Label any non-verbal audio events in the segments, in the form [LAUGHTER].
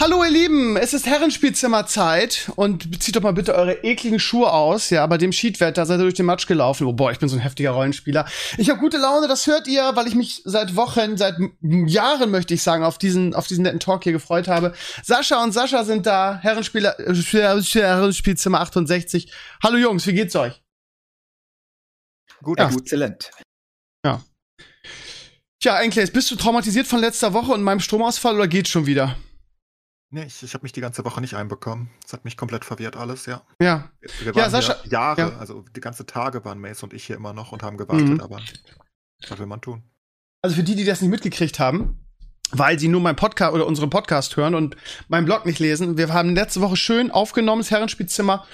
Hallo ihr Lieben, es ist Herrenspielzimmerzeit und zieht doch mal bitte eure ekligen Schuhe aus. Ja, bei dem Schiedwetter seid ihr durch den Matsch gelaufen. Oh boah, ich bin so ein heftiger Rollenspieler. Ich habe gute Laune, das hört ihr, weil ich mich seit Wochen, seit Jahren möchte ich sagen, auf diesen auf diesen netten Talk hier gefreut habe. Sascha und Sascha sind da, Herrenspieler äh, Herrenspielzimmer 68. Hallo Jungs, wie geht's euch? Gut, ja. exzellent. Ja. Tja, eigentlich, bist du traumatisiert von letzter Woche und meinem Stromausfall oder geht's schon wieder? Nee, ich, ich habe mich die ganze Woche nicht einbekommen. Es hat mich komplett verwirrt alles, ja. Ja. Wir waren ja, Sascha, Jahre, ja. also die ganze Tage waren Mace und ich hier immer noch und haben gewartet, mhm. aber was will man tun? Also für die, die das nicht mitgekriegt haben, weil sie nur meinen Podcast oder unseren Podcast hören und meinen Blog nicht lesen, wir haben letzte Woche schön aufgenommen, das Herrenspielzimmer,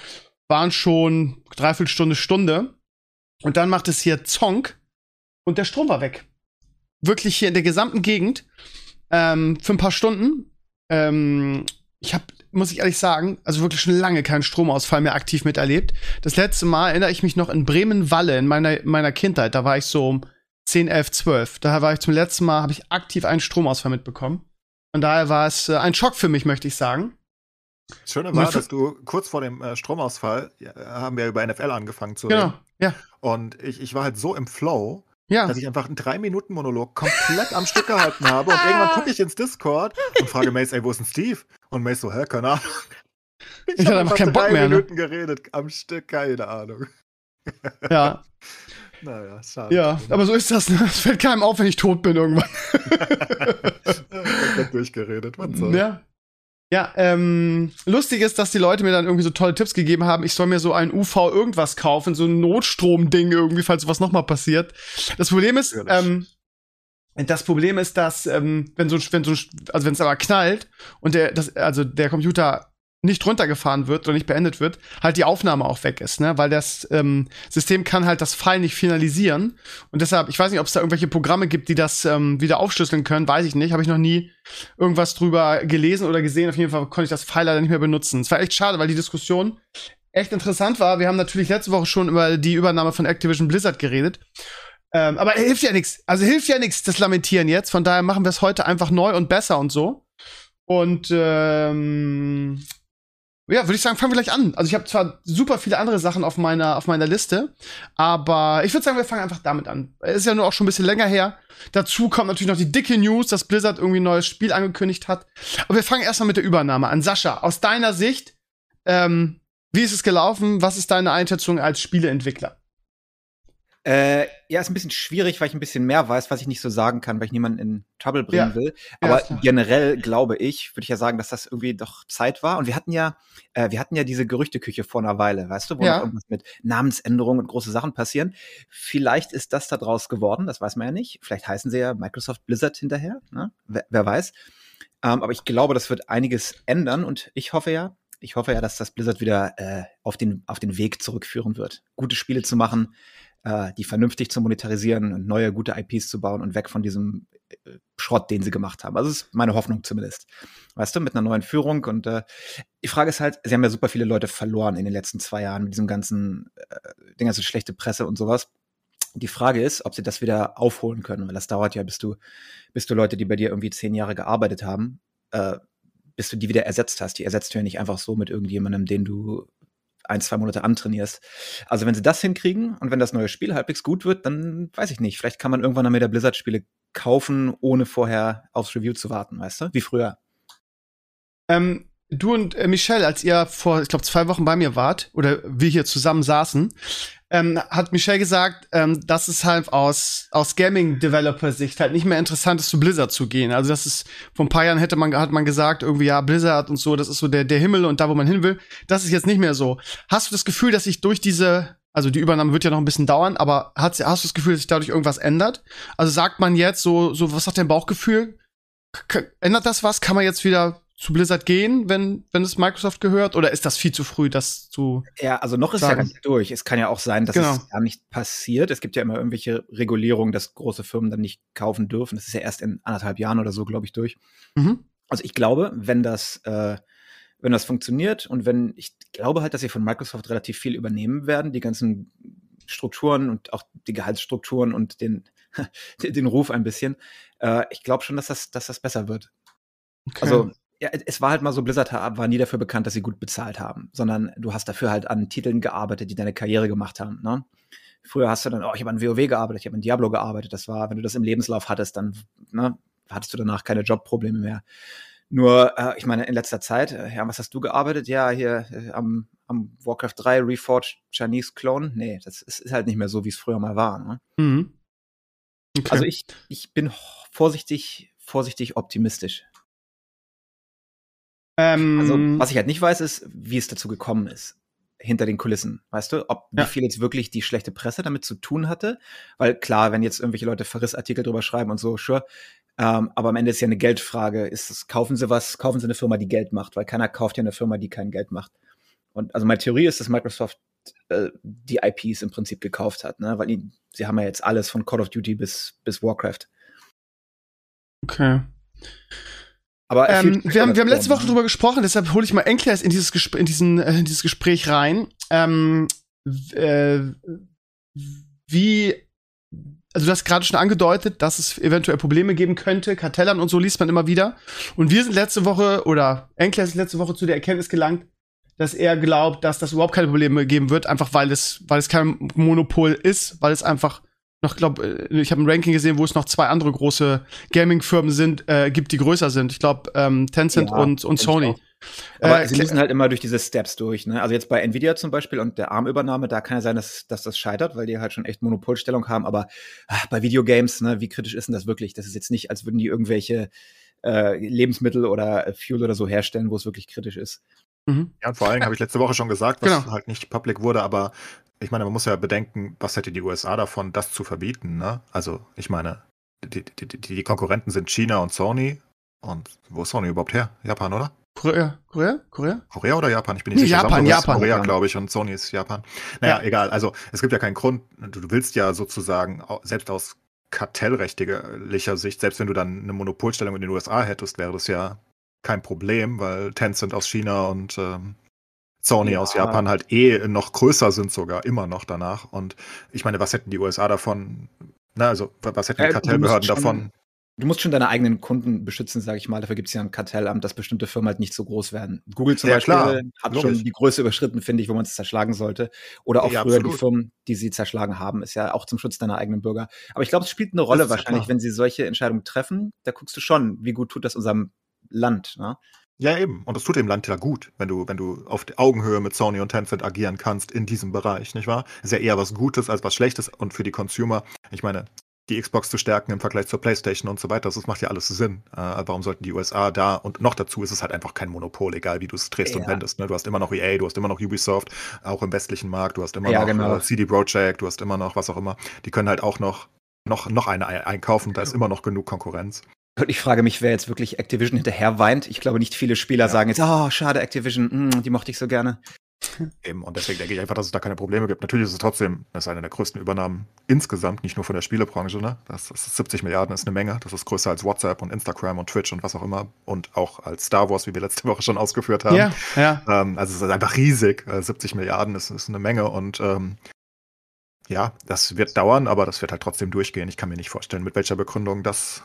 waren schon dreiviertel Stunde, Stunde. Und dann macht es hier Zonk und der Strom war weg. Wirklich hier in der gesamten Gegend ähm, für ein paar Stunden ähm, ich habe, muss ich ehrlich sagen, also wirklich schon lange keinen Stromausfall mehr aktiv miterlebt. Das letzte Mal erinnere ich mich noch in Bremen-Walle in meiner, meiner Kindheit. Da war ich so um 10, 11, 12. Daher war ich zum letzten Mal, habe ich aktiv einen Stromausfall mitbekommen. Und daher war es äh, ein Schock für mich, möchte ich sagen. Das Schöne war, dass du kurz vor dem äh, Stromausfall, ja, haben wir über NFL angefangen zu reden. Genau, ja. Und ich, ich war halt so im Flow, ja. Dass ich einfach einen 3-Minuten-Monolog komplett am Stück gehalten habe und irgendwann gucke ich ins Discord und frage Mace, ey, wo ist denn Steve? Und Mace so, hä, keine Ahnung. [LAUGHS] Ich, ich hatte einfach keinen Bock mehr. Ne? Minuten geredet am Stück, keine Ahnung. Ja. [LAUGHS] naja, schade. Ja, aber so ist das. Ne? Es fällt keinem auf, wenn ich tot bin irgendwann. [LAUGHS] komplett durchgeredet, was soll. Ja. Ja, ähm, lustig ist, dass die Leute mir dann irgendwie so tolle Tipps gegeben haben. Ich soll mir so ein UV irgendwas kaufen, so ein Notstrom-Ding irgendwie, falls sowas nochmal passiert. Das Problem ist, ähm, das Problem ist, dass ähm, wenn so, wenn so, also wenn es aber knallt und der, das, also der Computer nicht runtergefahren wird oder nicht beendet wird, halt die Aufnahme auch weg ist, ne? Weil das ähm, System kann halt das File nicht finalisieren. Und deshalb, ich weiß nicht, ob es da irgendwelche Programme gibt, die das ähm, wieder aufschlüsseln können, weiß ich nicht. Habe ich noch nie irgendwas drüber gelesen oder gesehen. Auf jeden Fall konnte ich das File leider nicht mehr benutzen. Es war echt schade, weil die Diskussion echt interessant war. Wir haben natürlich letzte Woche schon über die Übernahme von Activision Blizzard geredet. Ähm, aber hilft ja nichts. Also hilft ja nichts, das Lamentieren jetzt. Von daher machen wir es heute einfach neu und besser und so. Und ähm, ja, würde ich sagen, fangen wir gleich an. Also ich habe zwar super viele andere Sachen auf meiner, auf meiner Liste, aber ich würde sagen, wir fangen einfach damit an. Ist ja nur auch schon ein bisschen länger her. Dazu kommt natürlich noch die dicke News, dass Blizzard irgendwie ein neues Spiel angekündigt hat. Aber wir fangen erstmal mit der Übernahme an. Sascha, aus deiner Sicht, ähm, wie ist es gelaufen? Was ist deine Einschätzung als Spieleentwickler? Äh, ja, ist ein bisschen schwierig, weil ich ein bisschen mehr weiß, was ich nicht so sagen kann, weil ich niemanden in Trouble bringen ja. will. Aber ja, generell glaube ich, würde ich ja sagen, dass das irgendwie doch Zeit war. Und wir hatten ja, äh, wir hatten ja diese Gerüchteküche vor einer Weile, weißt du, wo ja. irgendwas mit Namensänderungen und große Sachen passieren. Vielleicht ist das da draus geworden, das weiß man ja nicht. Vielleicht heißen sie ja Microsoft Blizzard hinterher, ne? wer, wer weiß. Ähm, aber ich glaube, das wird einiges ändern und ich hoffe ja, ich hoffe ja, dass das Blizzard wieder äh, auf, den, auf den Weg zurückführen wird. Gute Spiele zu machen, äh, die vernünftig zu monetarisieren und neue gute IPs zu bauen und weg von diesem äh, Schrott, den sie gemacht haben. Also das ist meine Hoffnung zumindest. Weißt du, mit einer neuen Führung und äh, die Frage ist halt, sie haben ja super viele Leute verloren in den letzten zwei Jahren mit diesem ganzen, äh, den ganzen schlechte Presse und sowas. Die Frage ist, ob sie das wieder aufholen können, weil das dauert ja, bis du, bis du Leute, die bei dir irgendwie zehn Jahre gearbeitet haben, äh, bis du die wieder ersetzt hast. Die ersetzt du ja nicht einfach so mit irgendjemandem, den du ein, zwei Monate antrainierst. Also wenn sie das hinkriegen und wenn das neue Spiel halbwegs gut wird, dann weiß ich nicht. Vielleicht kann man irgendwann dann wieder Blizzard-Spiele kaufen, ohne vorher aufs Review zu warten, weißt du? Wie früher. Ähm, du und äh, Michelle, als ihr vor, ich glaube, zwei Wochen bei mir wart, oder wir hier zusammen saßen, ähm, hat Michelle gesagt, ähm, dass es halt aus, aus Gaming-Developer-Sicht halt nicht mehr interessant ist, zu Blizzard zu gehen. Also das ist, vor ein paar Jahren hätte man, hat man gesagt, irgendwie, ja, Blizzard und so, das ist so der, der Himmel und da, wo man hin will. Das ist jetzt nicht mehr so. Hast du das Gefühl, dass sich durch diese, also die Übernahme wird ja noch ein bisschen dauern, aber hast, hast du das Gefühl, dass sich dadurch irgendwas ändert? Also sagt man jetzt so, so, was sagt dein Bauchgefühl? K ändert das was? Kann man jetzt wieder zu Blizzard gehen, wenn, wenn es Microsoft gehört? Oder ist das viel zu früh, das zu. Ja, also noch ist sagen? ja gar nicht durch. Es kann ja auch sein, dass genau. es gar nicht passiert. Es gibt ja immer irgendwelche Regulierungen, dass große Firmen dann nicht kaufen dürfen. Das ist ja erst in anderthalb Jahren oder so, glaube ich, durch. Mhm. Also ich glaube, wenn das, äh, wenn das funktioniert und wenn, ich glaube halt, dass sie von Microsoft relativ viel übernehmen werden, die ganzen Strukturen und auch die Gehaltsstrukturen und den, [LAUGHS] den Ruf ein bisschen. Äh, ich glaube schon, dass das, dass das besser wird. Okay. Also ja, es war halt mal so, Blizzard war nie dafür bekannt, dass sie gut bezahlt haben, sondern du hast dafür halt an Titeln gearbeitet, die deine Karriere gemacht haben. Ne? Früher hast du dann, oh, ich habe an WoW gearbeitet, ich habe an Diablo gearbeitet. Das war, wenn du das im Lebenslauf hattest, dann ne, hattest du danach keine Jobprobleme mehr. Nur, äh, ich meine, in letzter Zeit, äh, ja, was hast du gearbeitet? Ja, hier äh, am, am Warcraft 3 Reforged Chinese Clone. Nee, das ist, ist halt nicht mehr so, wie es früher mal war. Ne? Mhm. Okay. Also ich, ich bin vorsichtig, vorsichtig optimistisch. Ähm, also, was ich halt nicht weiß, ist, wie es dazu gekommen ist. Hinter den Kulissen, weißt du? Ob ja. wie viel jetzt wirklich die schlechte Presse damit zu tun hatte. Weil klar, wenn jetzt irgendwelche Leute Verrissartikel drüber schreiben und so, sure. Ähm, aber am Ende ist ja eine Geldfrage. Ist es, kaufen sie was, kaufen sie eine Firma, die Geld macht, weil keiner kauft ja eine Firma, die kein Geld macht. Und also meine Theorie ist, dass Microsoft äh, die IPs im Prinzip gekauft hat, ne? Weil die, sie haben ja jetzt alles von Call of Duty bis, bis Warcraft. Okay. Aber ähm, wir, haben, wir haben letzte Woche drüber gesprochen, deshalb hole ich mal Enkles in dieses, Gespr in diesen, äh, in dieses Gespräch rein. Ähm, äh, wie, also du hast gerade schon angedeutet, dass es eventuell Probleme geben könnte, Kartellern und so liest man immer wieder. Und wir sind letzte Woche, oder Enkles ist letzte Woche zu der Erkenntnis gelangt, dass er glaubt, dass das überhaupt keine Probleme geben wird, einfach weil es, weil es kein Monopol ist, weil es einfach noch, glaube äh, ich habe ein Ranking gesehen, wo es noch zwei andere große Gaming-Firmen sind, äh, gibt, die größer sind. Ich glaube ähm, Tencent ja, und, und Sony. Aber äh, sie müssen halt immer durch diese Steps durch. Ne? Also jetzt bei Nvidia zum Beispiel und der ARM-Übernahme, da kann ja sein, dass, dass das scheitert, weil die halt schon echt Monopolstellung haben. Aber ach, bei Videogames, ne, wie kritisch ist denn das wirklich? Das ist jetzt nicht, als würden die irgendwelche äh, Lebensmittel oder äh, Fuel oder so herstellen, wo es wirklich kritisch ist. Mhm. Ja, und vor allem habe ich letzte Woche schon gesagt, was genau. halt nicht public wurde, aber ich meine, man muss ja bedenken, was hätte die USA davon, das zu verbieten, ne? Also, ich meine, die, die, die, Konkurrenten sind China und Sony. Und wo ist Sony überhaupt her? Japan, oder? Korea, Korea, Korea? Korea oder Japan? Ich bin nicht nee, sicher. Japan, Japan. Korea, glaube ich, und Sony ist Japan. Naja, ja. egal. Also, es gibt ja keinen Grund. Du, du willst ja sozusagen, selbst aus kartellrechtlicher Sicht, selbst wenn du dann eine Monopolstellung in den USA hättest, wäre das ja kein Problem, weil Tencent aus China und ähm, Sony ja. aus Japan halt eh noch größer sind sogar, immer noch danach. Und ich meine, was hätten die USA davon, na, also was hätten die Kartellbehörden davon? Du musst schon deine eigenen Kunden beschützen, sage ich mal. Dafür gibt es ja ein Kartellamt, dass bestimmte Firmen halt nicht so groß werden. Google zum ja, Beispiel klar. hat Logisch. schon die Größe überschritten, finde ich, wo man es zerschlagen sollte. Oder auch ja, früher absolut. die Firmen, die sie zerschlagen haben, ist ja auch zum Schutz deiner eigenen Bürger. Aber ich glaube, es spielt eine Rolle wahrscheinlich, wenn sie solche Entscheidungen treffen. Da guckst du schon, wie gut tut das unserem Land. Ne? Ja, eben. Und das tut dem Land ja gut, wenn du, wenn du auf Augenhöhe mit Sony und Tencent agieren kannst in diesem Bereich, nicht wahr? Ist ja eher was Gutes als was Schlechtes und für die Consumer. Ich meine, die Xbox zu stärken im Vergleich zur PlayStation und so weiter, das macht ja alles Sinn. Äh, warum sollten die USA da und noch dazu ist es halt einfach kein Monopol, egal wie du es drehst ja. und wendest. Ne? Du hast immer noch EA, du hast immer noch Ubisoft, auch im westlichen Markt, du hast immer ja, noch genau. äh, CD Projekt, du hast immer noch was auch immer. Die können halt auch noch noch, noch eine einkaufen, da ist immer noch genug Konkurrenz. Und ich frage mich, wer jetzt wirklich Activision hinterher weint. Ich glaube, nicht viele Spieler ja. sagen jetzt, oh, schade, Activision, mh, mm, die mochte ich so gerne. [LAUGHS] Eben, und deswegen denke ich einfach, dass es da keine Probleme gibt. Natürlich ist es trotzdem, das ist eine der größten Übernahmen insgesamt, nicht nur von der Spielebranche, ne? Das, das ist 70 Milliarden ist eine Menge. Das ist größer als WhatsApp und Instagram und Twitch und was auch immer. Und auch als Star Wars, wie wir letzte Woche schon ausgeführt haben. Ja, ja. Ähm, also es ist einfach riesig. 70 äh, Milliarden ist, ist eine Menge und ähm, ja, das wird dauern, aber das wird halt trotzdem durchgehen. Ich kann mir nicht vorstellen, mit welcher Begründung das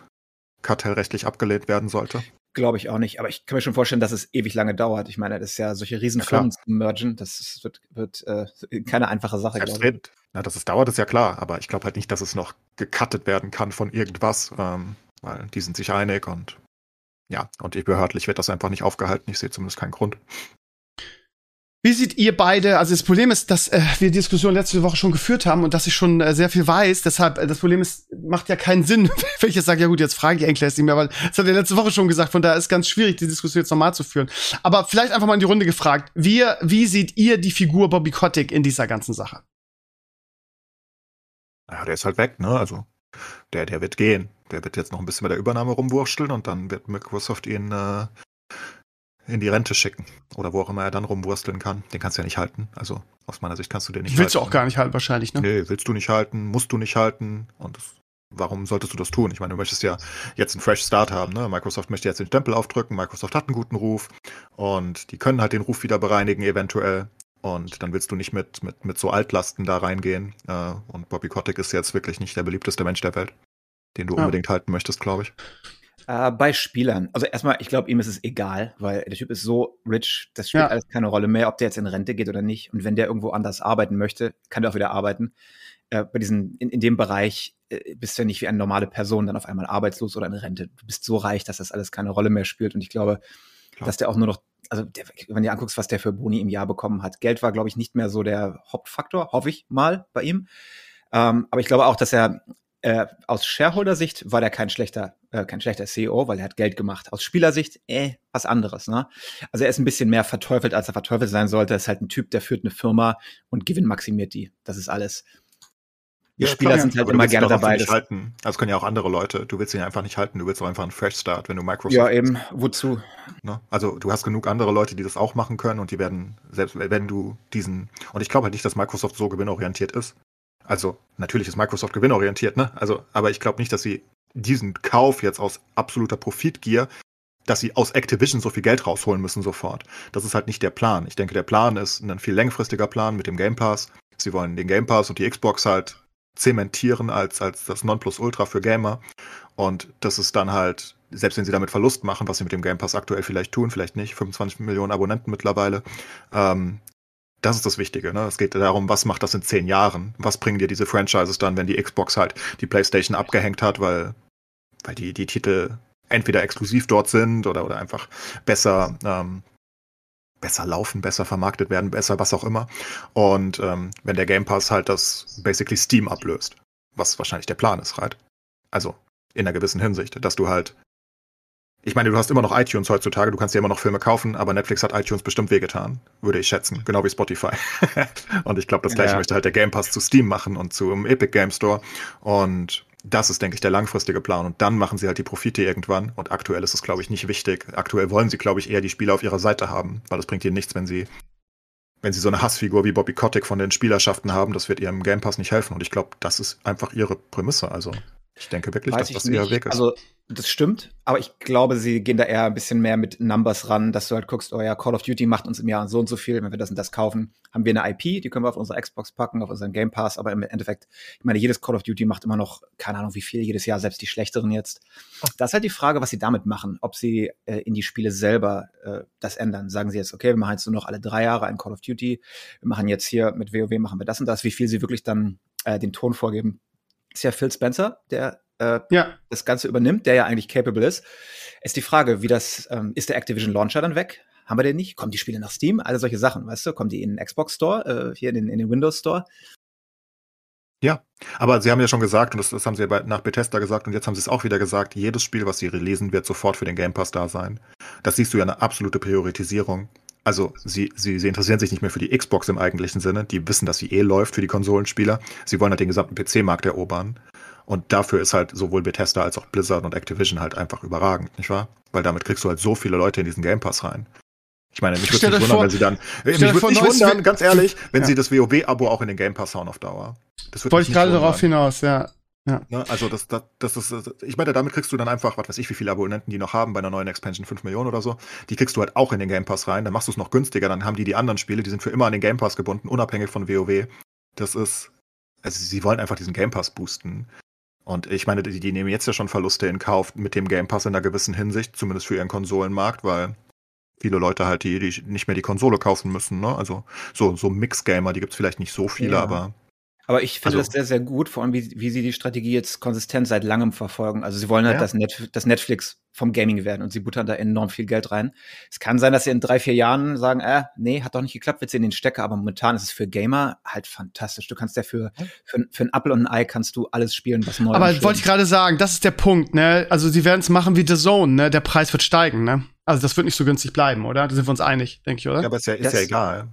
kartellrechtlich abgelehnt werden sollte. Glaube ich auch nicht, aber ich kann mir schon vorstellen, dass es ewig lange dauert. Ich meine, das ist ja solche Riesenfirmen zu mergen, das wird, wird äh, keine einfache Sache. Selbstredend. Ja, dass es dauert, ist ja klar, aber ich glaube halt nicht, dass es noch gecuttet werden kann von irgendwas, ähm, weil die sind sich einig und ja, und behördlich wird das einfach nicht aufgehalten. Ich sehe zumindest keinen Grund. Wie seht ihr beide? Also das Problem ist, dass äh, wir die Diskussion letzte Woche schon geführt haben und dass ich schon äh, sehr viel weiß. Deshalb, äh, das Problem ist, macht ja keinen Sinn, [LAUGHS] wenn ich jetzt sage, ja gut, jetzt frage ich Enkles nicht mehr, weil das hat er letzte Woche schon gesagt. Von daher ist ganz schwierig, die Diskussion jetzt nochmal zu führen. Aber vielleicht einfach mal in die Runde gefragt. Wie, wie seht ihr die Figur Bobby Kotick in dieser ganzen Sache? Ja, der ist halt weg, ne? Also der, der wird gehen. Der wird jetzt noch ein bisschen bei der Übernahme rumwurschteln und dann wird Microsoft ihn äh, in die Rente schicken oder wo auch immer er dann rumwursteln kann. Den kannst du ja nicht halten. Also aus meiner Sicht kannst du den nicht willst halten. Willst du auch gar nicht halten, wahrscheinlich, ne? Nee, willst du nicht halten, musst du nicht halten. Und das, warum solltest du das tun? Ich meine, du möchtest ja jetzt einen Fresh Start haben. Ne? Microsoft möchte jetzt den Stempel aufdrücken. Microsoft hat einen guten Ruf und die können halt den Ruf wieder bereinigen, eventuell. Und dann willst du nicht mit, mit, mit so Altlasten da reingehen. Äh, und Bobby Kotick ist jetzt wirklich nicht der beliebteste Mensch der Welt, den du ja. unbedingt halten möchtest, glaube ich. Äh, bei Spielern. Also erstmal, ich glaube, ihm ist es egal, weil der Typ ist so rich, das spielt ja. alles keine Rolle mehr, ob der jetzt in Rente geht oder nicht. Und wenn der irgendwo anders arbeiten möchte, kann der auch wieder arbeiten. Äh, bei diesen, in, in dem Bereich äh, bist du ja nicht wie eine normale Person dann auf einmal arbeitslos oder in Rente. Du bist so reich, dass das alles keine Rolle mehr spielt. Und ich glaube, Klar. dass der auch nur noch, also der, wenn du anguckst, was der für Boni im Jahr bekommen hat. Geld war, glaube ich, nicht mehr so der Hauptfaktor, hoffe ich mal bei ihm. Ähm, aber ich glaube auch, dass er äh, aus Shareholder-Sicht war der kein schlechter, äh, kein schlechter CEO, weil er hat Geld gemacht. Aus Spielersicht, äh, was anderes, ne? Also er ist ein bisschen mehr verteufelt, als er verteufelt sein sollte. Er ist halt ein Typ, der führt eine Firma und Gewinn maximiert die. Das ist alles. Die ja, Spieler klar, sind halt immer gerne dabei. Nicht halten. Also können ja auch andere Leute. Du willst ihn einfach nicht halten. Du willst auch einfach einen Fresh Start, wenn du Microsoft. Ja, eben. Wozu? Ne? Also du hast genug andere Leute, die das auch machen können und die werden, selbst wenn du diesen. Und ich glaube halt nicht, dass Microsoft so gewinnorientiert ist. Also natürlich ist Microsoft gewinnorientiert, ne? Also, aber ich glaube nicht, dass sie diesen Kauf jetzt aus absoluter Profitgier, dass sie aus Activision so viel Geld rausholen müssen sofort. Das ist halt nicht der Plan. Ich denke, der Plan ist ein viel längerfristiger Plan mit dem Game Pass. Sie wollen den Game Pass und die Xbox halt zementieren als, als das Nonplusultra für Gamer. Und das ist dann halt, selbst wenn sie damit Verlust machen, was sie mit dem Game Pass aktuell vielleicht tun, vielleicht nicht, 25 Millionen Abonnenten mittlerweile, ähm, das ist das Wichtige. Ne? Es geht darum, was macht das in zehn Jahren? Was bringen dir diese Franchises dann, wenn die Xbox halt die PlayStation abgehängt hat, weil, weil die, die Titel entweder exklusiv dort sind oder, oder einfach besser, ähm, besser laufen, besser vermarktet werden, besser was auch immer. Und ähm, wenn der Game Pass halt das basically Steam ablöst, was wahrscheinlich der Plan ist, right? Also in einer gewissen Hinsicht, dass du halt ich meine, du hast immer noch iTunes heutzutage, du kannst dir immer noch Filme kaufen, aber Netflix hat iTunes bestimmt wehgetan, würde ich schätzen, genau wie Spotify. [LAUGHS] und ich glaube, das gleiche ja. möchte halt der Game Pass zu Steam machen und zum Epic Game Store. Und das ist, denke ich, der langfristige Plan. Und dann machen sie halt die Profite irgendwann. Und aktuell ist es, glaube ich, nicht wichtig. Aktuell wollen sie, glaube ich, eher die Spieler auf ihrer Seite haben, weil das bringt ihnen nichts, wenn sie, wenn sie so eine Hassfigur wie Bobby Kotick von den Spielerschaften haben. Das wird ihrem Game Pass nicht helfen. Und ich glaube, das ist einfach ihre Prämisse. Also ich denke wirklich, Weiß dass das ihr Weg ist. Also das stimmt, aber ich glaube, sie gehen da eher ein bisschen mehr mit Numbers ran, dass du halt guckst, oh ja, Call of Duty macht uns im Jahr so und so viel, wenn wir das und das kaufen, haben wir eine IP, die können wir auf unsere Xbox packen, auf unseren Game Pass, aber im Endeffekt, ich meine, jedes Call of Duty macht immer noch, keine Ahnung wie viel, jedes Jahr, selbst die schlechteren jetzt. Da ist halt die Frage, was sie damit machen, ob sie äh, in die Spiele selber äh, das ändern. Sagen sie jetzt, okay, wir machen jetzt nur noch alle drei Jahre ein Call of Duty, wir machen jetzt hier mit WoW machen wir das und das, wie viel sie wirklich dann äh, den Ton vorgeben. Ist ja Phil Spencer, der äh, ja. das Ganze übernimmt, der ja eigentlich capable ist. Ist die Frage, wie das, ähm, ist der Activision Launcher dann weg? Haben wir den nicht? Kommen die Spiele nach Steam? Alle solche Sachen, weißt du? Kommen die in den Xbox Store, äh, hier in den, in den Windows Store? Ja, aber Sie haben ja schon gesagt, und das, das haben Sie ja nach Bethesda gesagt, und jetzt haben Sie es auch wieder gesagt, jedes Spiel, was Sie releasen, wird sofort für den Game Pass da sein. Das siehst du ja eine absolute Priorisierung. Also sie, sie, sie interessieren sich nicht mehr für die Xbox im eigentlichen Sinne. Die wissen, dass sie eh läuft für die Konsolenspieler. Sie wollen halt den gesamten PC-Markt erobern. Und dafür ist halt sowohl Bethesda als auch Blizzard und Activision halt einfach überragend, nicht wahr? Weil damit kriegst du halt so viele Leute in diesen Game Pass rein. Ich meine, mich würde nicht wundern, vor, wenn sie dann. Mich würde nicht wundern, ganz ehrlich, wenn [LAUGHS] ja. sie das WoW-Abo auch in den Game Pass hauen auf Dauer. Das Wollte ich gerade darauf hinaus, ja. Ja. Ne, also das, das, das ist, ich meine, damit kriegst du dann einfach, was weiß ich, wie viele Abonnenten die noch haben bei einer neuen Expansion, 5 Millionen oder so, die kriegst du halt auch in den Game Pass rein, dann machst du es noch günstiger, dann haben die die anderen Spiele, die sind für immer an den Game Pass gebunden, unabhängig von WoW. Das ist, also sie wollen einfach diesen Game Pass boosten. Und ich meine, die, die, nehmen jetzt ja schon Verluste in Kauf mit dem Game Pass in einer gewissen Hinsicht, zumindest für ihren Konsolenmarkt, weil viele Leute halt die, die nicht mehr die Konsole kaufen müssen. Ne? Also so, so Mix-Gamer, die gibt es vielleicht nicht so viele, ja. aber aber ich finde also, das sehr, sehr gut, vor allem wie, wie sie die Strategie jetzt konsistent seit langem verfolgen. Also sie wollen halt, ja. dass, Net, dass Netflix vom Gaming werden und sie buttern da enorm viel Geld rein. Es kann sein, dass sie in drei, vier Jahren sagen, äh, nee, hat doch nicht geklappt, wir ziehen den Stecker, aber momentan ist es für Gamer halt fantastisch. Du kannst ja für, für, für ein Apple und ein Ei kannst du alles spielen, was neu ist. Aber wollte ich gerade sagen, das ist der Punkt, ne? Also sie werden es machen wie The Zone, ne? Der Preis wird steigen, ne? Also das wird nicht so günstig bleiben, oder? Da sind wir uns einig, denke ich, oder? Ja, aber ist ja, ist ja egal.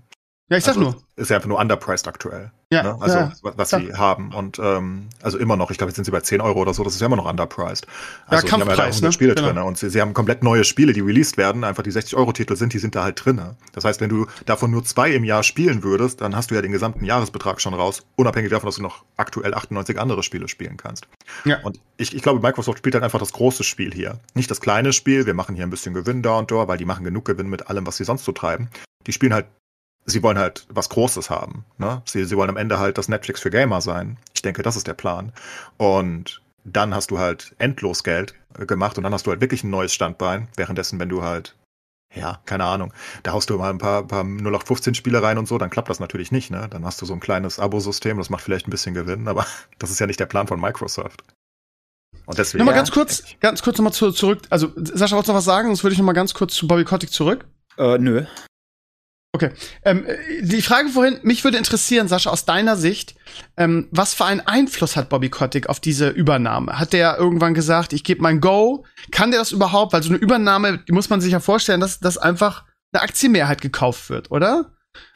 Ja, ich sag also, nur. Ist ja einfach nur underpriced aktuell. Ja, ne? Also ja, was ja. sie haben. Und ähm, also immer noch, ich glaube, jetzt sind sie bei 10 Euro oder so, das ist ja immer noch underpriced. Also die haben ja da Kampfpreis, 100 ne? Spiele Genau. drin und sie, sie haben komplett neue Spiele, die released werden, einfach die 60-Euro-Titel sind, die sind da halt drin. Das heißt, wenn du davon nur zwei im Jahr spielen würdest, dann hast du ja den gesamten Jahresbetrag schon raus, unabhängig davon, dass du noch aktuell 98 andere Spiele spielen kannst. Ja. Und ich, ich glaube, Microsoft spielt halt einfach das große Spiel hier. Nicht das kleine Spiel, wir machen hier ein bisschen Gewinn da und da, weil die machen genug Gewinn mit allem, was sie sonst so treiben. Die spielen halt sie wollen halt was Großes haben. Ne? Sie, sie wollen am Ende halt das Netflix für Gamer sein. Ich denke, das ist der Plan. Und dann hast du halt endlos Geld äh, gemacht und dann hast du halt wirklich ein neues Standbein. Währenddessen, wenn du halt, ja, keine Ahnung, da haust du mal ein paar, paar 0815-Spiele rein und so, dann klappt das natürlich nicht. Ne? Dann hast du so ein kleines Abo-System, das macht vielleicht ein bisschen Gewinn, aber [LAUGHS] das ist ja nicht der Plan von Microsoft. Und deswegen. Nochmal ganz kurz, ganz kurz nochmal zu, zurück. Also, Sascha, wolltest du noch was sagen? Sonst würde ich nochmal ganz kurz zu Bobby Kotick zurück. Äh, nö. Ähm, äh, die Frage vorhin, mich würde interessieren, Sascha, aus deiner Sicht, ähm, was für einen Einfluss hat Bobby Kotick auf diese Übernahme? Hat der irgendwann gesagt, ich gebe mein Go? Kann der das überhaupt? Weil so eine Übernahme, die muss man sich ja vorstellen, dass, dass einfach eine Aktienmehrheit gekauft wird, oder?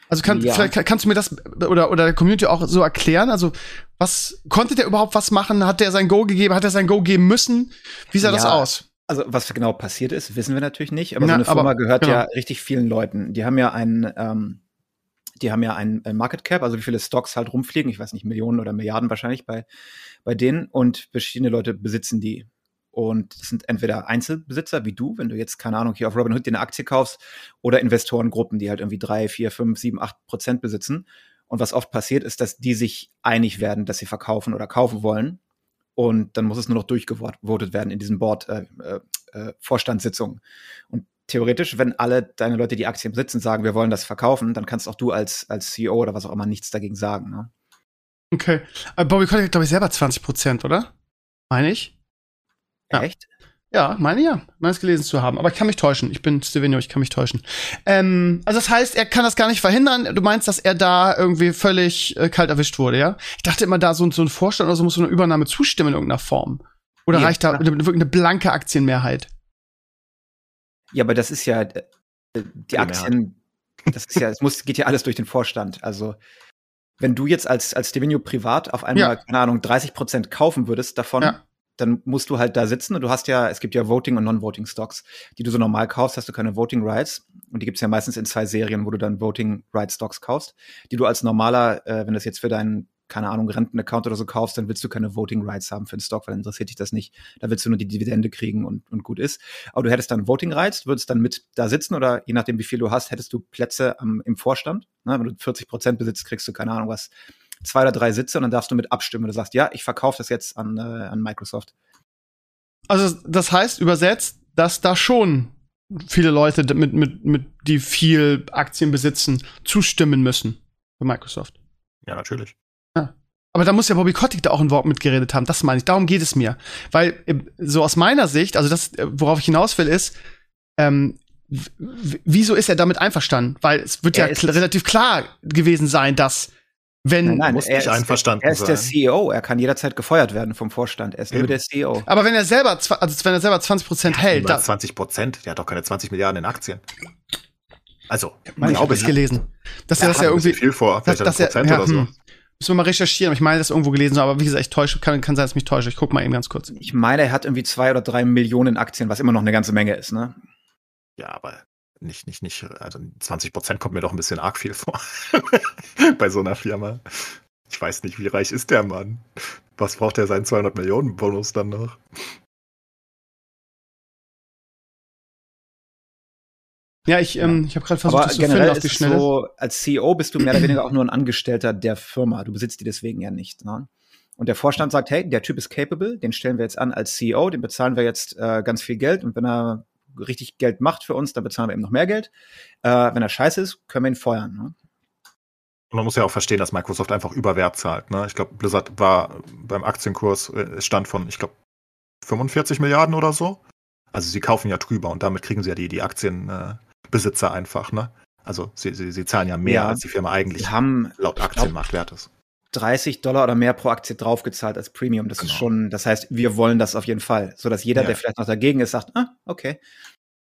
Also kann, Ja. vielleicht kann- kannst du mir das oder, oder der Community auch so erklären? Also, was konnte der überhaupt was machen? Hat der sein Go gegeben? Hat er sein Go geben müssen? Wie sah das Ja, aus? Also, was genau passiert ist, wissen wir natürlich nicht. Aber Na, so eine Firma aber- gehört genau. ja richtig vielen Leuten. Die haben ja einen, ähm, die haben ja einen Market Cap, also wie viele Stocks halt rumfliegen. Ich weiß nicht, Millionen oder Milliarden wahrscheinlich bei, bei denen. Und verschiedene Leute besitzen die. Und das sind entweder Einzelbesitzer wie du, wenn du jetzt, keine Ahnung, hier auf Robinhood dir eine Aktie kaufst, oder Investorengruppen, die halt irgendwie drei, vier, fünf, sieben, acht Prozent besitzen. Und was oft passiert, ist, dass die sich einig werden, dass sie verkaufen oder kaufen wollen. Und dann muss es nur noch durchgevotet werden in diesen Board, äh, äh, äh, Vorstandssitzungen. Und theoretisch, wenn alle deine Leute, die Aktien besitzen, sagen, wir wollen das verkaufen, dann kannst auch du als, als CEO oder was auch immer nichts dagegen sagen. Ne? Okay. Aber Bobby Kotick hat, glaube ich, selber 20 Prozent, oder? Meine ich? Echt? Ja, meine ja, meine es gelesen zu haben. Aber ich kann mich täuschen. Ich bin Stevenio, ich kann mich täuschen. Ähm, also das heißt, er kann das gar nicht verhindern. Du meinst, dass er da irgendwie völlig äh, kalt erwischt wurde, ja? Ich dachte immer, da so, so ein Vorstand oder so muss so eine Übernahme zustimmen in irgendeiner Form. Oder Nee, reicht da eine, wirklich eine blanke Aktienmehrheit? Ja, aber das ist ja äh, die Mehrheit. Aktien, das ist ja, es muss, geht ja alles durch den Vorstand. Also wenn du jetzt als, als Stevenio privat auf einmal, Ja. keine Ahnung, 30 Prozent kaufen würdest davon, Ja. Dann musst du halt da sitzen und du hast ja, es gibt ja Voting und Non-Voting Stocks, die du so normal kaufst, hast du keine Voting Rights und die gibt's ja meistens in zwei Serien, wo du dann Voting Rights Stocks kaufst, die du als normaler, äh, wenn das jetzt für deinen keine Ahnung, Rentenaccount oder so kaufst, dann willst du keine Voting Rights haben für den Stock, weil dann interessiert dich das nicht. Da willst du nur die Dividende kriegen und, und gut ist. Aber du hättest dann Voting Rights, würdest dann mit da sitzen oder je nachdem, wie viel du hast, hättest du Plätze am, im Vorstand. Ne? Wenn du 40 Prozent besitzt, kriegst du keine Ahnung was, zwei oder drei Sitze und dann darfst du mit abstimmen. Du sagst, ja, ich verkaufe das jetzt an, äh, an Microsoft. Also das heißt übersetzt, dass da schon viele Leute mit, mit, mit, die viel Aktien besitzen, zustimmen müssen für Microsoft. Ja, natürlich. Aber da muss ja Bobby Kotick da auch ein Wort mitgeredet haben. Das meine ich. Darum geht es mir. Weil äh, so aus meiner Sicht, also das, äh, worauf ich hinaus will, ist, ähm, wieso ist er damit einverstanden? Weil es wird Er ja kl relativ klar gewesen sein, dass wenn Nein, nein, muss er nicht ist- einverstanden Er ist der sein. CEO, er kann jederzeit gefeuert werden vom Vorstand. Er ist nur Eben. der E CEO. aber wenn er selber also wenn er selber 20 Prozent hält, da, 20 Prozent, der hat doch keine 20 Milliarden in Aktien. Also, meine ich, habe glaube ich gelesen, dass er das ja irgendwie viel vor, vielleicht dass ein er- Prozent ja, oder so. hm. Müssen wir mal recherchieren. Ich meine, das irgendwo gelesen, aber wie gesagt, ich täusche, kann, kann sein, dass ich mich täusche. Ich guck mal eben ganz kurz. Ich meine, er hat irgendwie zwei oder drei Millionen Aktien, was immer noch eine ganze Menge ist, ne? Ja, aber nicht, nicht, nicht, also 20 Prozent kommt mir doch ein bisschen arg viel vor. [LAUGHS] Bei so einer Firma. Ich weiß nicht, wie reich ist der Mann? Was braucht er seinen 200 Millionen Bonus dann noch? Ja, ich, ähm, ich habe gerade versucht, Aber das zu finden generell auf ist die es Schnelle. so, als CEO bist du mehr oder weniger auch nur ein Angestellter der Firma. Du besitzt die deswegen ja nicht. Ne? Und der Vorstand sagt, hey, der Typ ist capable, den stellen wir jetzt an als CEO, den bezahlen wir jetzt äh, ganz viel Geld und wenn er richtig Geld macht für uns, dann bezahlen wir ihm noch mehr Geld. Äh, wenn er scheiße ist, können wir ihn feuern. Ne? Und man muss ja auch verstehen, dass Microsoft einfach Überwert zahlt. Ne? Ich glaube, Blizzard war beim Aktienkurs, äh, es stand von, ich glaube, 45 Milliarden oder so. Also sie kaufen ja drüber und damit kriegen sie ja die, die Aktienbesitzer äh, einfach. Ne? Also sie, sie, sie zahlen ja mehr, Ja. als die Firma eigentlich haben laut Aktienmarkt wert ist. 30 Dollar oder mehr pro Aktie draufgezahlt als Premium. Das ist Genau. schon, das heißt, wir wollen das auf jeden Fall, so dass jeder, Ja. der vielleicht noch dagegen ist, sagt, ah, okay.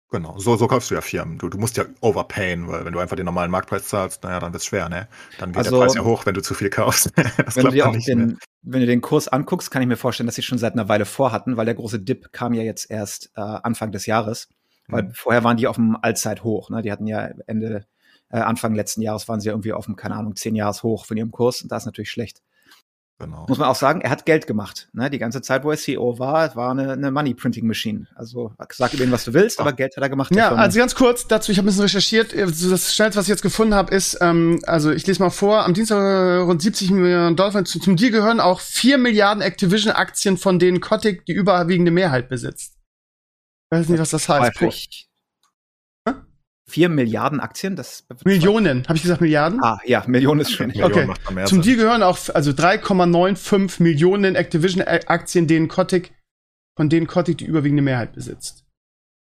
Genau, so, so kaufst du ja Firmen. Du, du musst ja overpayen, weil wenn du einfach den normalen Marktpreis zahlst, naja, dann wird es schwer, ne? Dann geht Also, der Preis ja hoch, wenn du zu viel kaufst. [LAUGHS] das Wenn du dir auch nicht mehr. den, wenn du den Kurs anguckst, kann ich mir vorstellen, dass sie schon seit einer Weile vorhatten, weil der große Dip kam ja jetzt erst äh, Anfang des Jahres. Weil Mhm. vorher waren die auf dem Allzeithoch. Ne? Die hatten ja Ende, äh, Anfang letzten Jahres waren sie ja irgendwie auf dem, keine Ahnung, zehn Jahres hoch von ihrem Kurs. Und das ist natürlich schlecht. Genau. Muss man auch sagen, er hat Geld gemacht. Ne? Die ganze Zeit, wo er CEO war, war eine, eine Money Printing Machine. Also sag über ihn, was du willst, aber Geld hat er gemacht. Ja, Firma. also ganz kurz dazu, ich habe ein bisschen recherchiert. Äh, Das schnellste, was ich jetzt gefunden habe, ist, ähm, also ich lese mal vor, am Dienstag äh, rund 70 Millionen Dollar. Zu, zum Deal gehören auch 4 Milliarden Activision-Aktien, von denen Kotick die überwiegende Mehrheit besitzt. Ich weiß nicht, was das heißt. Häufig. Vier Milliarden Aktien, das Millionen, habe ich gesagt Milliarden? Ah, ja, Millionen ist schön. Millionen okay. Zum. Deal gehören auch also 3,95 Millionen Activision-Aktien, denen Kotick, von denen Kotick die überwiegende Mehrheit besitzt.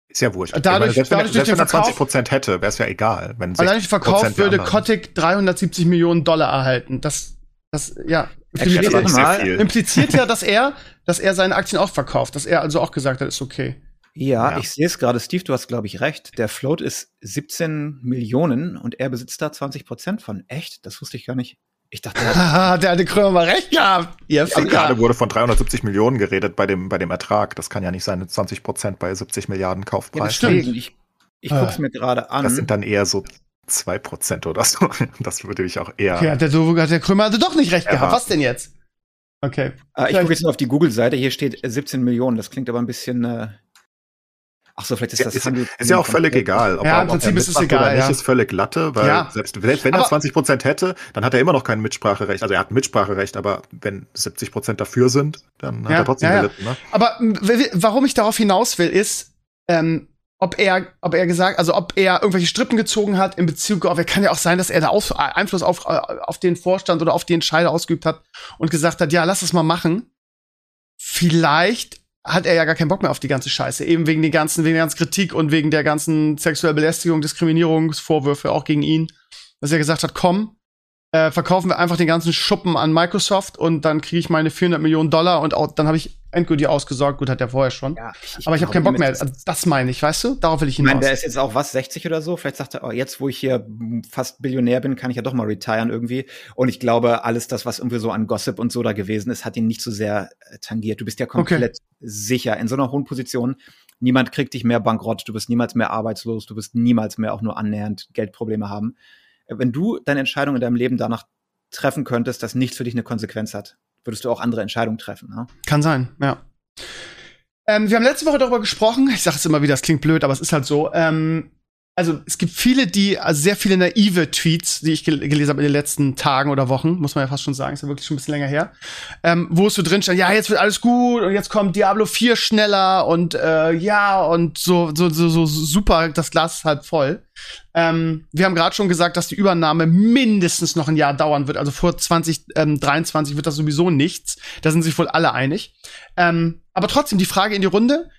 Ist ja wurscht. Dadurch- ich meine, selbst dadurch durch selbst wenn er 20 Verkauf- Prozent hätte, wäre es ja egal. Wenn Allein durch 60% Verkauf der würde Kotick 370 Millionen Dollar erhalten. Das, das, ja, viel. impliziert ja, dass er, dass er seine Aktien auch verkauft, dass er also auch gesagt hat, ist okay. Ja, Ja. ich sehe es gerade, Steve, du hast, glaube ich, recht. Der Float ist 17 Millionen und er besitzt da 20 Prozent von. Echt? Das wusste ich gar nicht. Ich dachte, er hat Haha, [LAUGHS] der hatte Krömer mal recht gehabt. Ihr Also Ficker. gerade wurde von 370 Millionen geredet bei dem, bei dem Ertrag. Das kann ja nicht sein, 20 Prozent bei 70 Milliarden ja, Kaufpreis. stimmt. deswegen, ich, ich Ah. gucke es mir gerade an. das sind dann eher so 2 Prozent oder so. [LAUGHS] Das würde ich auch eher. Okay, hat der, so, hat der Krömer also doch nicht recht Ja. gehabt. Was denn jetzt? Okay. äh, ich gucke jetzt nur auf die Google-Seite. Hier steht äh, 17 Millionen. Das klingt aber ein bisschen. Äh Ach so, vielleicht ist Ja, das ist, Handel. ist ja auch völlig egal. Ob Ja, er- im er Prinzip ist es egal, Oder nicht, ja. ist völlig Latte, weil Ja. selbst, selbst wenn er Aber- 20 Prozent hätte, dann hat er immer noch kein Mitspracherecht. Also er hat Mitspracherecht, aber wenn 70 Prozent dafür sind, dann hat Ja, er trotzdem ja, ja. gelitten. Ne? Aber m, w- w- warum ich darauf hinaus will, ist, ähm, ob er, ob er gesagt, also ob er irgendwelche Strippen gezogen hat in Bezug auf, er kann ja auch sein, dass er da auf, äh, Einfluss auf, äh, auf den Vorstand oder auf die Entscheider ausgeübt hat und gesagt hat, ja, lass es mal machen. Vielleicht hat er ja gar keinen Bock mehr auf die ganze Scheiße, eben wegen den ganzen, wegen der ganzen Kritik und wegen der ganzen sexuellen Belästigung, Diskriminierungsvorwürfe auch gegen ihn, dass er gesagt hat, komm, äh, verkaufen wir einfach den ganzen Schuppen an Microsoft und dann kriege ich meine 400 Millionen Dollar und auch, dann habe ich endgültig ausgesorgt. Gut, hat er vorher schon. Ja, ich, Aber ich habe keinen Bock mehr. Also, das- meine ich, weißt du? Darauf will ich Ich meine, hinaus. der ist jetzt auch was, 60 oder so. Vielleicht sagt er, oh, jetzt, wo ich hier fast Billionär bin, kann ich ja doch mal retiren irgendwie. Und ich glaube, alles das, was irgendwie so an Gossip und so da gewesen ist, hat ihn nicht so sehr äh, tangiert. Du bist ja komplett sicher in so einer hohen Position. Niemand kriegt dich mehr bankrott. Du bist niemals mehr arbeitslos. Du wirst niemals mehr auch nur annähernd Geldprobleme haben. Wenn du deine Entscheidung in deinem Leben danach treffen könntest, dass nichts für dich eine Konsequenz hat, würdest du auch andere Entscheidungen treffen. Ne? Kann sein, ja. Ähm, wir haben letzte Woche darüber gesprochen. Ich sage es immer wieder, es klingt blöd, aber es ist halt so. Ähm, also es gibt viele, die, also sehr viele naive Tweets, die ich gel gelesen habe in den letzten Tagen oder Wochen, muss man ja fast schon sagen, ist ja wirklich schon ein bisschen länger her, ähm, wo es so drin stand, ja, jetzt wird alles gut und jetzt kommt Diablo 4 schneller und äh, ja, und so, so, so, so super, das Glas ist halb voll. Ähm, wir haben gerade schon gesagt, dass die Übernahme mindestens noch ein Jahr dauern wird. Also vor 2023 wird das sowieso nichts. Da sind sich wohl alle einig. Ähm, aber trotzdem die Frage in die Runde.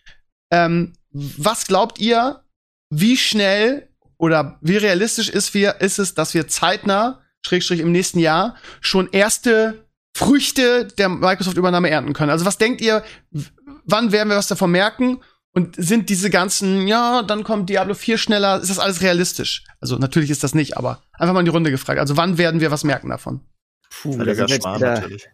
Ähm, was glaubt ihr, wie schnell oder wie realistisch ist, wir, ist es, dass wir zeitnah, Schrägstrich im nächsten Jahr, schon erste Früchte der Microsoft-Übernahme ernten können? Also was denkt ihr, wann werden wir was davon merken? Und sind diese ganzen, ja, dann kommt Diablo 4 schneller, ist das alles realistisch? Also natürlich ist das nicht, aber einfach mal in die Runde gefragt. Also wann werden wir was merken davon? Puh, da Völliger sind wir jetzt wieder, natürlich.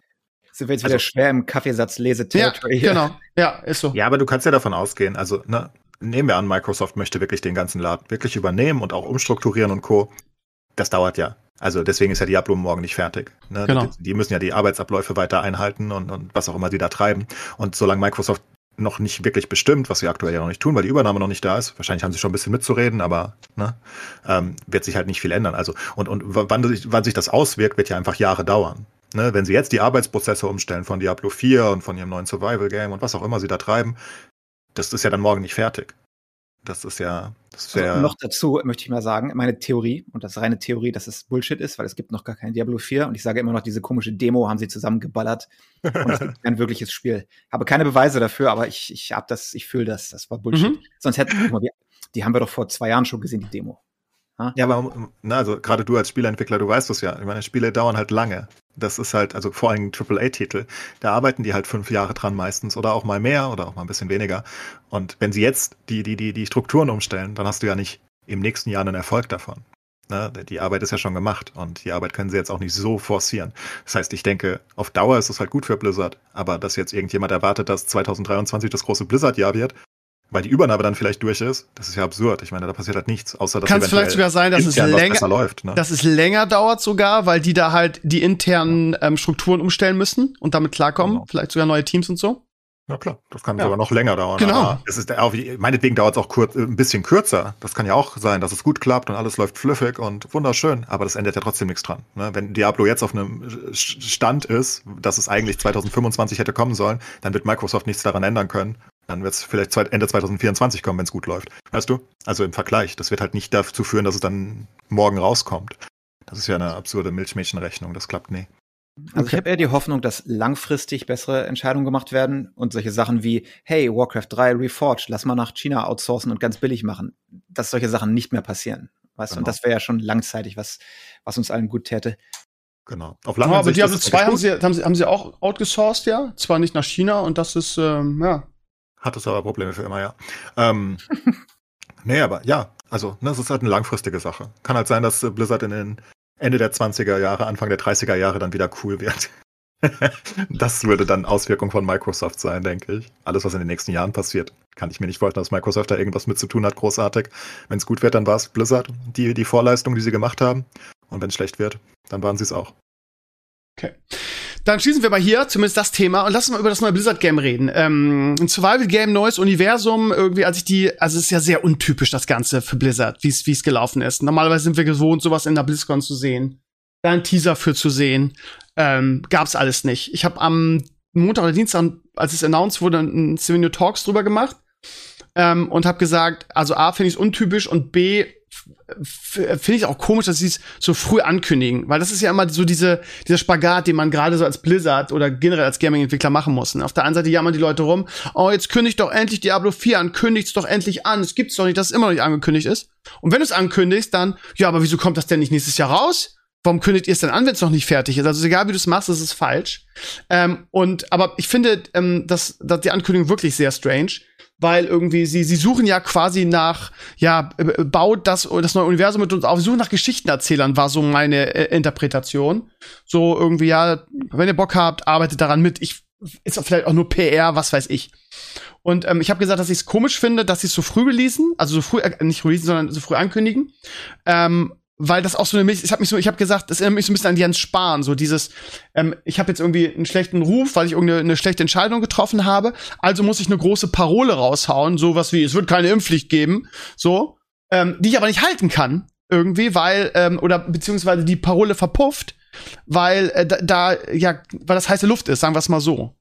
sind wir jetzt wieder Also- schwer im Kaffeesatz Ja, Lese-Territory. hier. genau. Ja, ist so. Ja, aber du kannst ja davon ausgehen, also ne, nehmen wir an, Microsoft möchte wirklich den ganzen Laden wirklich übernehmen und auch umstrukturieren und Co. Das dauert ja. Also deswegen ist ja Diablo morgen nicht fertig. Ne? Genau. Die, die müssen ja die Arbeitsabläufe weiter einhalten und, und was auch immer sie da treiben. Und solange Microsoft noch nicht wirklich bestimmt, was sie aktuell ja noch nicht tun, weil die Übernahme noch nicht da ist, wahrscheinlich haben sie schon ein bisschen mitzureden, aber ne, ähm, wird sich halt nicht viel ändern. Also und, und wann, sich- wann sich das auswirkt, wird ja einfach Jahre dauern. Ne, wenn sie jetzt die Arbeitsprozesse umstellen von Diablo 4 und von ihrem neuen Survival-Game und was auch immer sie da treiben, das ist ja dann morgen nicht fertig. Das ist ja, das. Also noch dazu möchte ich mal sagen, meine Theorie, und das ist reine Theorie, dass es Bullshit ist, weil es gibt noch gar kein Diablo 4 und ich sage immer noch, diese komische Demo haben sie zusammengeballert und es gibt kein wirkliches Spiel. Habe keine Beweise dafür, aber ich, ich hab das, ich fühle das, das war Bullshit. Mhm. Sonst hätten, wir, die haben wir doch vor zwei Jahren schon gesehen, die Demo. ja, aber na, also gerade du als Spieleentwickler, du weißt das ja. Ich meine, Spiele dauern halt lange. Das ist halt, also vor allem AAA-Titel, da arbeiten die halt fünf Jahre dran meistens oder auch mal mehr oder auch mal ein bisschen weniger. Und wenn sie jetzt die, die, die, die Strukturen umstellen, dann hast du ja nicht im nächsten Jahr einen Erfolg davon. Ne? Die Arbeit ist ja schon gemacht und die Arbeit können sie jetzt auch nicht so forcieren. Das heißt, ich denke, auf Dauer ist es halt gut für Blizzard, aber dass jetzt irgendjemand erwartet, dass 2023 das große Blizzard-Jahr wird, weil die Übernahme dann vielleicht durch ist, das ist ja absurd. Ich meine, da passiert halt nichts, außer dass Kann es vielleicht sogar sein, dass es länger läuft, ne? dass es länger dauert sogar, weil die da halt die internen ähm, Strukturen umstellen müssen und damit klarkommen, genau. vielleicht sogar neue Teams und so. Ja klar, das kann ja. sogar noch länger dauern. Genau. es ist auch, meinetwegen dauert es auch kurz, ein bisschen kürzer. Das kann ja auch sein, dass es gut klappt und alles läuft flüffig und wunderschön, aber das ändert ja trotzdem nichts dran. Ne? Wenn Diablo jetzt auf einem Stand ist, dass es eigentlich 2025 hätte kommen sollen, dann wird Microsoft nichts daran ändern können. Dann wird es vielleicht Ende 2024 kommen, wenn es gut läuft. Weißt du? Also im Vergleich. Das wird halt nicht dazu führen, dass es dann morgen rauskommt. Das ist ja eine absurde Milchmädchenrechnung. Das klappt nie. Also okay. ich habe eher die Hoffnung, dass langfristig bessere Entscheidungen gemacht werden und solche Sachen wie, hey, Warcraft 3 Reforged, lass mal nach China outsourcen und ganz billig machen, dass solche Sachen nicht mehr passieren. Weißt genau. du, und genau. das wäre ja schon langzeitig was, was uns allen gut täte. Genau. Auf lange ja, aber Sicht Diablo 2 haben sie, haben, sie, haben sie auch outgesourced, ja. Zwar nicht nach China und das ist, ähm, ja. Hat es aber Probleme für immer, ja. ähm, [LAUGHS] nee, aber ja, also, ne, das ist halt eine langfristige Sache. Kann halt sein, dass Blizzard in den Ende der 20er Jahre, Anfang der 30er Jahre dann wieder cool wird. [LAUGHS] das würde dann Auswirkung von Microsoft sein, denke ich. Alles, was in den nächsten Jahren passiert, kann ich mir nicht vorstellen, dass Microsoft da irgendwas mit zu tun hat, großartig. Wenn es gut wird, dann war es Blizzard, die, die Vorleistung, die sie gemacht haben. Und wenn es schlecht wird, dann waren sie es auch. Okay. Dann schließen wir mal hier zumindest das Thema und lass uns mal über das neue Blizzard-Game reden. Ähm, ein Survival-Game, neues Universum, irgendwie, als ich die, also es ist ja sehr untypisch, das Ganze für Blizzard, wie es gelaufen ist. Normalerweise sind wir gewohnt, sowas in der BlizzCon zu sehen. Da einen Teaser für zu sehen. Ähm, gab's alles nicht. Ich habe am Montag oder Dienstag, als es announced wurde, ein Souvenir Talks drüber gemacht. Ähm, und habe gesagt, also A, finde ich es untypisch und B, finde ich auch komisch, dass sie es so früh ankündigen, weil das ist ja immer so diese, dieser Spagat, den man gerade so als Blizzard oder generell als Gaming-Entwickler machen muss. Und auf der einen Seite jammern die Leute rum, oh, jetzt kündigt doch endlich Diablo 4 an, kündigt's doch endlich an, es gibt's doch nicht, dass es immer noch nicht angekündigt ist. Und wenn du es ankündigst, dann, ja, aber wieso kommt das denn nicht nächstes Jahr raus? Warum kündigt ihr es denn an, wenn es noch nicht fertig ist? Also egal, wie du es machst, das ist falsch. Ähm, und aber ich finde, ähm, dass, dass die Ankündigung wirklich sehr strange weil irgendwie sie sie suchen ja quasi nach ja baut das das neue Universum mit uns auf. Sie suchen nach Geschichtenerzählern war so meine äh, Interpretation. So irgendwie ja wenn ihr Bock habt arbeitet daran mit. Ich ist auch vielleicht auch nur PR was weiß ich. Und ähm, ich habe gesagt dass ich es komisch finde dass sie es so früh releasen also so früh äh, nicht releasen sondern so früh ankündigen. Ähm, weil das auch so eine ich habe mich so, ich habe gesagt, das erinnert mich so ein bisschen an Jens Spahn, so dieses, ähm, ich habe jetzt irgendwie einen schlechten Ruf, weil ich irgendeine eine schlechte Entscheidung getroffen habe, also muss ich eine große Parole raushauen, sowas wie, es wird keine Impfpflicht geben, so, ähm, die ich aber nicht halten kann, irgendwie, weil, ähm, oder beziehungsweise die Parole verpufft, weil äh, da, ja, weil das heiße Luft ist, sagen wir es mal so.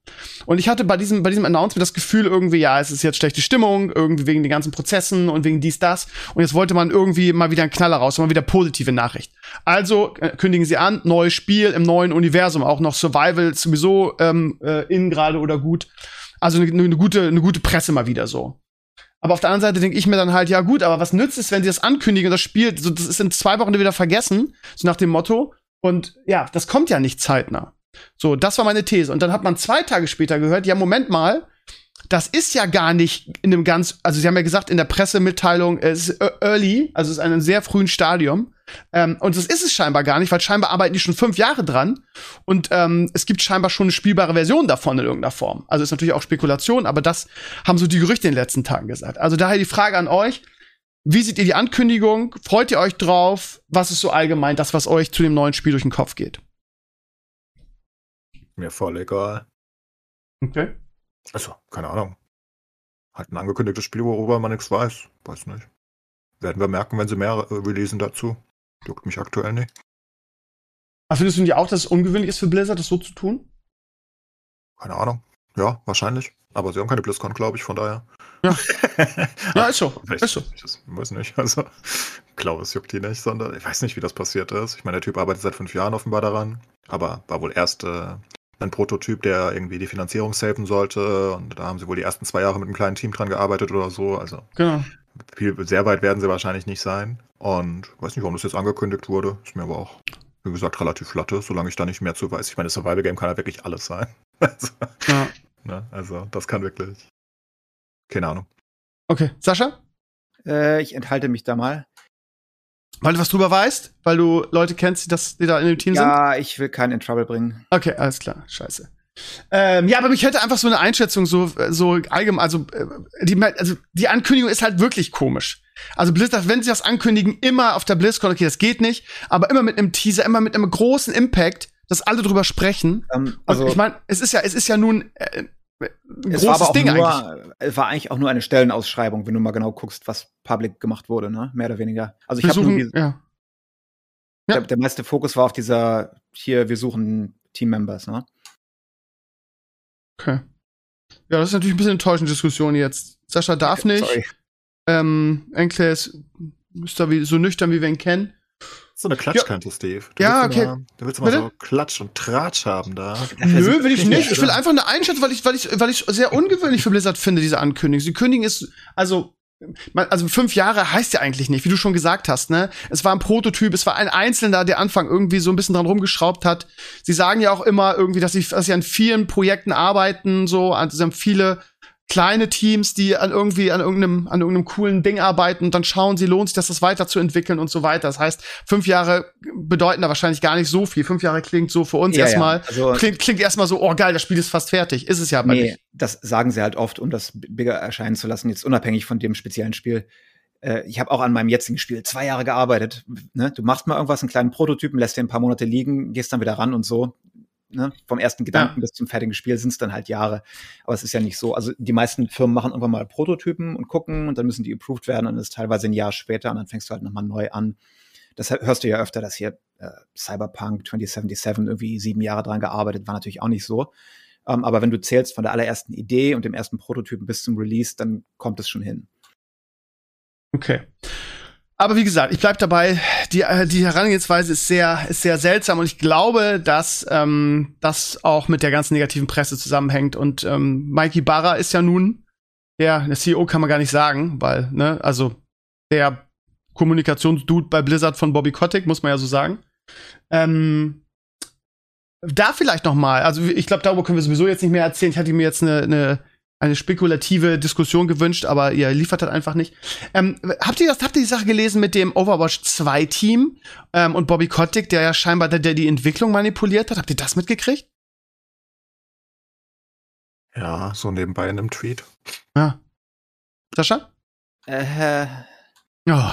Und ich hatte bei diesem bei diesem Announcement das Gefühl irgendwie, ja, es ist jetzt schlechte Stimmung, irgendwie wegen den ganzen Prozessen und wegen dies das und jetzt wollte man irgendwie mal wieder einen Knaller raus, mal wieder positive Nachricht. Also äh, kündigen sie an, neues Spiel im neuen Universum, auch noch Survival sowieso ähm, äh, in gerade oder gut. Also eine ne, gute eine gute Presse mal wieder so. Aber auf der anderen Seite denke ich mir dann halt, ja gut, aber was nützt es, wenn sie das ankündigen das Spiel, so, das ist in zwei Wochen wieder vergessen, so nach dem Motto. Und ja, das kommt ja nicht zeitnah. So, das war meine These. Und dann hat man zwei Tage später gehört, ja, Moment mal, das ist ja gar nicht in einem ganz, also sie haben ja gesagt in der Pressemitteilung, es ist early, also es ist in einem sehr frühen Stadium. Ähm, und das ist es scheinbar gar nicht, weil scheinbar arbeiten die schon fünf Jahre dran und ähm, es gibt scheinbar schon eine spielbare Version davon in irgendeiner Form. Also ist natürlich auch Spekulation, aber das haben so die Gerüchte in den letzten Tagen gesagt. Also daher die Frage an euch, wie seht ihr die Ankündigung? Freut ihr euch drauf? Was ist so allgemein das, was euch zu dem neuen Spiel durch den Kopf geht? Mir voll egal. Okay. Also, keine Ahnung. Halt ein angekündigtes Spiel, worüber man nichts weiß. Weiß nicht. Werden wir merken, wenn sie mehr äh, releasen dazu. Juckt mich aktuell nicht. Aber findest du nicht auch, dass es ungewöhnlich ist für Blizzard, das so zu tun? Keine Ahnung. Ja, wahrscheinlich. Aber sie haben keine BlizzCon, glaube ich, von daher. Ja, [LAUGHS] ja ist so. ist so. Ich weiß nicht. Also, glaube, es juckt die nicht, sondern ich weiß nicht, wie das passiert ist. Ich meine, der Typ arbeitet seit fünf Jahren offenbar daran, aber war wohl erst äh, ein Prototyp, der irgendwie die Finanzierung saven sollte. Und da haben sie wohl die ersten zwei Jahre mit einem kleinen Team dran gearbeitet oder so. Also, genau. viel, sehr weit werden sie wahrscheinlich nicht sein. Und weiß nicht, warum das jetzt angekündigt wurde. Ist mir aber auch wie gesagt, relativ flotte, solange ich da nicht mehr zu weiß. Ich meine, Survival Game kann ja wirklich alles sein. [LAUGHS] also, ja. ne? also, das kann wirklich. Keine Ahnung. Okay. Sascha? Äh, ich enthalte mich da mal. Weil du was drüber weißt? Weil du Leute kennst, die, das, die da in dem Team ja, sind? Ja, ich will keinen in Trouble bringen. Okay, alles klar. Scheiße. Ähm, ja, aber mich hätte einfach so eine Einschätzung so so allgemein, also äh, die also die Ankündigung ist halt wirklich komisch. Also Blizzard, wenn sie das ankündigen, immer auf der BlizzCon, okay, das geht nicht, aber immer mit einem Teaser, immer mit einem großen Impact, dass alle drüber sprechen. Um, ähm, also ich meine, es ist ja es ist ja nun äh, es großes Ding nur, eigentlich. Es war eigentlich auch nur eine Stellenausschreibung, wenn du mal genau guckst, was public gemacht wurde, ne? Mehr oder weniger. Also ich habe ja. Der, der meiste Fokus war auf dieser hier wir suchen Teammembers, ne? Okay. Ja, das ist natürlich ein bisschen enttäuschende Diskussion jetzt. Sascha darf okay, nicht. Sorry. Ähm, Enkler ist, ist da wie, so nüchtern, wie wir ihn kennen. So eine Klatschkante, ja. Steve. Du ja, okay. Mal, du willst mal so Klatsch und Tratsch haben da. Nö, will ich nicht. Ich will einfach eine Einschätzung, weil ich, weil ich, weil ich sehr ungewöhnlich für Blizzard finde, diese Ankündigung. Sie kündigen ist, also, also fünf Jahre heißt ja eigentlich nicht, wie du schon gesagt hast, ne? Es war ein Prototyp, es war ein Einzelner, der Anfang irgendwie so ein bisschen dran rumgeschraubt hat. Sie sagen ja auch immer irgendwie, dass sie, dass sie an vielen Projekten arbeiten, so, also sie haben viele kleine Teams, die an irgendwie an irgendeinem an irgendeinem coolen Ding arbeiten und dann schauen sie, lohnt sich das, das weiterzuentwickeln und so weiter. Das heißt, fünf Jahre bedeuten da wahrscheinlich gar nicht so viel. Fünf Jahre klingt so für uns ja, erstmal, ja. also, klingt, klingt erstmal so, oh geil, das Spiel ist fast fertig. Ist es ja aber nee, nicht. Das sagen sie halt oft, um das bigger erscheinen zu lassen, jetzt unabhängig von dem speziellen Spiel. Äh, ich habe auch an meinem jetzigen Spiel zwei Jahre gearbeitet. Ne? Du machst mal irgendwas, einen kleinen Prototypen, lässt den ein paar Monate liegen, gehst dann wieder ran und so ne, vom ersten Gedanken ja. bis zum fertigen Spiel sind es dann halt Jahre. Aber es ist ja nicht so. Also die meisten Firmen machen irgendwann mal Prototypen und gucken und dann müssen die approved werden und das ist teilweise ein Jahr später und dann fängst du halt nochmal neu an. Das hörst du ja öfter, dass hier äh, Cyberpunk 2077 irgendwie sieben Jahre dran gearbeitet, war natürlich auch nicht so. Ähm, aber wenn du zählst von der allerersten Idee und dem ersten Prototypen bis zum Release, dann kommt es schon hin. Okay. Aber wie gesagt, ich bleib dabei. Die, äh, die Herangehensweise ist sehr, ist sehr seltsam und ich glaube, dass ähm, das auch mit der ganzen negativen Presse zusammenhängt. Und ähm, Mikey Barra ist ja nun der, der CEO kann man gar nicht sagen, weil, ne, also der Kommunikationsdude bei Blizzard von Bobby Kotick, muss man ja so sagen. Ähm, da vielleicht noch mal, also ich glaube, darüber können wir sowieso jetzt nicht mehr erzählen. Ich hatte mir jetzt eine, eine eine spekulative Diskussion gewünscht, aber ihr liefert das einfach nicht. Ähm, habt ihr das, habt ihr die Sache gelesen mit dem Overwatch 2 Team ähm, und Bobby Kotick, der ja scheinbar der, der die Entwicklung manipuliert hat? Habt ihr das mitgekriegt? Ja, so nebenbei in einem Tweet. Ja. Sascha? Äh. Oh.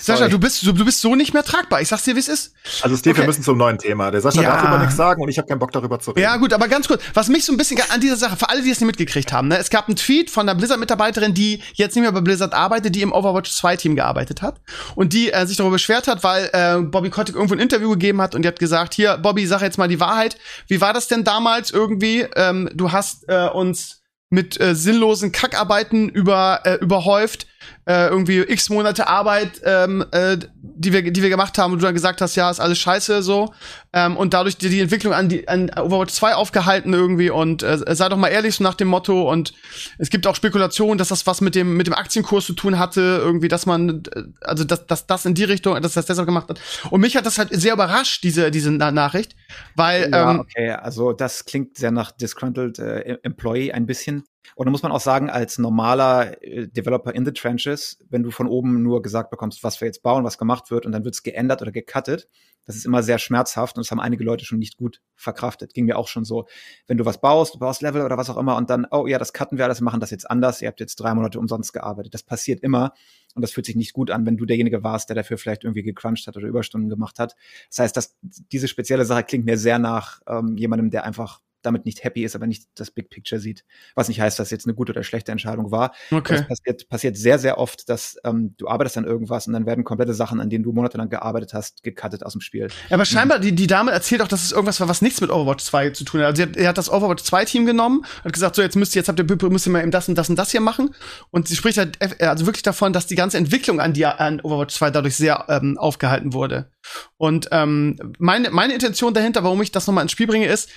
Sascha, du bist, du, du bist so nicht mehr tragbar. Ich sag's dir, wie es ist. Also Steve, okay. wir müssen zum neuen Thema. Der Sascha ja. darf darüber nichts sagen und ich habe keinen Bock darüber zu reden. Ja, gut, aber ganz kurz, was mich so ein bisschen an dieser Sache, für alle, die es nicht mitgekriegt haben, ne, es gab einen Tweet von einer Blizzard-Mitarbeiterin, die jetzt nicht mehr bei Blizzard arbeitet, die im Overwatch 2-Team gearbeitet hat und die äh, sich darüber beschwert hat, weil äh, Bobby Kotick irgendwo ein Interview gegeben hat und die hat gesagt, hier, Bobby, sag jetzt mal die Wahrheit. Wie war das denn damals irgendwie? Ähm, du hast äh, uns mit äh, sinnlosen Kackarbeiten über, äh, überhäuft äh, irgendwie x Monate Arbeit, ähm, äh, die wir, die wir gemacht haben und du dann gesagt hast, ja, ist alles scheiße so. Ähm, und dadurch die, die Entwicklung an, die, an Overwatch 2 aufgehalten irgendwie und äh, sei doch mal ehrlich so nach dem Motto und es gibt auch Spekulationen, dass das was mit dem, mit dem Aktienkurs zu tun hatte, irgendwie, dass man, äh, also dass, dass das in die Richtung, dass das deshalb gemacht hat. Und mich hat das halt sehr überrascht, diese, diese Na Nachricht, weil. Ja, ähm, okay, also das klingt sehr nach disgruntled äh, Employee ein bisschen. Und da muss man auch sagen, als normaler äh, Developer in the Trenches, wenn du von oben nur gesagt bekommst, was wir jetzt bauen, was gemacht wird, und dann wird es geändert oder gecuttet, das ist immer sehr schmerzhaft und das haben einige Leute schon nicht gut verkraftet. Ging mir auch schon so, wenn du was baust, du baust Level oder was auch immer und dann, oh ja, das cutten wir alles, machen das jetzt anders, ihr habt jetzt drei Monate umsonst gearbeitet. Das passiert immer und das fühlt sich nicht gut an, wenn du derjenige warst, der dafür vielleicht irgendwie gecrunched hat oder Überstunden gemacht hat. Das heißt, dass diese spezielle Sache klingt mir sehr nach ähm, jemandem, der einfach damit nicht happy ist, aber nicht das Big Picture sieht. Was nicht heißt, dass jetzt eine gute oder schlechte Entscheidung war. Okay. Das passiert, passiert sehr, sehr oft, dass ähm, du arbeitest an irgendwas und dann werden komplette Sachen, an denen du monatelang gearbeitet hast, gecuttet aus dem Spiel. Ja, aber scheinbar, die, die Dame erzählt auch, dass es irgendwas war, was nichts mit Overwatch 2 zu tun hat. Also sie hat, er hat das Overwatch 2 Team genommen, hat gesagt, so jetzt müsst ihr, jetzt habt ihr, müsst ihr mal eben das und das und das hier machen. Und sie spricht halt äh, also wirklich davon, dass die ganze Entwicklung an, die, an Overwatch 2 dadurch sehr ähm, aufgehalten wurde. Und ähm, meine, meine Intention dahinter, warum ich das nochmal ins Spiel bringe, ist,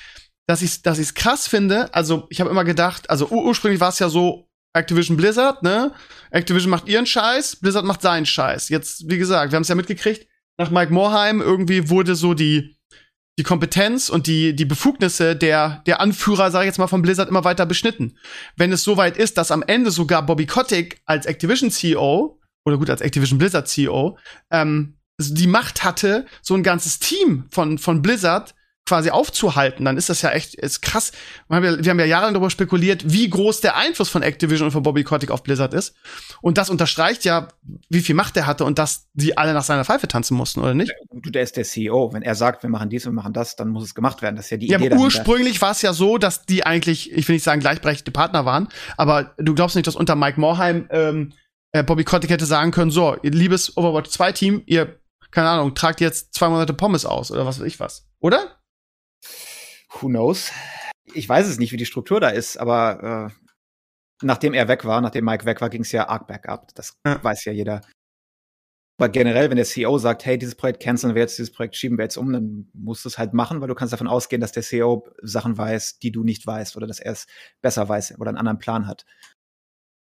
dass ich dass ich's krass finde. Also, ich habe immer gedacht, also ur ursprünglich war es ja so Activision Blizzard, ne? Activision macht ihren Scheiß, Blizzard macht seinen Scheiß. Jetzt, wie gesagt, wir haben es ja mitgekriegt, nach Mike Morheim irgendwie wurde so die, die Kompetenz und die, die Befugnisse der, der Anführer, sage ich jetzt mal, von Blizzard immer weiter beschnitten. Wenn es soweit ist, dass am Ende sogar Bobby Kotick als Activision CEO oder gut, als Activision Blizzard CEO, ähm, die Macht hatte, so ein ganzes Team von, von Blizzard quasi aufzuhalten, dann ist das ja echt ist krass. Wir haben ja, wir haben ja jahrelang darüber spekuliert, wie groß der Einfluss von Activision und von Bobby Kotick auf Blizzard ist. Und das unterstreicht ja, wie viel Macht er hatte und dass die alle nach seiner Pfeife tanzen mussten, oder nicht? Du, der ist der CEO. Wenn er sagt, wir machen dies und wir machen das, dann muss es gemacht werden. Das ist ja die ja, Idee. Ursprünglich war es ja so, dass die eigentlich, ich will nicht sagen gleichberechtigte Partner waren, aber du glaubst nicht, dass unter Mike Morheim ähm, äh, Bobby Kotick hätte sagen können, so, ihr liebes Overwatch 2 Team, ihr, keine Ahnung, tragt jetzt zwei Monate Pommes aus oder was weiß ich was. Oder? Who knows? Ich weiß es nicht, wie die Struktur da ist, aber äh, nachdem er weg war, nachdem Mike weg war, ging es ja arg bergab. Das ja. weiß ja jeder. Aber generell, wenn der CEO sagt, hey, dieses Projekt canceln wir jetzt, dieses Projekt schieben wir jetzt um, dann musst du es halt machen, weil du kannst davon ausgehen, dass der CEO Sachen weiß, die du nicht weißt oder dass er es besser weiß oder einen anderen Plan hat.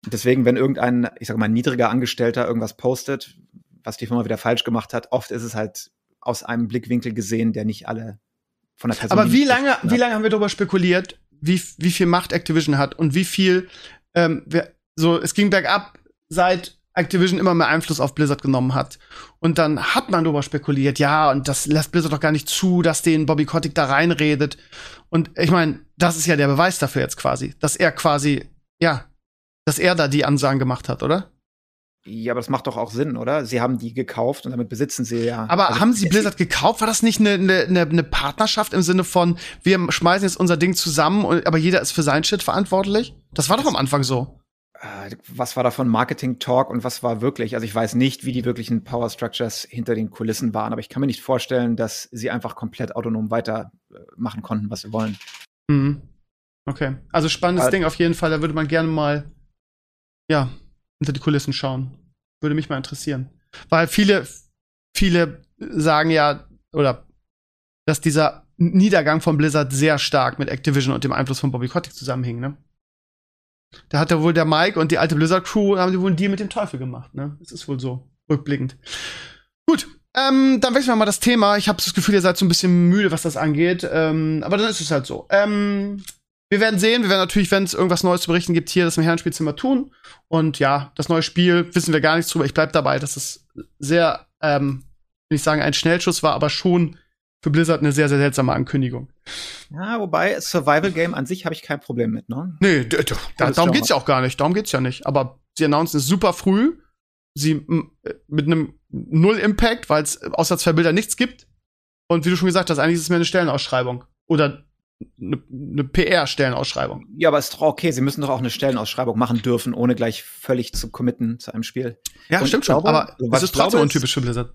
Deswegen, wenn irgendein, ich sag mal, niedriger Angestellter irgendwas postet, was die Firma wieder falsch gemacht hat, oft ist es halt aus einem Blickwinkel gesehen, der nicht alle von der Person. Aber wie lange, wie lange haben wir darüber spekuliert, wie, wie viel Macht Activision hat und wie viel, ähm, wer, so, es ging bergab, seit Activision immer mehr Einfluss auf Blizzard genommen hat. Und dann hat man darüber spekuliert, ja, und das lässt Blizzard doch gar nicht zu, dass den Bobby Kotick da reinredet. Und ich meine, das ist ja der Beweis dafür jetzt quasi, dass er quasi, ja, dass er da die Ansagen gemacht hat, oder? Ja, aber das macht doch auch Sinn, oder? Sie haben die gekauft und damit besitzen sie ja. Aber also, haben sie Blizzard gekauft? War das nicht eine, eine, eine Partnerschaft im Sinne von, wir schmeißen jetzt unser Ding zusammen, aber jeder ist für sein Shit verantwortlich? Das war doch am Anfang so. Äh, was war davon Marketing-Talk und was war wirklich? Also ich weiß nicht, wie die wirklichen Power Structures hinter den Kulissen waren, aber ich kann mir nicht vorstellen, dass sie einfach komplett autonom weitermachen konnten, was sie wollen. Mhm. Okay. Also spannendes aber Ding auf jeden Fall. Da würde man gerne mal, ja, hinter die Kulissen schauen. Würde mich mal interessieren. Weil viele, viele sagen ja, oder dass dieser Niedergang von Blizzard sehr stark mit Activision und dem Einfluss von Bobby Kotick zusammenhing, ne? Da hat ja wohl der Mike und die alte Blizzard-Crew, haben die wohl einen Deal mit dem Teufel gemacht, ne? Das ist wohl so, rückblickend. Gut, ähm, dann wechseln wir mal das Thema. Ich habe das Gefühl, ihr seid so ein bisschen müde, was das angeht. Ähm, aber dann ist es halt so. Ähm, wir werden sehen. Wir werden natürlich, wenn es irgendwas Neues zu berichten gibt, hier das im Herrenspielzimmer tun. Und ja, das neue Spiel wissen wir gar nichts drüber. Ich bleib dabei, dass es sehr, ähm, will ich sagen, ein Schnellschuss war, aber schon für Blizzard eine sehr, sehr seltsame Ankündigung. Ja, wobei Survival Game an sich habe ich kein Problem mit, ne? Nee, da, darum geht's ja auch gar nicht. Darum geht's ja nicht. Aber sie announcen es super früh. Sie mit einem Null Impact, weil es außer zwei Bilder nichts gibt. Und wie du schon gesagt hast, eigentlich ist es mehr eine Stellenausschreibung. Oder eine, eine PR-Stellenausschreibung. Ja, aber ist doch okay. Sie müssen doch auch eine Stellenausschreibung machen dürfen, ohne gleich völlig zu committen zu einem Spiel. Ja, Und stimmt schon. Glaube, aber es ist trotzdem untypisch für Blizzard.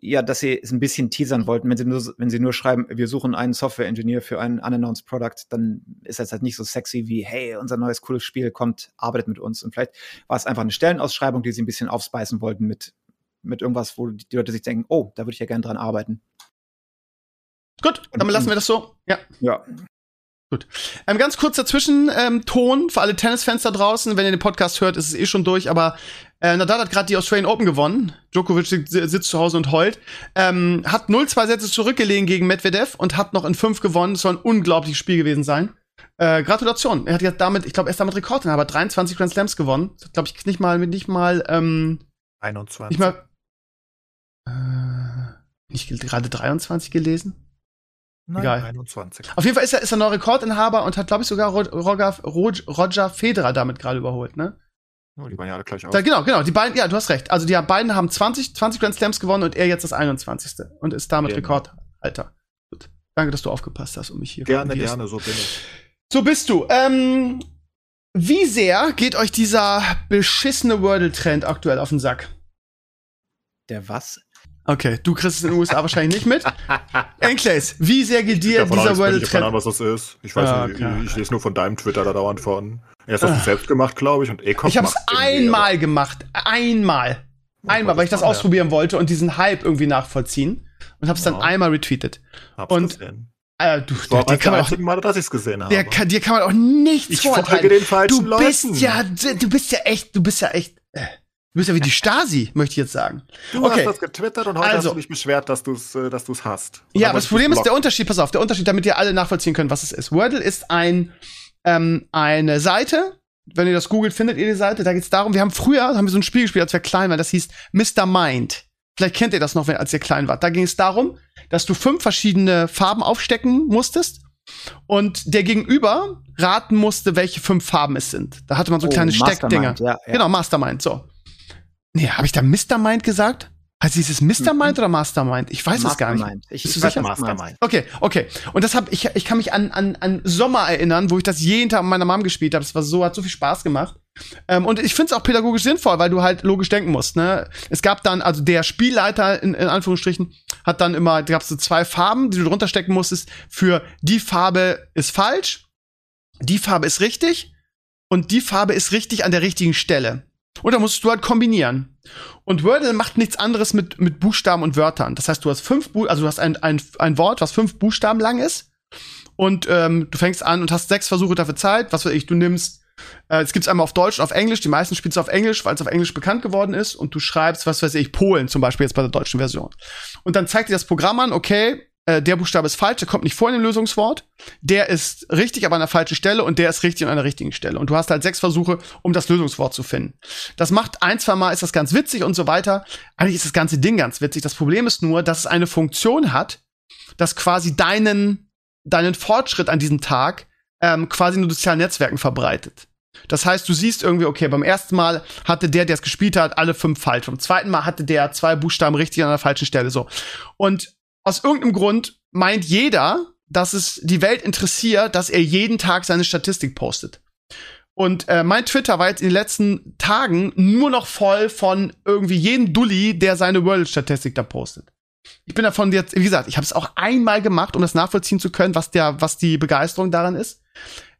Ja, dass sie es ein bisschen teasern wollten. Wenn sie nur, wenn sie nur schreiben, wir suchen einen Software-Engineer für ein unannounced Product, dann ist das halt nicht so sexy wie, hey, unser neues cooles Spiel kommt, arbeitet mit uns. Und vielleicht war es einfach eine Stellenausschreibung, die sie ein bisschen aufspeisen wollten mit, mit irgendwas, wo die Leute sich denken, oh, da würde ich ja gerne dran arbeiten. Gut, dann lassen wir das so. Ja. Ja. Gut. Ähm, ganz kurz dazwischen, ähm, Ton für alle Tennisfans da draußen. Wenn ihr den Podcast hört, ist es eh schon durch, aber äh, Nadal hat gerade die Australian Open gewonnen. Djokovic sitzt zu Hause und heult. Ähm, hat 0-2 Sätze zurückgelegen gegen Medvedev und hat noch in 5 gewonnen. Das soll ein unglaubliches Spiel gewesen sein. Äh, Gratulation. Er hat jetzt damit, ich glaube, er ist damit Rekordinhaber, 23 Grand Slams gewonnen. Glaube ich, nicht mal, nicht mal, ähm, 21. Nicht mal, äh, nicht gerade 23 gelesen? Nein, Egal. 21. Auf jeden Fall ist er, ist er neuer Rekordinhaber und hat, glaube ich, sogar Roger, Roger Federer damit gerade überholt, ne? Oh, die waren ja alle gleich auf. Da, genau, genau. Die beiden, ja, du hast recht. Also die beiden haben 20, 20 Grand Slams gewonnen und er jetzt das 21. und ist damit genau. Rekordhalter. Gut. Danke, dass du aufgepasst hast, um mich hier Gerne, gerne, so bin ich. So bist du. Ähm, wie sehr geht euch dieser beschissene Wordle-Trend aktuell auf den Sack? Der was? Okay, du kriegst es in den USA wahrscheinlich nicht mit. [LAUGHS] Enclays, wie sehr geht dir dieser World Trend? Ich keine Ahnung, was das ist. Ich weiß ah, nicht, ich, ich, lese nur von deinem Twitter da dauernd von. Er ist das ah. selbst gemacht, glaube ich, und Ecom Ich hab's einmal aber. gemacht. Einmal. Einmal, weil ich das ja. ausprobieren wollte und diesen Hype irgendwie nachvollziehen. Und hab's ja. dann einmal retweetet. Hab's und gesehen. Äh, du, das war dir kann auch, Mal, dass ich's gesehen habe. Der, kann, dir kann man auch nichts ich vorenthalten. den falschen du bist Leuten. ja, du bist ja echt, du bist ja echt. Äh. Du bist ja wie die Stasi, [LAUGHS] möchte ich jetzt sagen. Du okay. hast das getwittert und heute also, hast du dich beschwert, dass du es äh, dass du's hast. Und ja, aber das Problem ist der Unterschied, pass auf, der Unterschied, damit ihr alle nachvollziehen könnt, was es ist. Wordle ist ein, ähm, eine Seite, wenn ihr das googelt, findet ihr die Seite. Da geht es darum, wir haben früher, haben wir so ein Spiel gespielt, als wir klein waren, das hieß Mr. Mind. Vielleicht kennt ihr das noch, als ihr klein wart. Da ging es darum, dass du fünf verschiedene Farben aufstecken musstest und der Gegenüber raten musste, welche fünf Farben es sind. Da hatte man so oh, kleine Steckdinger. Ja, ja. Genau, Mastermind, so. Nee, habe ich da Mr. Mind gesagt? Also dieses Mr. Mind mhm. oder Mastermind? Ich weiß es gar nicht. Ich, du sicher? Mastermind. Okay, okay. Und das hab ich, ich kann mich an, an, an Sommer erinnern, wo ich das jeden Tag mit meiner Mom gespielt habe. Das war so, hat so viel Spaß gemacht. Ähm, und ich finde es auch pädagogisch sinnvoll, weil du halt logisch denken musst. Ne? Es gab dann, also der Spielleiter in, in Anführungsstrichen, hat dann immer, da gab es so zwei Farben, die du drunter stecken musstest. Für die Farbe ist falsch, die Farbe ist richtig und die Farbe ist richtig an der richtigen Stelle. Und da musst du halt kombinieren. Und Wordle macht nichts anderes mit, mit Buchstaben und Wörtern. Das heißt, du hast fünf, Bu also du hast ein, ein, ein Wort, was fünf Buchstaben lang ist. Und ähm, du fängst an und hast sechs Versuche dafür Zeit. Was weiß ich, du nimmst, äh, es gibt's einmal auf Deutsch und auf Englisch. Die meisten spielst du auf Englisch, weil es auf Englisch bekannt geworden ist. Und du schreibst, was weiß ich, Polen zum Beispiel jetzt bei der deutschen Version. Und dann zeigt dir das Programm an, okay, äh, der Buchstabe ist falsch, der kommt nicht vor in dem Lösungswort. Der ist richtig, aber an der falschen Stelle und der ist richtig an der richtigen Stelle. Und du hast halt sechs Versuche, um das Lösungswort zu finden. Das macht ein, zwei Mal ist das ganz witzig und so weiter. Eigentlich ist das ganze Ding ganz witzig. Das Problem ist nur, dass es eine Funktion hat, dass quasi deinen, deinen Fortschritt an diesem Tag ähm, quasi in sozialen Netzwerken verbreitet. Das heißt, du siehst irgendwie, okay, beim ersten Mal hatte der, der es gespielt hat, alle fünf falsch. Beim zweiten Mal hatte der zwei Buchstaben richtig an der falschen Stelle, so. Und aus irgendeinem Grund meint jeder, dass es die Welt interessiert, dass er jeden Tag seine Statistik postet. Und äh, mein Twitter war jetzt in den letzten Tagen nur noch voll von irgendwie jedem Dulli, der seine World-Statistik da postet. Ich bin davon jetzt, wie gesagt, ich habe es auch einmal gemacht, um das nachvollziehen zu können, was der, was die Begeisterung daran ist.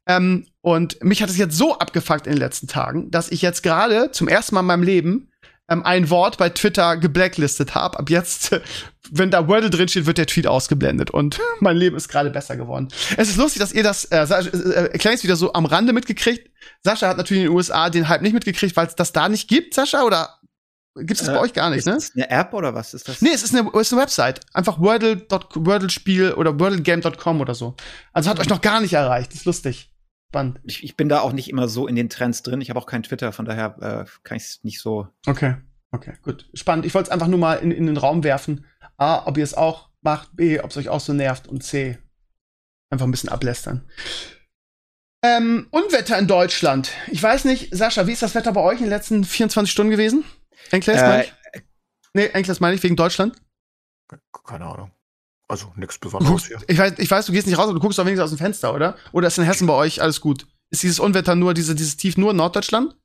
Ähm, und mich hat es jetzt so abgefuckt in den letzten Tagen, dass ich jetzt gerade zum ersten Mal in meinem Leben ähm, ein Wort bei Twitter geblacklistet habe. Ab jetzt, [LAUGHS] wenn da Wordle drin steht, wird der Tweet ausgeblendet und mein Leben ist gerade besser geworden. Es ist lustig, dass ihr das äh, äh, äh kleines wieder so am Rande mitgekriegt. Sascha hat natürlich in den USA den Hype nicht mitgekriegt, weil es das da nicht gibt, Sascha, oder Gibt es äh, bei euch gar nicht, ist ne? Ist das eine App oder was ist das? Nee, es ist eine, es ist eine Website. Einfach Wordle, Wordle Spiel oder wordlegame.com oder so. Also hat euch noch gar nicht erreicht. Das ist lustig. Spannend. Ich, ich, bin da auch nicht immer so in den Trends drin. Ich habe auch kein Twitter, von daher äh, kann ich es nicht so. Okay, okay, gut. Spannend. Ich wollte es einfach nur mal in, in den Raum werfen. A, ob ihr es auch macht. B, ob es euch auch so nervt. Und C, einfach ein bisschen ablästern. Ähm, Unwetter in Deutschland. Ich weiß nicht, Sascha, wie ist das Wetter bei euch in den letzten 24 Stunden gewesen? Enkles, äh, meine ich? Nee, Enkles meine ich, wegen Deutschland? Keine Ahnung. Also nichts Besonderes hier. Ich weiß, ich weiß, du gehst nicht raus, aber du guckst doch wenigstens aus dem Fenster, oder? Oder ist in Hessen bei euch alles gut? Ist dieses Unwetter nur diese, dieses Tief nur in Norddeutschland?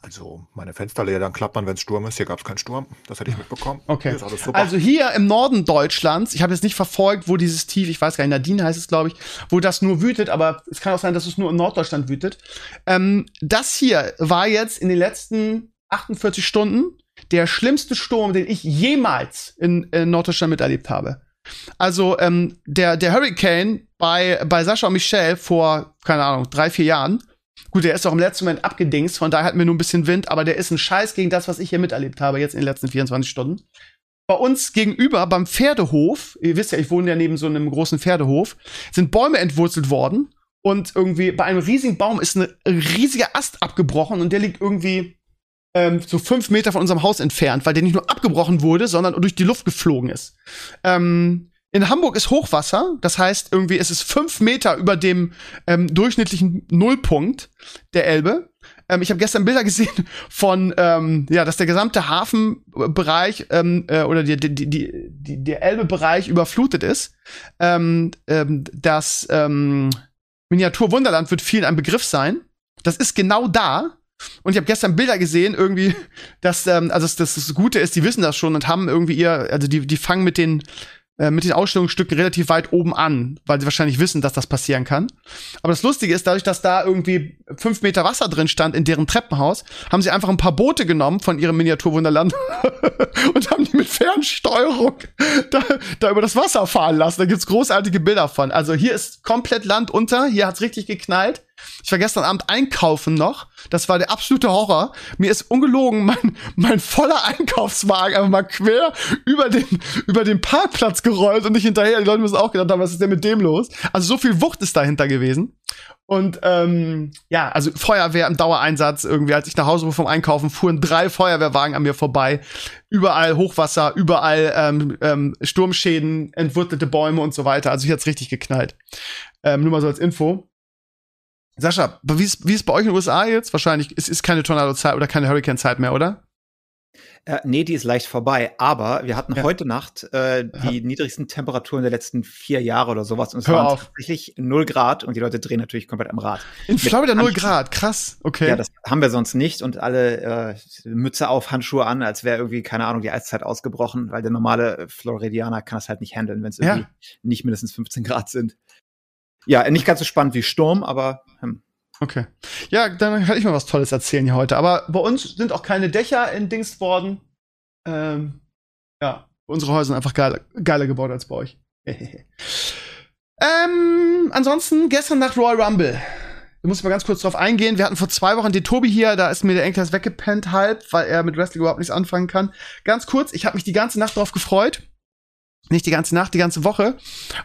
Also meine Fensterläder klappern, wenn es Sturm ist. Hier gab es keinen Sturm. Das hätte ich mitbekommen. Okay. Hier also hier im Norden Deutschlands, ich habe jetzt nicht verfolgt, wo dieses Tief, ich weiß gar nicht, Nadine heißt es, glaube ich, wo das nur wütet, aber es kann auch sein, dass es nur in Norddeutschland wütet. Ähm, das hier war jetzt in den letzten 48 Stunden der schlimmste Sturm, den ich jemals in, in Norddeutschland miterlebt habe. Also ähm, der, der Hurricane bei, bei Sascha und Michelle vor, keine Ahnung, drei, vier Jahren. Gut, der ist auch im letzten Moment abgedingst, von daher hatten wir nur ein bisschen Wind, aber der ist ein Scheiß gegen das, was ich hier miterlebt habe, jetzt in den letzten 24 Stunden. Bei uns gegenüber beim Pferdehof, ihr wisst ja, ich wohne ja neben so einem großen Pferdehof, sind Bäume entwurzelt worden und irgendwie bei einem riesigen Baum ist ein riesiger Ast abgebrochen und der liegt irgendwie ähm, so fünf Meter von unserem Haus entfernt, weil der nicht nur abgebrochen wurde, sondern durch die Luft geflogen ist. Ähm, in Hamburg ist Hochwasser, das heißt irgendwie ist es fünf Meter über dem ähm, durchschnittlichen Nullpunkt der Elbe. Ähm, ich habe gestern Bilder gesehen von, ähm, ja, dass der gesamte Hafenbereich ähm, äh, oder die, die, die, die, der Elbe-Bereich überflutet ist. Ähm, ähm, das ähm, Miniatur Wunderland wird vielen ein Begriff sein. Das ist genau da, und ich habe gestern Bilder gesehen, irgendwie, dass, ähm, also das, das Gute ist, die wissen das schon und haben irgendwie ihr, also die, die fangen mit den, äh, mit den Ausstellungsstücken relativ weit oben an, weil sie wahrscheinlich wissen, dass das passieren kann. Aber das Lustige ist, dadurch, dass da irgendwie fünf Meter Wasser drin stand in deren Treppenhaus, haben sie einfach ein paar Boote genommen von ihrem Miniaturwunderland [LAUGHS] und haben die mit Fernsteuerung da, da über das Wasser fahren lassen. Da gibt's großartige Bilder von. Also hier ist komplett Land unter, hier hat's richtig geknallt. Ich war gestern Abend einkaufen noch. Das war der absolute Horror. Mir ist ungelogen [LAUGHS] mein, mein voller Einkaufswagen einfach mal quer über den, über den Parkplatz gerollt und nicht hinterher. Die Leute müssen auch gedacht haben, was ist denn mit dem los? Also so viel Wucht ist dahinter gewesen. Und ähm, ja, also Feuerwehr im Dauereinsatz irgendwie, als ich nach Hause fuhr vom Einkaufen, fuhren drei Feuerwehrwagen an mir vorbei. Überall Hochwasser, überall ähm, ähm, Sturmschäden, entwurzelte Bäume und so weiter. Also hier hat's richtig geknallt. Ähm, nur mal so als Info. Sascha, wie ist, wie ist bei euch in den USA jetzt? Wahrscheinlich, es ist keine Tornado-Zeit oder keine Hurricane-Zeit mehr, oder? Äh, nee, die ist leicht vorbei. Aber wir hatten ja. heute Nacht äh, die ja. niedrigsten Temperaturen der letzten vier Jahre oder sowas. Und es Hör waren auf. tatsächlich 0 Grad und die Leute drehen natürlich komplett am Rad. In Florida 0 Grad, krass, okay. Ja, das haben wir sonst nicht und alle äh, Mütze auf, Handschuhe an, als wäre irgendwie, keine Ahnung, die Eiszeit ausgebrochen, weil der normale Floridianer kann das halt nicht handeln, wenn es irgendwie ja. nicht mindestens 15 Grad sind. Ja, nicht ganz so spannend wie Sturm, aber hm. Okay. Ja, dann kann ich mal was Tolles erzählen hier heute. Aber bei uns sind auch keine Dächer in Dings worden. Ähm, ja, unsere Häuser sind einfach geiler, geiler gebaut als bei euch. [LAUGHS] ähm, ansonsten, gestern Nacht Royal Rumble. Da muss ich mal ganz kurz drauf eingehen. Wir hatten vor zwei Wochen den Tobi hier, da ist mir der Enkel weggepennt halb, weil er mit Wrestling überhaupt nichts anfangen kann. Ganz kurz, ich habe mich die ganze Nacht drauf gefreut. Nicht die ganze Nacht, die ganze Woche,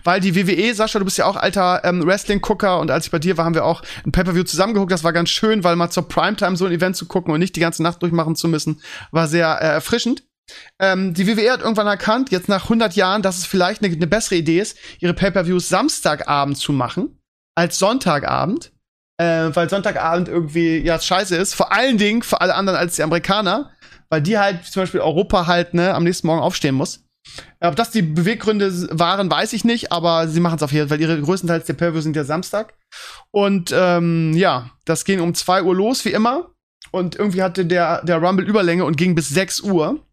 weil die WWE, Sascha, du bist ja auch alter ähm, Wrestling-Gucker und als ich bei dir war, haben wir auch ein Pay-Per-View zusammengeguckt. Das war ganz schön, weil mal zur Primetime so ein Event zu gucken und nicht die ganze Nacht durchmachen zu müssen, war sehr äh, erfrischend. Ähm, die WWE hat irgendwann erkannt, jetzt nach 100 Jahren, dass es vielleicht eine, eine bessere Idee ist, ihre Pay-Per-Views Samstagabend zu machen als Sonntagabend, äh, weil Sonntagabend irgendwie ja scheiße ist. Vor allen Dingen für alle anderen als die Amerikaner, weil die halt zum Beispiel Europa halt ne am nächsten Morgen aufstehen muss. Ob das die Beweggründe waren, weiß ich nicht, aber sie machen es auf jeden Fall, weil ihre größtenteils der Pay-Per-View sind ja Samstag. Und ähm, ja, das ging um 2 Uhr los, wie immer. Und irgendwie hatte der, der Rumble Überlänge und ging bis 6 Uhr.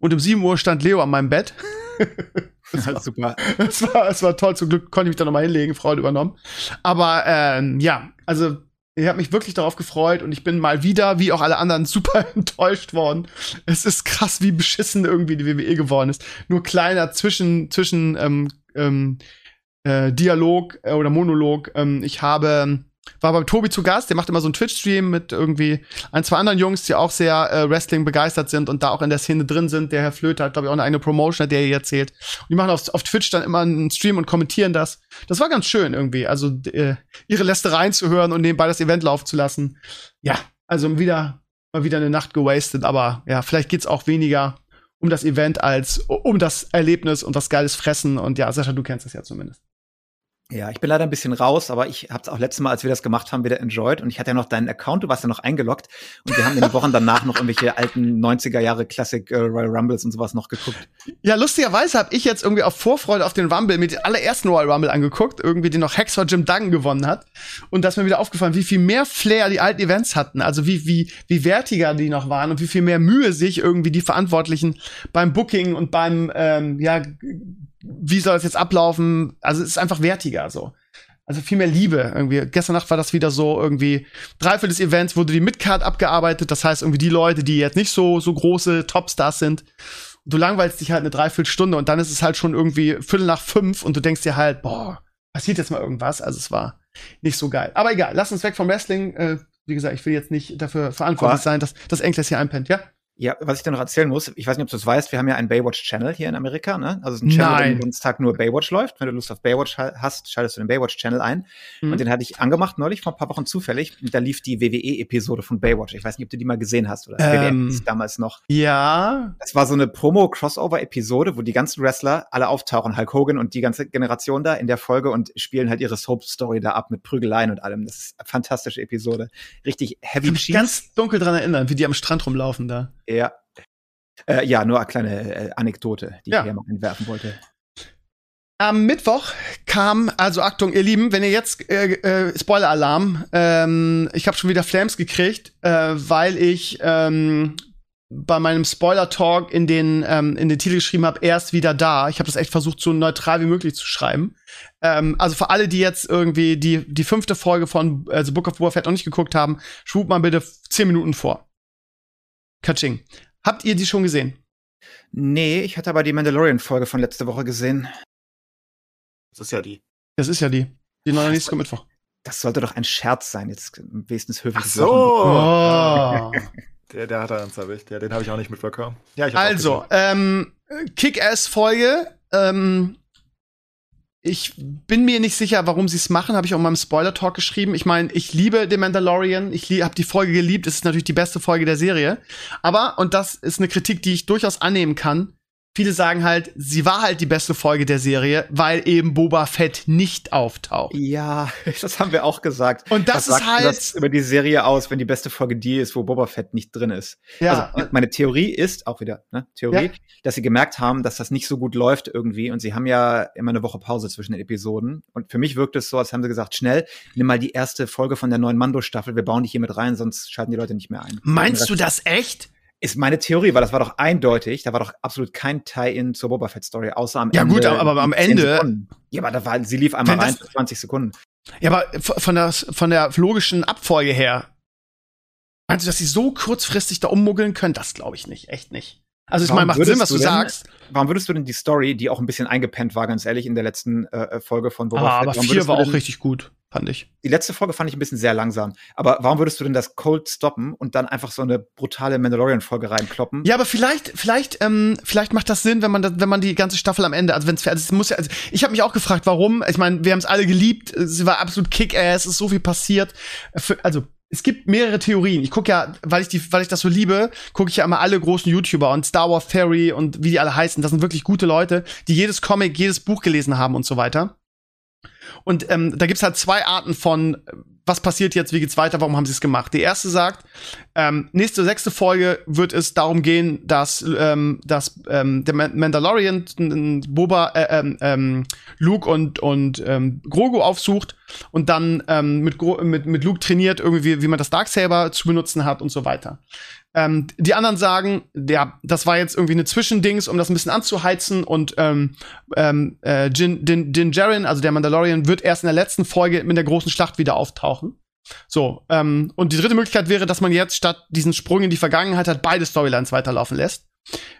Und um 7 Uhr stand Leo an meinem Bett. [LAUGHS] das war, super. Es war, es war toll. Zum Glück konnte ich mich da nochmal hinlegen, Freude übernommen. Aber ähm, ja, also ich habe mich wirklich darauf gefreut und ich bin mal wieder, wie auch alle anderen, [LAUGHS] super enttäuscht worden. Es ist krass, wie beschissen irgendwie die WWE geworden ist. Nur kleiner zwischen, zwischen ähm, ähm, äh, Dialog äh, oder Monolog. Ähm, ich habe war bei Tobi zu Gast, der macht immer so einen Twitch-Stream mit irgendwie ein, zwei anderen Jungs, die auch sehr äh, Wrestling begeistert sind und da auch in der Szene drin sind. Der Herr Flöter hat, glaube ich, auch eine eigene Promotion, der hier erzählt. Und die machen auf, auf Twitch dann immer einen Stream und kommentieren das. Das war ganz schön irgendwie. Also äh, ihre Lästereien zu hören und nebenbei das Event laufen zu lassen. Ja, also wieder mal wieder eine Nacht gewastet, aber ja, vielleicht geht's auch weniger um das Event als um das Erlebnis und das geiles Fressen. Und ja, Sascha, du kennst das ja zumindest. Ja, ich bin leider ein bisschen raus, aber ich habe es auch letztes Mal, als wir das gemacht haben, wieder enjoyed. Und ich hatte ja noch deinen Account, du warst ja noch eingeloggt. Und wir haben in den Wochen danach noch irgendwelche alten 90er Jahre Classic äh, Royal Rumbles und sowas noch geguckt. Ja, lustigerweise habe ich jetzt irgendwie auf Vorfreude auf den Rumble mit den allerersten Royal Rumble angeguckt, irgendwie den noch Hexer Jim Duggan gewonnen hat. Und das ist mir wieder aufgefallen, wie viel mehr Flair die alten Events hatten. Also wie, wie, wie wertiger die noch waren und wie viel mehr Mühe sich irgendwie die Verantwortlichen beim Booking und beim, ähm, ja, wie soll das jetzt ablaufen? Also es ist einfach wertiger so. Also viel mehr Liebe irgendwie. Gestern Nacht war das wieder so irgendwie Dreiviertel des Events wurde die Midcard abgearbeitet. Das heißt irgendwie die Leute, die jetzt nicht so so große Topstars sind. Du langweilst dich halt eine Dreiviertelstunde und dann ist es halt schon irgendwie Viertel nach fünf und du denkst dir halt, boah, passiert jetzt mal irgendwas. Also es war nicht so geil. Aber egal, lass uns weg vom Wrestling. Äh, wie gesagt, ich will jetzt nicht dafür verantwortlich sein, dass das Enkles hier einpennt, ja? Ja, was ich dir noch erzählen muss, ich weiß nicht, ob du es weißt, wir haben ja einen Baywatch-Channel hier in Amerika, ne? Also es ist ein Channel, Nein. der den Tag nur Baywatch läuft. Wenn du Lust auf Baywatch hast, schaltest du den Baywatch-Channel ein. Mhm. Und den hatte ich angemacht neulich, vor ein paar Wochen zufällig. Und da lief die WWE-Episode von Baywatch. Ich weiß nicht, ob du die mal gesehen hast oder ähm, WWE damals noch. Ja. Das war so eine Promo-Crossover-Episode, wo die ganzen Wrestler alle auftauchen, Hulk Hogan und die ganze Generation da in der Folge und spielen halt ihre Soap-Story da ab mit Prügeleien und allem. Das ist eine fantastische Episode. Richtig heavy Ich kann mich ganz dunkel dran erinnern, wie die am Strand rumlaufen da. Ja, äh, ja, nur eine kleine äh, Anekdote, die ja. ich hier mal einwerfen wollte. Am Mittwoch kam, also Achtung, ihr Lieben, wenn ihr jetzt äh, äh, Spoiler-Alarm, ähm, ich habe schon wieder Flames gekriegt, äh, weil ich ähm, bei meinem Spoiler-Talk in den ähm, in den Titel geschrieben habe, erst wieder da. Ich habe das echt versucht, so neutral wie möglich zu schreiben. Ähm, also für alle, die jetzt irgendwie die die fünfte Folge von also Book of Boba Fett noch nicht geguckt haben, schwub mal bitte zehn Minuten vor. Katsching. Habt ihr die schon gesehen? Nee, ich hatte aber die Mandalorian-Folge von letzter Woche gesehen. Das ist ja die. Das ist ja die. Die neue nächste Mittwoch. Das sollte doch ein Scherz sein, jetzt wenigstens höflich. Ach so. Oh. [LAUGHS] Der, der hat er uns erwischt. Ja, den habe ich auch nicht mitbekommen. Ja, ich also, ähm, Kick-Ass-Folge. Ähm, ich bin mir nicht sicher, warum sie es machen, habe ich auch in meinem Spoiler-Talk geschrieben. Ich meine, ich liebe The Mandalorian, ich habe die Folge geliebt, es ist natürlich die beste Folge der Serie. Aber, und das ist eine Kritik, die ich durchaus annehmen kann, viele sagen halt, sie war halt die beste Folge der Serie, weil eben Boba Fett nicht auftaucht. Ja, [LAUGHS] das haben wir auch gesagt. Und das Was ist halt das über die Serie aus, wenn die beste Folge die ist, wo Boba Fett nicht drin ist. Ja. Also, meine Theorie ist auch wieder, ne, Theorie, ja. dass sie gemerkt haben, dass das nicht so gut läuft irgendwie und sie haben ja immer eine Woche Pause zwischen den Episoden und für mich wirkt es so, als haben sie gesagt, schnell, nimm mal die erste Folge von der neuen Mando Staffel, wir bauen dich hier mit rein, sonst schalten die Leute nicht mehr ein. Meinst du das echt? Ist meine Theorie, weil das war doch eindeutig, da war doch absolut kein Tie-in zur Boba Fett Story, außer am ja, Ende. Ja gut, aber am Ende. Ja, aber da war, sie lief einmal rein für 20 Sekunden. Ja, aber von der, von der logischen Abfolge her, meinst du, dass sie so kurzfristig da ummuggeln können? Das glaube ich nicht, echt nicht. Also ich meine, macht Sinn, was du, denn, sagst. Warum würdest du denn die Story, die auch ein bisschen eingepennt war, ganz ehrlich, in der letzten äh, Folge von Boba ah, Fett, aber vier war auch richtig gut, fand ich. Die letzte Folge fand ich ein bisschen sehr langsam. Aber warum würdest du denn das Cold stoppen und dann einfach so eine brutale Mandalorian-Folge reinkloppen? Ja, aber vielleicht, vielleicht, ähm, vielleicht macht das Sinn, wenn man, das, wenn man die ganze Staffel am Ende, also wenn es, also es muss ja, also ich habe mich auch gefragt, warum. Ich meine, wir haben es alle geliebt. Sie war absolut Kick-Ass, ist so viel passiert. Für, also es gibt mehrere Theorien. Ich gucke ja, weil ich die, weil ich das so liebe, gucke ich ja immer alle großen YouTuber und Star Wars Theory und wie die alle heißen. Das sind wirklich gute Leute, die jedes Comic, jedes Buch gelesen haben und so weiter. Und ähm, da gibt's halt zwei Arten von, was passiert jetzt, wie geht's weiter, warum haben sie es gemacht. Die erste sagt, ähm, nächste sechste Folge wird es darum gehen, dass, ähm, dass ähm, der Mandalorian Boba, äh, ähm, ähm, Luke und, und ähm, Grogu aufsucht und dann ähm, mit, mit, mit Luke trainiert, irgendwie, wie man das Darksaber zu benutzen hat und so weiter. Ähm, die anderen sagen, ja, das war jetzt irgendwie eine Zwischendings, um das ein bisschen anzuheizen und ähm, ähm, äh, Din, Din, Din Djarin, also der Mandalorian, wird erst in der letzten Folge mit der großen Schlacht wieder auftauchen. So, ähm, und die dritte Möglichkeit wäre, dass man jetzt statt diesen Sprung in die Vergangenheit halt beide Storylines weiterlaufen lässt.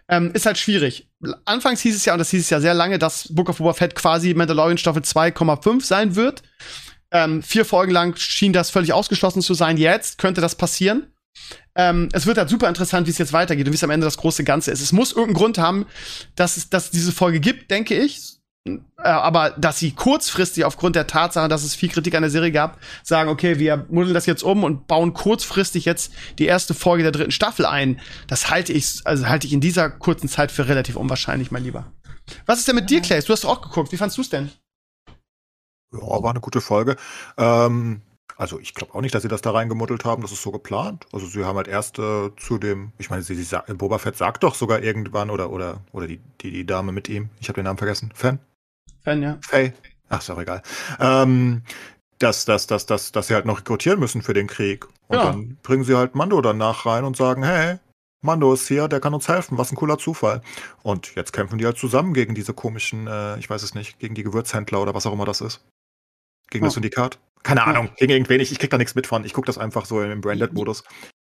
Ähm, ist halt schwierig. Anfangs hieß es ja, und das hieß es ja sehr lange, dass Book of Boba Fett quasi Mandalorian Staffel 2,5 sein wird. Ähm, vier Folgen lang schien das völlig ausgeschlossen zu sein. Jetzt könnte das passieren. Ähm, es wird halt super interessant, wie es jetzt weitergeht und wie es am Ende das große Ganze ist. Es muss irgendeinen Grund haben, dass es dass diese Folge gibt, denke ich. Äh, aber dass sie kurzfristig aufgrund der Tatsache, dass es viel Kritik an der Serie gab, sagen, okay, wir muddeln das jetzt um und bauen kurzfristig jetzt die erste Folge der dritten Staffel ein, das halte ich, also halte ich in dieser kurzen Zeit für relativ unwahrscheinlich, mein Lieber. Was ist denn mit dir, Clay? Du hast auch geguckt. Wie fandst du es denn? Ja, war eine gute Folge. Ähm, also ich glaube auch nicht, dass sie das da reingemuddelt haben. Das ist so geplant. Also sie haben halt erst äh, zu dem, ich meine, sie, sie Boba Fett sagt doch sogar irgendwann oder oder oder die die, die Dame mit ihm. Ich habe den Namen vergessen. Fan. Fan, ja. Faye. Ach, ist auch egal. Ähm, dass, dass, dass, dass, dass sie halt noch rekrutieren müssen für den Krieg. Und ja. dann bringen sie halt Mando danach rein und sagen, hey, Mando ist hier, der kann uns helfen. Was ein cooler Zufall. Und jetzt kämpfen die halt zusammen gegen diese komischen, äh, ich weiß es nicht, gegen die Gewürzhändler oder was auch immer das ist. Gegen ja. das Syndikat. Keine Ahnung, gegen irgendwen. Ich, ich krieg da nichts mit von. Ich gucke das einfach so im Branded-Modus.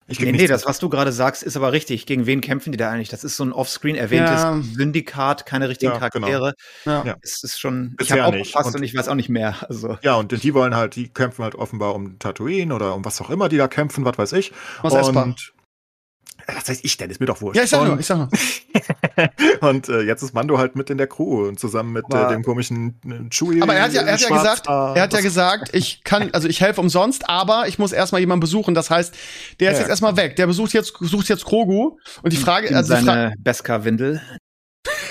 Ich nee, nee, das, was du gerade sagst, ist aber richtig. Gegen wen kämpfen die da eigentlich? Das ist so ein offscreen erwähntes ja. Syndikat, keine richtigen ja, genau. Charaktere. Genau. Ja. Es ist schon, Bisher ich habe aufgepasst und, und, ich weiß auch nicht mehr. Also. Ja, und die wollen halt, die kämpfen halt offenbar um Tatooine oder um was auch immer die da kämpfen, was weiß ich. Was und. Was heißt ich denn? Ist mir doch wurscht. Ja, ich sag nur, ich sag nur. [LAUGHS] und äh, jetzt ist Mando halt mit in der Crew und zusammen mit äh, dem komischen äh, Chewie. Aber er hat ja, er hat ja gesagt, er hat ja gesagt, ich kann, also ich helfe umsonst, aber ich muss erstmal jemanden besuchen. Das heißt, der ist ja, jetzt erstmal weg. Der besucht jetzt, sucht jetzt Grogu. Und die Frage, also seine Fra Beskar-Windel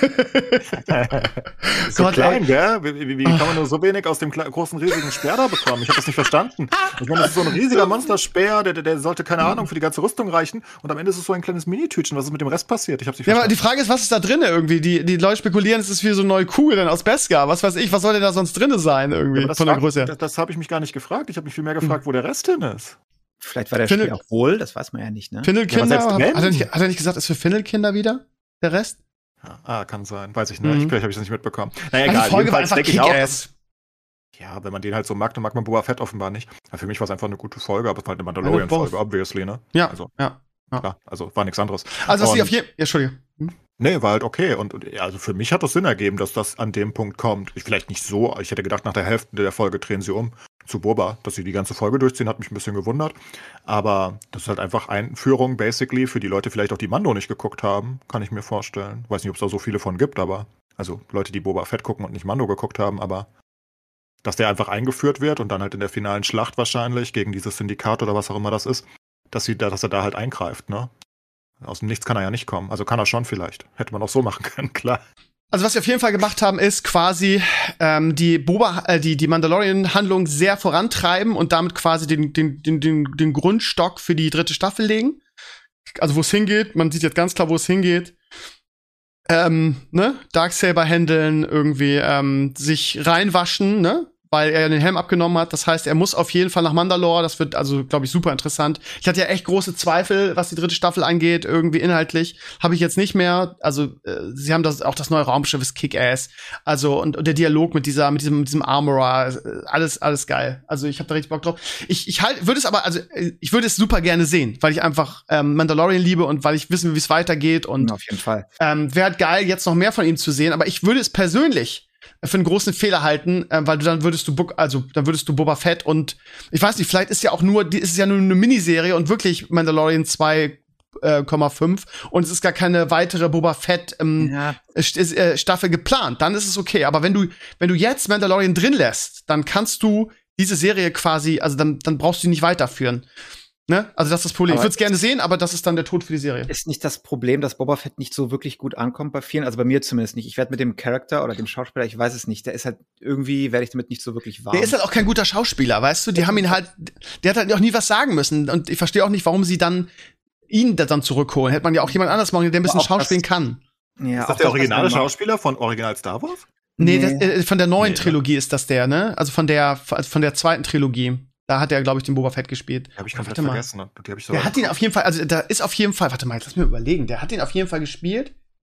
[LAUGHS] so Gott, klein, ey. gell? Wie, wie, wie, kann man nur so wenig aus dem großen, riesigen Speer da bekommen? Ich habe das nicht verstanden. Ich meine, das ist so ein riesiger [LAUGHS] Monsterspeer, der, der sollte, keine mhm. Ahnung, für die ganze Rüstung reichen. Und am Ende ist es so ein kleines Minitütchen. Was ist mit dem Rest passiert? Ich hab's nicht verstanden. Ja, aber die Frage ist, was ist da drin irgendwie? Die, die Leute spekulieren, es ist wie so eine neue Kugel dann aus Beskar. Was weiß ich, was soll denn da sonst drin sein irgendwie ja, von der Größe her? Das, das habe ich mich gar nicht gefragt. Ich habe mich viel mehr gefragt, hm. wo der Rest hin ist. Vielleicht war der Findel Spiel auch wohl, das weiß man ja nicht, ne? Findelkinder? Ja, hat, hat, er nicht, hat er nicht gesagt, ist für Findelkinder wieder? Der Rest? Ah, kann sein. Weiß ich nicht. Mhm. Vielleicht habe ich das nicht mitbekommen. Naja, egal. Die Folge war einfach ich auch, Ja, wenn man den halt so mag, dann mag man Boba Fett offenbar nicht. Ja, für mich war es einfach eine gute Folge, aber es war halt eine Mandalorian-Folge, obviously, ne? Ja. Also, ja. ja. Klar, also war nichts anderes. Also, was ich auf jeden Ja, Entschuldige. Nee, war halt okay. Und, und also für mich hat das Sinn ergeben, dass das an dem Punkt kommt. Ich, vielleicht nicht so, ich hätte gedacht, nach der Hälfte der Folge drehen sie um. zu Boba. Dass sie die ganze Folge durchziehen, hat mich ein bisschen gewundert. Aber das ist halt einfach Einführung, basically, für die Leute vielleicht auch, die Mando nicht geguckt haben, kann ich mir vorstellen. Weiß nicht, ob es da so viele von gibt, aber also Leute, die Boba Fett gucken und nicht Mando geguckt haben, aber dass der einfach eingeführt wird und dann halt in der finalen Schlacht wahrscheinlich gegen dieses Syndikat oder was auch immer das ist, dass, sie da, dass er da halt eingreift, ne? Aus dem Nichts kann er ja nicht kommen. Also kann er schon vielleicht. Hätte man auch so machen [LAUGHS] können, klar. Also was wir auf jeden Fall gemacht haben, ist quasi ähm, die Boba, äh, die, die Mandalorian-Handlung sehr vorantreiben und damit quasi den, den, den, den, den Grundstock für die dritte Staffel legen. Also wo es hingeht, man sieht jetzt ganz klar, wo es hingeht. Ähm, ne? Darksaber handeln, irgendwie ähm, sich reinwaschen, ne? Weil er den Helm abgenommen hat. Das heißt, er muss auf jeden Fall nach Mandalore. Das wird also, glaube ich, super interessant. Ich hatte ja echt große Zweifel, was die dritte Staffel angeht, irgendwie inhaltlich. Habe ich jetzt nicht mehr. Also, äh, sie haben das auch das neue Raumschiff ist Kick-Ass. Also, und, und, der Dialog mit dieser, mit diesem, mit diesem Armorer, äh, alles, alles geil. Also, ich habe da richtig Bock drauf. Ich, ich halt, würde es aber, also, äh, ich würde es super gerne sehen, weil ich einfach ähm, Mandalorian liebe und weil ich wissen will, wie es weitergeht. Und auf jeden Fall. Ähm, Wäre halt geil, jetzt noch mehr von ihm zu sehen. Aber ich würde es persönlich für einen großen Fehler halten, äh, weil du dann würdest du Book, also dann würdest du Boba Fett und ich weiß nicht, vielleicht ist ja auch nur, die ist ja nur eine Miniserie und wirklich Mandalorian 2,5 äh, und es ist gar keine weitere Boba Fett ähm, ja. äh, Staffel geplant, dann ist es okay. Aber wenn du, wenn du jetzt Mandalorian drin lässt, dann kannst du diese Serie quasi, also dann, dann brauchst du die nicht weiterführen. Ne? Also das ist das Problem. Aber ich würde es gerne sehen, aber das ist dann der Tod für die Serie. Ist nicht das Problem, dass Boba Fett nicht so wirklich gut ankommt bei vielen, also bei mir zumindest nicht. Ich werde mit dem Charakter oder dem Schauspieler, ich weiß es nicht, der ist halt irgendwie werde ich damit nicht so wirklich warm. Der ist halt auch kein guter Schauspieler, weißt du? Die haben ihn halt, der hat halt auch nie was sagen müssen und ich verstehe auch nicht, warum sie dann ihn dann zurückholen. Hätte man ja auch jemand anders machen, der ein bisschen schauspielen kann. Ja, ist das der originale Schauspieler von Original Star Wars? Nee, nee. Das, äh, von der neuen nee, Trilogie ne? ist das der, ne? Also von der von der zweiten Trilogie. Da hat er, glaube ich, den Boba Fett gespielt. Hab ich komplett vergessen. Ne? Die hab ich so der hat ihn auf jeden Fall, also da ist auf jeden Fall, warte mal, lass mir überlegen, der hat ihn auf jeden Fall gespielt.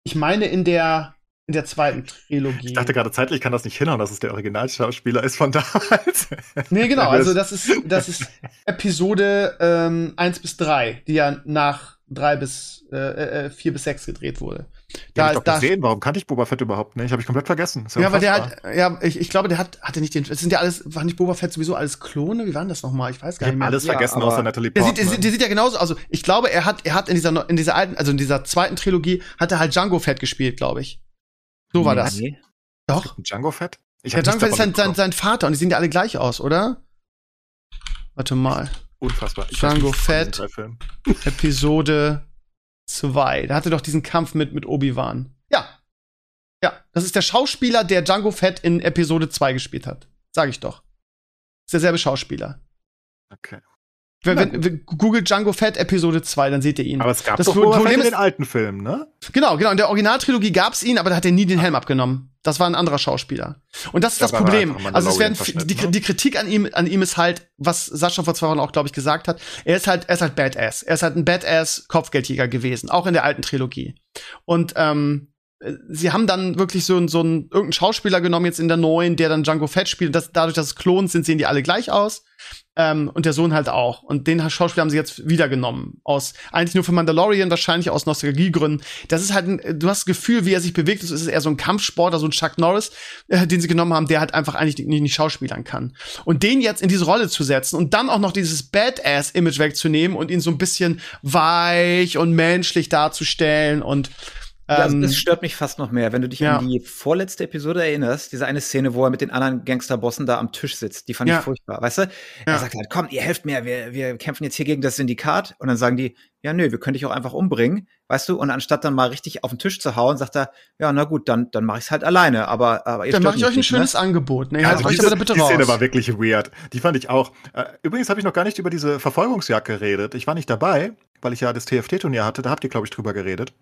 Ich meine in der in der zweiten Trilogie. Ich dachte gerade zeitlich kann das nicht hinhauen, dass es der Originalschauspieler ist von [LAUGHS] damals. Nee, genau, also das ist, [LAUGHS] das ist Episode ähm, 1 bis 3, die ja nach 3 bis äh, 4 äh, bis 6 gedreht wurde. Da, hab ich doch da, gesehen. Warum kannte ich Boba Fett überhaupt nicht? Habe ich komplett vergessen. Ja, ja weil der hat, ja, ich, ich glaube, der hat, hatte nicht den. Es sind ja alles, war nicht Boba Fett sowieso alles Klone? Wie waren das nochmal? Ich weiß gar ich nicht mehr. alles vergessen ja, außer Natalie Portman. Der sieht, der, der sieht ja genauso. Also ich glaube, er hat, er hat in dieser, in dieser alten, also in dieser zweiten Trilogie hat er halt Django Fett gespielt, glaube ich. So war das. Nee. Doch. Django Fett? Ich ja, Django Fett ist sein, sein, sein Vater und die sehen ja alle gleich aus, oder? Warte mal. Unfassbar. Ich Django Fett, Episode 2. Da hatte doch diesen Kampf mit, mit Obi-Wan. Ja. Ja, das ist der Schauspieler, der Django Fett in Episode 2 gespielt hat. Sag ich doch. Ist derselbe Schauspieler. Okay. Wenn, wenn, wenn, Google Django Fett Episode 2, dann seht ihr ihn. Aber es gab das doch Problem in den alten Filmen, ne? Genau, genau. In der Originaltrilogie gab's ihn, aber da hat er nie den Helm abgenommen. Das war ein anderer Schauspieler. Und das ist das, das Problem. Also es werden die, ne? die, Kritik an ihm, an ihm ist halt, was Sascha vor zwei Wochen auch, glaube ich, gesagt hat. Er ist halt, er ist halt Badass. Er ist halt ein Badass Kopfgeldjäger gewesen, auch in der alten Trilogie. Und ähm, sie haben dann wirklich so, so einen irgendeinen Schauspieler genommen jetzt in der neuen, der dann Django Fett spielt. Das, dadurch, dass es Klons sind, sehen die alle gleich aus. Ähm, und der Sohn halt auch. Und den Schauspieler haben sie jetzt wieder genommen. Aus, eigentlich nur für Mandalorian, wahrscheinlich aus Nostalgiegründen. Das ist halt, ein, du hast das Gefühl, wie er sich bewegt. Das ist eher so ein Kampfsportler, so ein Chuck Norris, äh, den sie genommen haben, der halt einfach eigentlich nicht, nicht schauspielern kann. Und den jetzt in diese Rolle zu setzen und dann auch noch dieses Badass-Image wegzunehmen und ihn so ein bisschen weich und menschlich darzustellen und ja, also das ähm, stört mich fast noch mehr. Wenn du dich ja. an die vorletzte Episode erinnerst, diese eine Szene, wo er mit den anderen Gangsterbossen da am Tisch sitzt, die fand ja. ich furchtbar. Weißt du? Ja. Er sagt halt, komm, ihr helft mir, wir, wir kämpfen jetzt hier gegen das Syndikat. Und dann sagen die, ja, nö, wir können dich auch einfach umbringen, weißt du? Und anstatt dann mal richtig auf den Tisch zu hauen, sagt er, ja, na gut, dann, dann mache ich's halt alleine. Aber, aber ihr Dann mache ich euch ein ne? schönes ne? Angebot. Ne? Ja, also diese, bitte die raus. Szene war wirklich weird. Die fand ich auch. Äh, übrigens habe ich noch gar nicht über diese Verfolgungsjagd geredet. Ich war nicht dabei, weil ich ja das TFT-Turnier hatte. Da habt ihr, glaube ich, drüber geredet.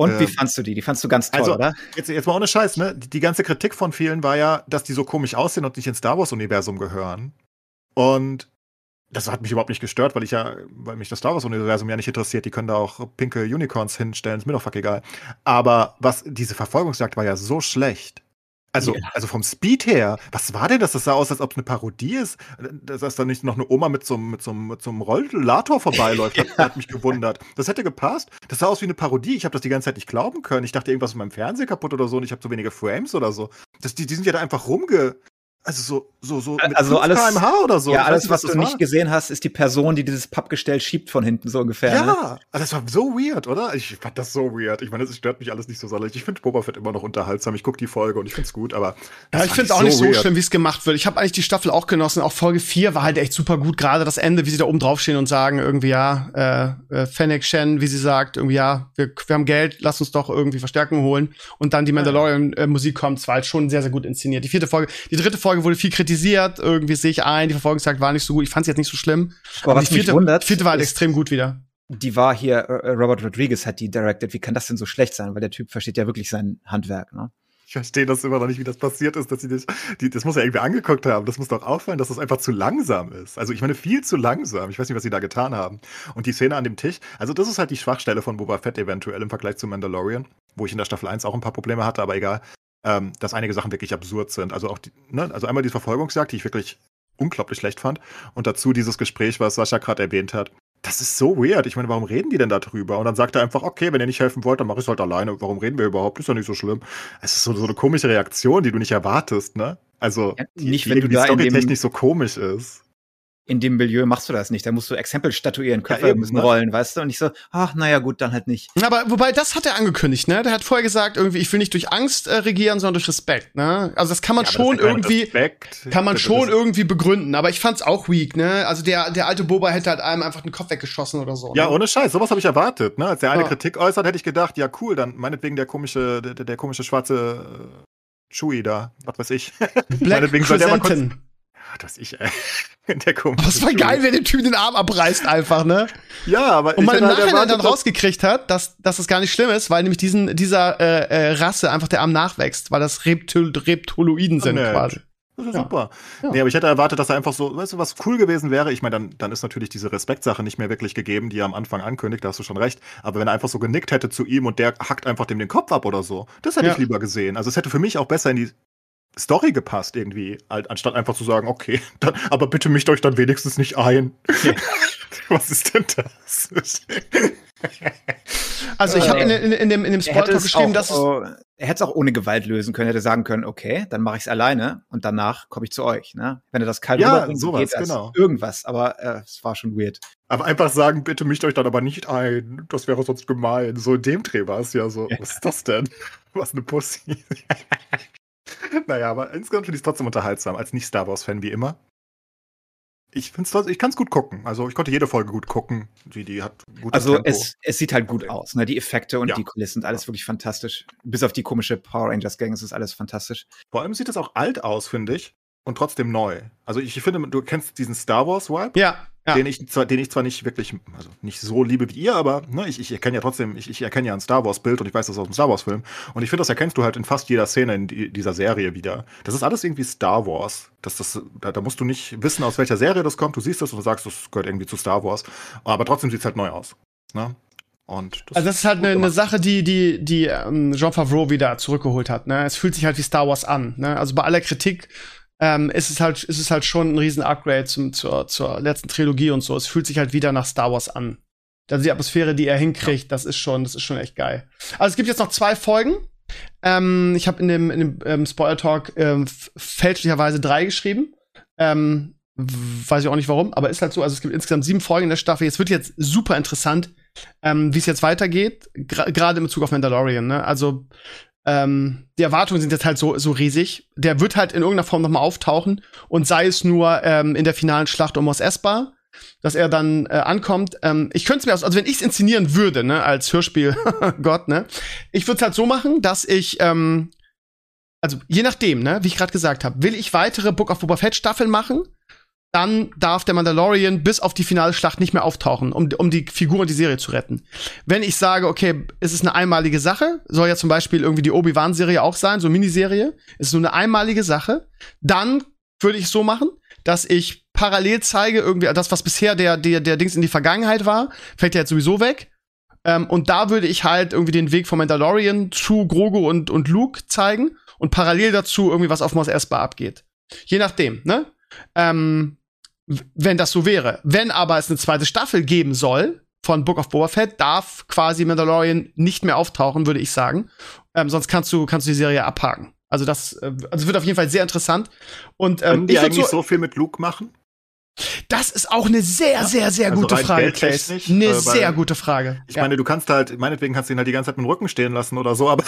Und wie ähm, fandst du die? Die fandst du ganz toll, also, oder? Jetzt, jetzt mal ohne Scheiß, ne? Die, die, ganze Kritik von vielen war ja, dass die so komisch aussehen und nicht ins Star Wars-Universum gehören. Und das hat mich überhaupt nicht gestört, weil ich ja, weil mich das Star Wars-Universum ja nicht interessiert. Die können da auch pinke Unicorns hinstellen, ist mir doch fuck egal. Aber was, diese Verfolgungsjagd war ja so schlecht. Also, ja. also vom Speed her, was war denn das? Das sah aus, als ob es eine Parodie ist. Dass da nicht noch eine Oma mit so, mit so, mit so einem Rollator vorbeiläuft, [LAUGHS] ja. hat, hat, mich gewundert. Das hätte gepasst. Das sah aus wie eine Parodie. Ich habe das die ganze Zeit nicht glauben können. Ich dachte, irgendwas ist mit meinem Fernseher kaputt oder so und ich habe zu wenige Frames oder so. Das, die, die sind ja da einfach rumge, Also so, so, so mit also alles, kmh oder so. Ja, alles, nicht, was, was du nicht gesehen hast, ist die Person, die dieses Pappgestell schiebt von hinten so ungefähr. Ja, ne? also das war so weird, oder? Ich fand das so weird. Ich meine, es stört mich alles nicht so sonderlich. Ich finde Boba Fett immer noch unterhaltsam. Ich gucke die Folge und ich finde es gut, aber. Ja, ich finde es auch so nicht so weird. schlimm, wie es gemacht wird. Ich habe eigentlich die Staffel auch genossen. Auch Folge 4 war halt echt super gut. Gerade das Ende, wie sie da oben draufstehen und sagen, irgendwie, ja, äh, äh, Fennec Shen, wie sie sagt, irgendwie, ja, wir, wir haben Geld, lass uns doch irgendwie Verstärkung holen. Und dann die Mandalorian-Musik kommt, es war halt schon sehr, sehr gut inszeniert. Die vierte Folge, die dritte Folge wurde viel kritisiert irgendwie sehe ich ein, die Verfolgungszeit war nicht so gut. Ich fand sie jetzt nicht so schlimm. Aber, Aber die vierte, wundert, vierte war halt extrem gut wieder. Die war hier, äh, Robert Rodriguez hat die directed. Wie kann das denn so schlecht sein? Weil der Typ versteht ja wirklich sein Handwerk, ne? Ich verstehe das immer noch nicht, wie das passiert ist, dass sie das, die, das muss ja irgendwie angeguckt haben. Das muss doch auffallen, dass das einfach zu langsam ist. Also ich meine, viel zu langsam. Ich weiß nicht, was sie da getan haben. Und die Szene an dem Tisch, also das ist halt die Schwachstelle von Boba Fett eventuell im Vergleich zu Mandalorian, wo ich in der Staffel 1 auch ein paar Probleme hatte, aber egal, ähm, dass einige Sachen wirklich absurd sind. Also auch, die, ne, also einmal die Verfolgungsjagd, die ich wirklich unglaublich schlecht fand. Und dazu dieses Gespräch, was Sascha gerade erwähnt hat. Das ist so weird. Ich meine, warum reden die denn darüber? Und dann sagt er einfach, okay, wenn ihr nicht helfen wollt, dann mach ich es halt alleine. Warum reden wir überhaupt? Ist doch nicht so schlimm. Es ist so, so eine komische Reaktion, die du nicht erwartest, ne? Also, ja, nicht, die, wenn du da storytechnisch so komisch ist in dem Milieu machst du das nicht. Da musst du Exempel statuieren, Köpfe ja, eben, müssen ne? rollen, weißt du? Und ich so, ach, naja, gut, dann halt nicht. Aber wobei, das hat er angekündigt, ne? Der hat vorher gesagt, irgendwie, ich will nicht durch Angst äh, regieren, sondern durch Respekt, ne? Also das kann man ja, schon irgendwie, Respekt. kann man schon irgendwie begründen. Aber ich fand's auch weak, ne? Also der, der alte Boba hätte halt einem einfach den Kopf weggeschossen oder so. Ja, ne? ohne Scheiß, sowas habe ich erwartet, ne? Als der eine ja. Kritik äußert, hätte ich gedacht, ja cool, dann meinetwegen der komische, der, der komische schwarze Chewie da, was weiß ich. Black [LAUGHS] meinetwegen soll der mal kurz, dass ich äh, [LAUGHS] der komische. Das war geil, wenn der Typ den Arm abreißt einfach, ne? Ja, aber und man im halt Nachhinein dann rausgekriegt hat, dass, dass das gar nicht schlimm ist, weil nämlich diesen dieser äh, äh, Rasse einfach der Arm nachwächst, weil das Reptil Reptoloiden sind nett. quasi. Das ist ja. super. Ja. Nee, aber ich hätte erwartet, dass er einfach so, weißt du, was cool gewesen wäre. Ich meine, dann, dann ist natürlich diese Respektsache nicht mehr wirklich gegeben, die er am Anfang ankündigt, da hast du schon recht. Aber wenn er einfach so genickt hätte zu ihm und der hackt einfach dem den Kopf ab oder so, das hätte ja. ich lieber gesehen. Also es hätte für mich auch besser in die Story gepasst irgendwie, anstatt einfach zu sagen, okay, [LAUGHS] dann, aber bitte mischt euch dann wenigstens nicht ein. Okay. [LAUGHS] Was ist denn das? [LAUGHS] also ich habe in, in, in, dem, in dem Spoiler geschrieben, dass oh, er hätte es auch ohne Gewalt lösen können, hätte sagen können, okay, dann mache ich es alleine und danach komme ich zu euch. Ne? Wenn er das kalt ja, sowas, geht das genau. irgendwas, aber äh, es war schon weird. Aber einfach sagen, bitte mischt euch dann aber nicht ein, das wäre sonst gemein. So in dem Dreh war es ja so, ja. was ist das denn? Was eine Pussy. [LAUGHS] naja, aber insgesamt finde ich es trotzdem unterhaltsam, als Nicht-Star Wars-Fan wie immer. Ich, ich kann es gut gucken. Also ich konnte jede Folge gut gucken. Die, die hat gutes Also es, es sieht halt gut aus. Ne? Die Effekte und ja. die Kulissen sind alles wirklich fantastisch. Bis auf die komische Power Rangers Gang ist es alles fantastisch. Vor allem sieht es auch alt aus, finde ich. Und trotzdem neu. Also ich finde, du kennst diesen Star Wars Vibe. Ja, ja. Den, ich zwar, den ich zwar nicht wirklich, also nicht so liebe wie ihr, aber ne, ich, ich erkenne ja trotzdem, ich, ich erkenne ja ein Star Wars-Bild und ich weiß das aus dem Star Wars-Film. Und ich finde, das erkennst du halt in fast jeder Szene in die, dieser Serie wieder. Das ist alles irgendwie Star Wars. Das, das, da, da, musst du nicht wissen, aus welcher Serie das kommt. Du siehst das und sagst, das gehört irgendwie zu Star Wars. Aber trotzdem sieht es halt neu aus. Ne? Und das also das ist halt eine, eine Sache, die die die ähm, Jean Favreau wieder zurückgeholt hat. Ne? Es fühlt sich halt wie Star Wars an. Ne? Also bei aller Kritik ähm, ist es halt, ist es halt schon ein riesen Upgrade zum, zur, zur letzten Trilogie und so. Es fühlt sich halt wieder nach Star Wars an. Also die Atmosphäre, die er hinkriegt, ja. das ist schon, das ist schon echt geil. Also es gibt jetzt noch zwei Folgen. Ähm, ich habe in dem, in dem ähm, Spoiler Talk ähm, fälschlicherweise drei geschrieben. Ähm, weiß ich auch nicht warum, aber ist halt so. Also es gibt insgesamt sieben Folgen in der Staffel. Jetzt wird jetzt super interessant, ähm, wie es jetzt weitergeht, gerade in Bezug auf Mandalorian. Ne? Also ähm, die Erwartungen sind jetzt halt so, so riesig. Der wird halt in irgendeiner Form nochmal auftauchen und sei es nur ähm, in der finalen Schlacht um Mos Espa, dass er dann äh, ankommt. Ähm, ich könnte es mir, also, also wenn ich es inszenieren würde, ne, als Hörspiel, [LAUGHS] Gott, ne, ich würde es halt so machen, dass ich, ähm, also je nachdem, ne, wie ich gerade gesagt habe, will ich weitere Book of Boba Fett Staffeln machen? Dann darf der Mandalorian bis auf die finale Schlacht nicht mehr auftauchen, um, um die Figur und die Serie zu retten. Wenn ich sage, okay, es ist eine einmalige Sache, soll ja zum Beispiel irgendwie die Obi-Wan-Serie auch sein, so Miniserie, ist nur eine einmalige Sache, dann würde ich so machen, dass ich parallel zeige, irgendwie das, was bisher der, der, der Dings in die Vergangenheit war, fällt ja jetzt sowieso weg. Ähm, und da würde ich halt irgendwie den Weg von Mandalorian zu Grogu und, und Luke zeigen und parallel dazu irgendwie was auf Mos Espa abgeht. Je nachdem, ne? Ähm, wenn das so wäre. Wenn aber es eine zweite Staffel geben soll von Book of Boba Fett, darf quasi Mandalorian nicht mehr auftauchen, würde ich sagen. Ähm, sonst kannst du, kannst du die Serie abhaken. Also das äh, also wird auf jeden Fall sehr interessant. Und ähm, Können die eigentlich so, so viel mit Luke machen? Das ist auch eine sehr, sehr, sehr also gute Frage, Claes. Eine äh, sehr gute Frage. Ich ja. meine, du kannst halt, meinetwegen kannst du ihn halt die ganze Zeit mit dem Rücken stehen lassen oder so, aber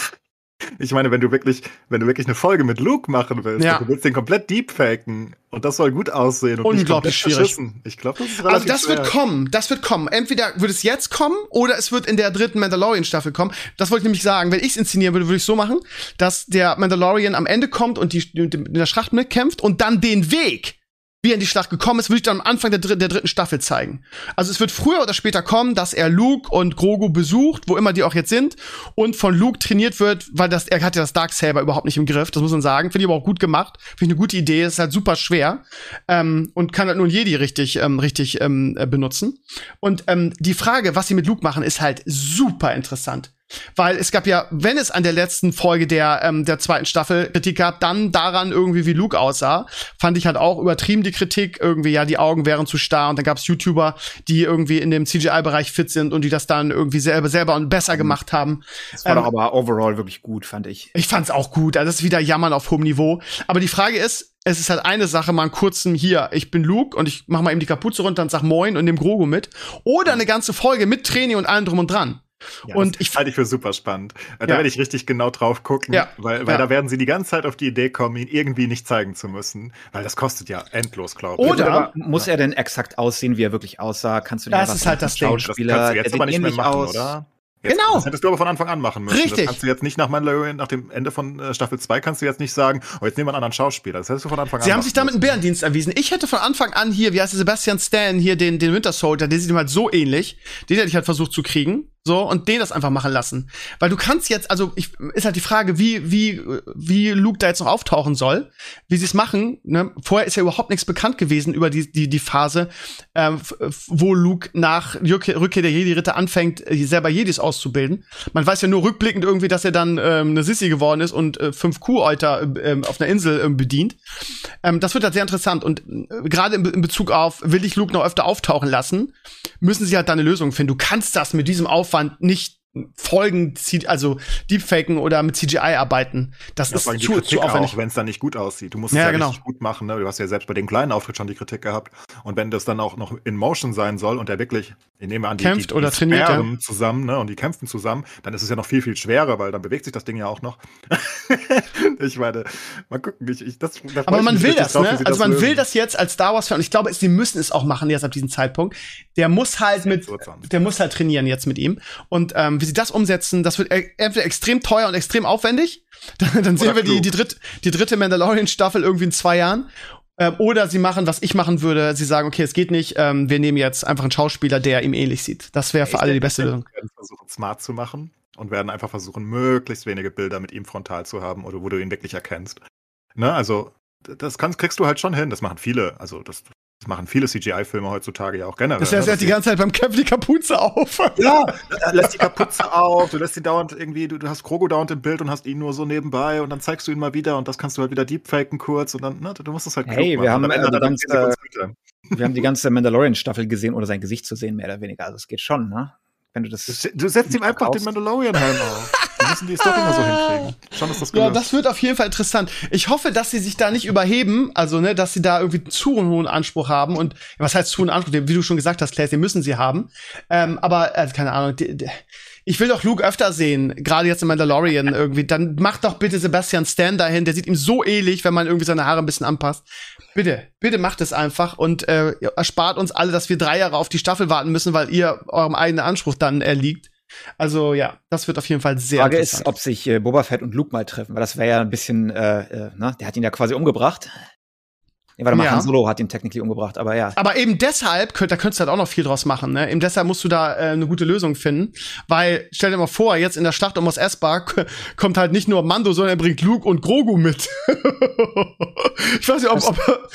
ich meine, wenn du wirklich, wenn du wirklich eine Folge mit Luke machen willst, ja. du willst den komplett deepfaken und das soll gut aussehen und unglaublich schwierig. Ich glaube, das ist also relativ Also das schwer. wird kommen, das wird kommen. Entweder wird es jetzt kommen oder es wird in der dritten Mandalorian Staffel kommen. Das wollte ich nämlich sagen. Wenn ich es inszenieren würde, würde ich so machen, dass der Mandalorian am Ende kommt und die in der Schlacht mitkämpft und dann den Weg wie er in die Schlacht gekommen ist, würde ich dann am Anfang der, dr der, dritten Staffel zeigen. Also es wird früher oder später kommen, dass er Luke und Grogu besucht, wo immer die auch jetzt sind, und von Luke trainiert wird, weil das, er hat ja das Darksaber überhaupt nicht im Griff, das muss man sagen. Finde ich aber auch gut gemacht. Finde ich eine gute Idee, ist halt super schwer ähm, und kann halt nur Jedi richtig, ähm, richtig ähm, äh, benutzen. Und ähm, die Frage, was sie mit Luke machen, ist halt super interessant. Weil es gab ja, wenn es an der letzten Folge der, ähm, der zweiten Staffel Kritik gab, dann daran irgendwie, wie Luke aussah. Fand ich halt auch übertrieben die Kritik. Irgendwie, ja, die Augen wären zu starr. Und dann gab es YouTuber, die irgendwie in dem CGI-Bereich fit sind und die das dann irgendwie selber, selber und besser mhm. gemacht haben. Das war ähm, doch aber overall wirklich gut, fand ich. Ich fand's auch gut. Also das ist wieder Jammern auf hohem Niveau. Aber die Frage ist, es ist halt eine Sache, mal einen kurzen hier, ich bin Luke und ich mach mal eben die Kapuze runter und sag Moin und nehm Grogu mit. Oder eine ganze Folge mit Training und allem drum und dran. Ja, und ich halte ich für super spannend. Äh, da ja. werde ich richtig genau drauf gucken, ja. weil, weil ja. da werden sie die ganze Zeit auf die Idee kommen, ihn irgendwie nicht zeigen zu müssen, weil das kostet ja endlos, glaube ich. Oder muss er denn exakt aussehen, wie er wirklich aussah? Kannst du das ist halt das Schauspieler, das kannst du jetzt aber nicht mehr machen, aus. oder? Jetzt, genau. Das hättest du aber von Anfang an machen müssen. Richtig. Das kannst du jetzt nicht nach Mandalorian, nach dem Ende von äh, Staffel 2 kannst du jetzt nicht sagen, oh, jetzt nehmen wir einen anderen Schauspieler. Das hättest du von Anfang an. Sie haben sich damit einen Bärendienst erwiesen. Ich hätte von Anfang an hier, wie heißt der Sebastian Stan, hier den, den Winter Soldier, der sieht ihm halt so ähnlich. Den hätte ich halt versucht zu kriegen. So, und den das einfach machen lassen. Weil du kannst jetzt, also ich, ist halt die Frage, wie, wie, wie Luke da jetzt noch auftauchen soll, wie sie es machen. Ne? Vorher ist ja überhaupt nichts bekannt gewesen über die, die, die Phase, ähm, wo Luke nach Rückkehr der Jedi-Ritter anfängt, äh, selber Jedis auszubilden. Man weiß ja nur rückblickend irgendwie, dass er dann ähm, eine Sissy geworden ist und äh, fünf Kuhäuter äh, auf einer Insel äh, bedient. Ähm, das wird halt sehr interessant. Und äh, gerade in, in Bezug auf, will ich Luke noch öfter auftauchen lassen, müssen sie halt da eine Lösung finden. Du kannst das mit diesem Aufwand Aufwand nicht Folgen, also Deepfaken oder mit CGI arbeiten. Das ja, ist zu, zu aufwendig. wenn es dann nicht gut aussieht. Du musst es ja, ja genau. richtig gut machen. Ne? Du hast ja selbst bei dem kleinen Auftritt schon die Kritik gehabt. Und wenn das dann auch noch in Motion sein soll und er wirklich, ich nehme an, die, kämpft die, oder die trainiert ja. zusammen ne? und die kämpfen zusammen, dann ist es ja noch viel, viel schwerer, weil dann bewegt sich das Ding ja auch noch. [LAUGHS] ich meine, mal gucken. Ich, ich, das, da Aber man will das, drauf, ne? Also das man lösen. will das jetzt als Star Wars-Fan und ich glaube, sie müssen es auch machen jetzt ab diesem Zeitpunkt. Der muss halt mit, der muss halt trainieren jetzt mit ihm. Und ähm, wie sie das umsetzen, das wird e-, entweder extrem teuer und extrem aufwendig. [LAUGHS] Dann, dann sehen wir die, die, dritt, die dritte Mandalorian-Staffel irgendwie in zwei Jahren. Ähm, oder sie machen, was ich machen würde, sie sagen, okay, es geht nicht, ähm, wir nehmen jetzt einfach einen Schauspieler, der ihm ähnlich sieht. Das wäre für alle die beste Lösung. Wir werden versuchen, smart zu machen und werden einfach versuchen, möglichst wenige Bilder mit ihm frontal zu haben oder wo du ihn wirklich erkennst. Ne, also das kannst, kriegst du halt schon hin. Das machen viele. Also das das machen viele CGI-Filme heutzutage ja auch generell. Das heißt, er hat die ganze Zeit beim Kämpfen die Kapuze auf. [LAUGHS] Ja, lässt die Kapuze auf, du lässt ihn dauernd irgendwie, du, du hast Krogo dauernd im Bild und hast ihn nur so nebenbei und dann zeigst du ihn mal wieder und das kannst du halt wieder deepfaken kurz und dann, ne, du musst es halt Hey, wir haben, äh, ganze, [LAUGHS] wir haben die ganze Mandalorian-Staffel gesehen, ohne sein Gesicht zu sehen, mehr oder weniger. Also es geht schon, ne? Wenn du das. Du setzt ihm einfach den Mandalorian-Helm auf. [LAUGHS] Wir müssen die Story immer so hinkriegen. Schon ist das gelöst. Ja, das wird auf jeden Fall interessant. Ich hoffe, dass sie sich da nicht überheben, also ne, dass sie da irgendwie zu einen hohen Anspruch haben und was heißt zu einen Anspruch? Wie du schon gesagt hast, Claire, den müssen sie haben. Ähm, aber äh, keine Ahnung. Die, die, ich will doch Luke öfter sehen, gerade jetzt in Mandalorian irgendwie. Dann mach doch bitte Sebastian Stan dahin, der sieht ihm so ähnlich, wenn man irgendwie seine Haare ein bisschen anpasst. Bitte, bitte macht es einfach und äh, erspart uns alle, dass wir drei Jahre auf die Staffel warten müssen, weil ihr eurem eigenen Anspruch dann erliegt. Also ja, das wird auf jeden Fall sehr Frage ist, ob sich äh, Boba Fett und Luke mal treffen, weil das wäre ja ein bisschen, äh, äh, ne? der hat ihn ja quasi umgebracht. Nee, warte mal, ja. Han Solo hat ihn technically umgebracht, aber ja. Aber eben deshalb, da könntest du halt auch noch viel draus machen, ne? Eben deshalb musst du da äh, eine gute Lösung finden. Weil, stell dir mal vor, jetzt in der Schlacht um Mos Espa kommt halt nicht nur Mando, sondern er bringt Luke und Grogu mit. [LAUGHS] ich weiß nicht, ob, ob,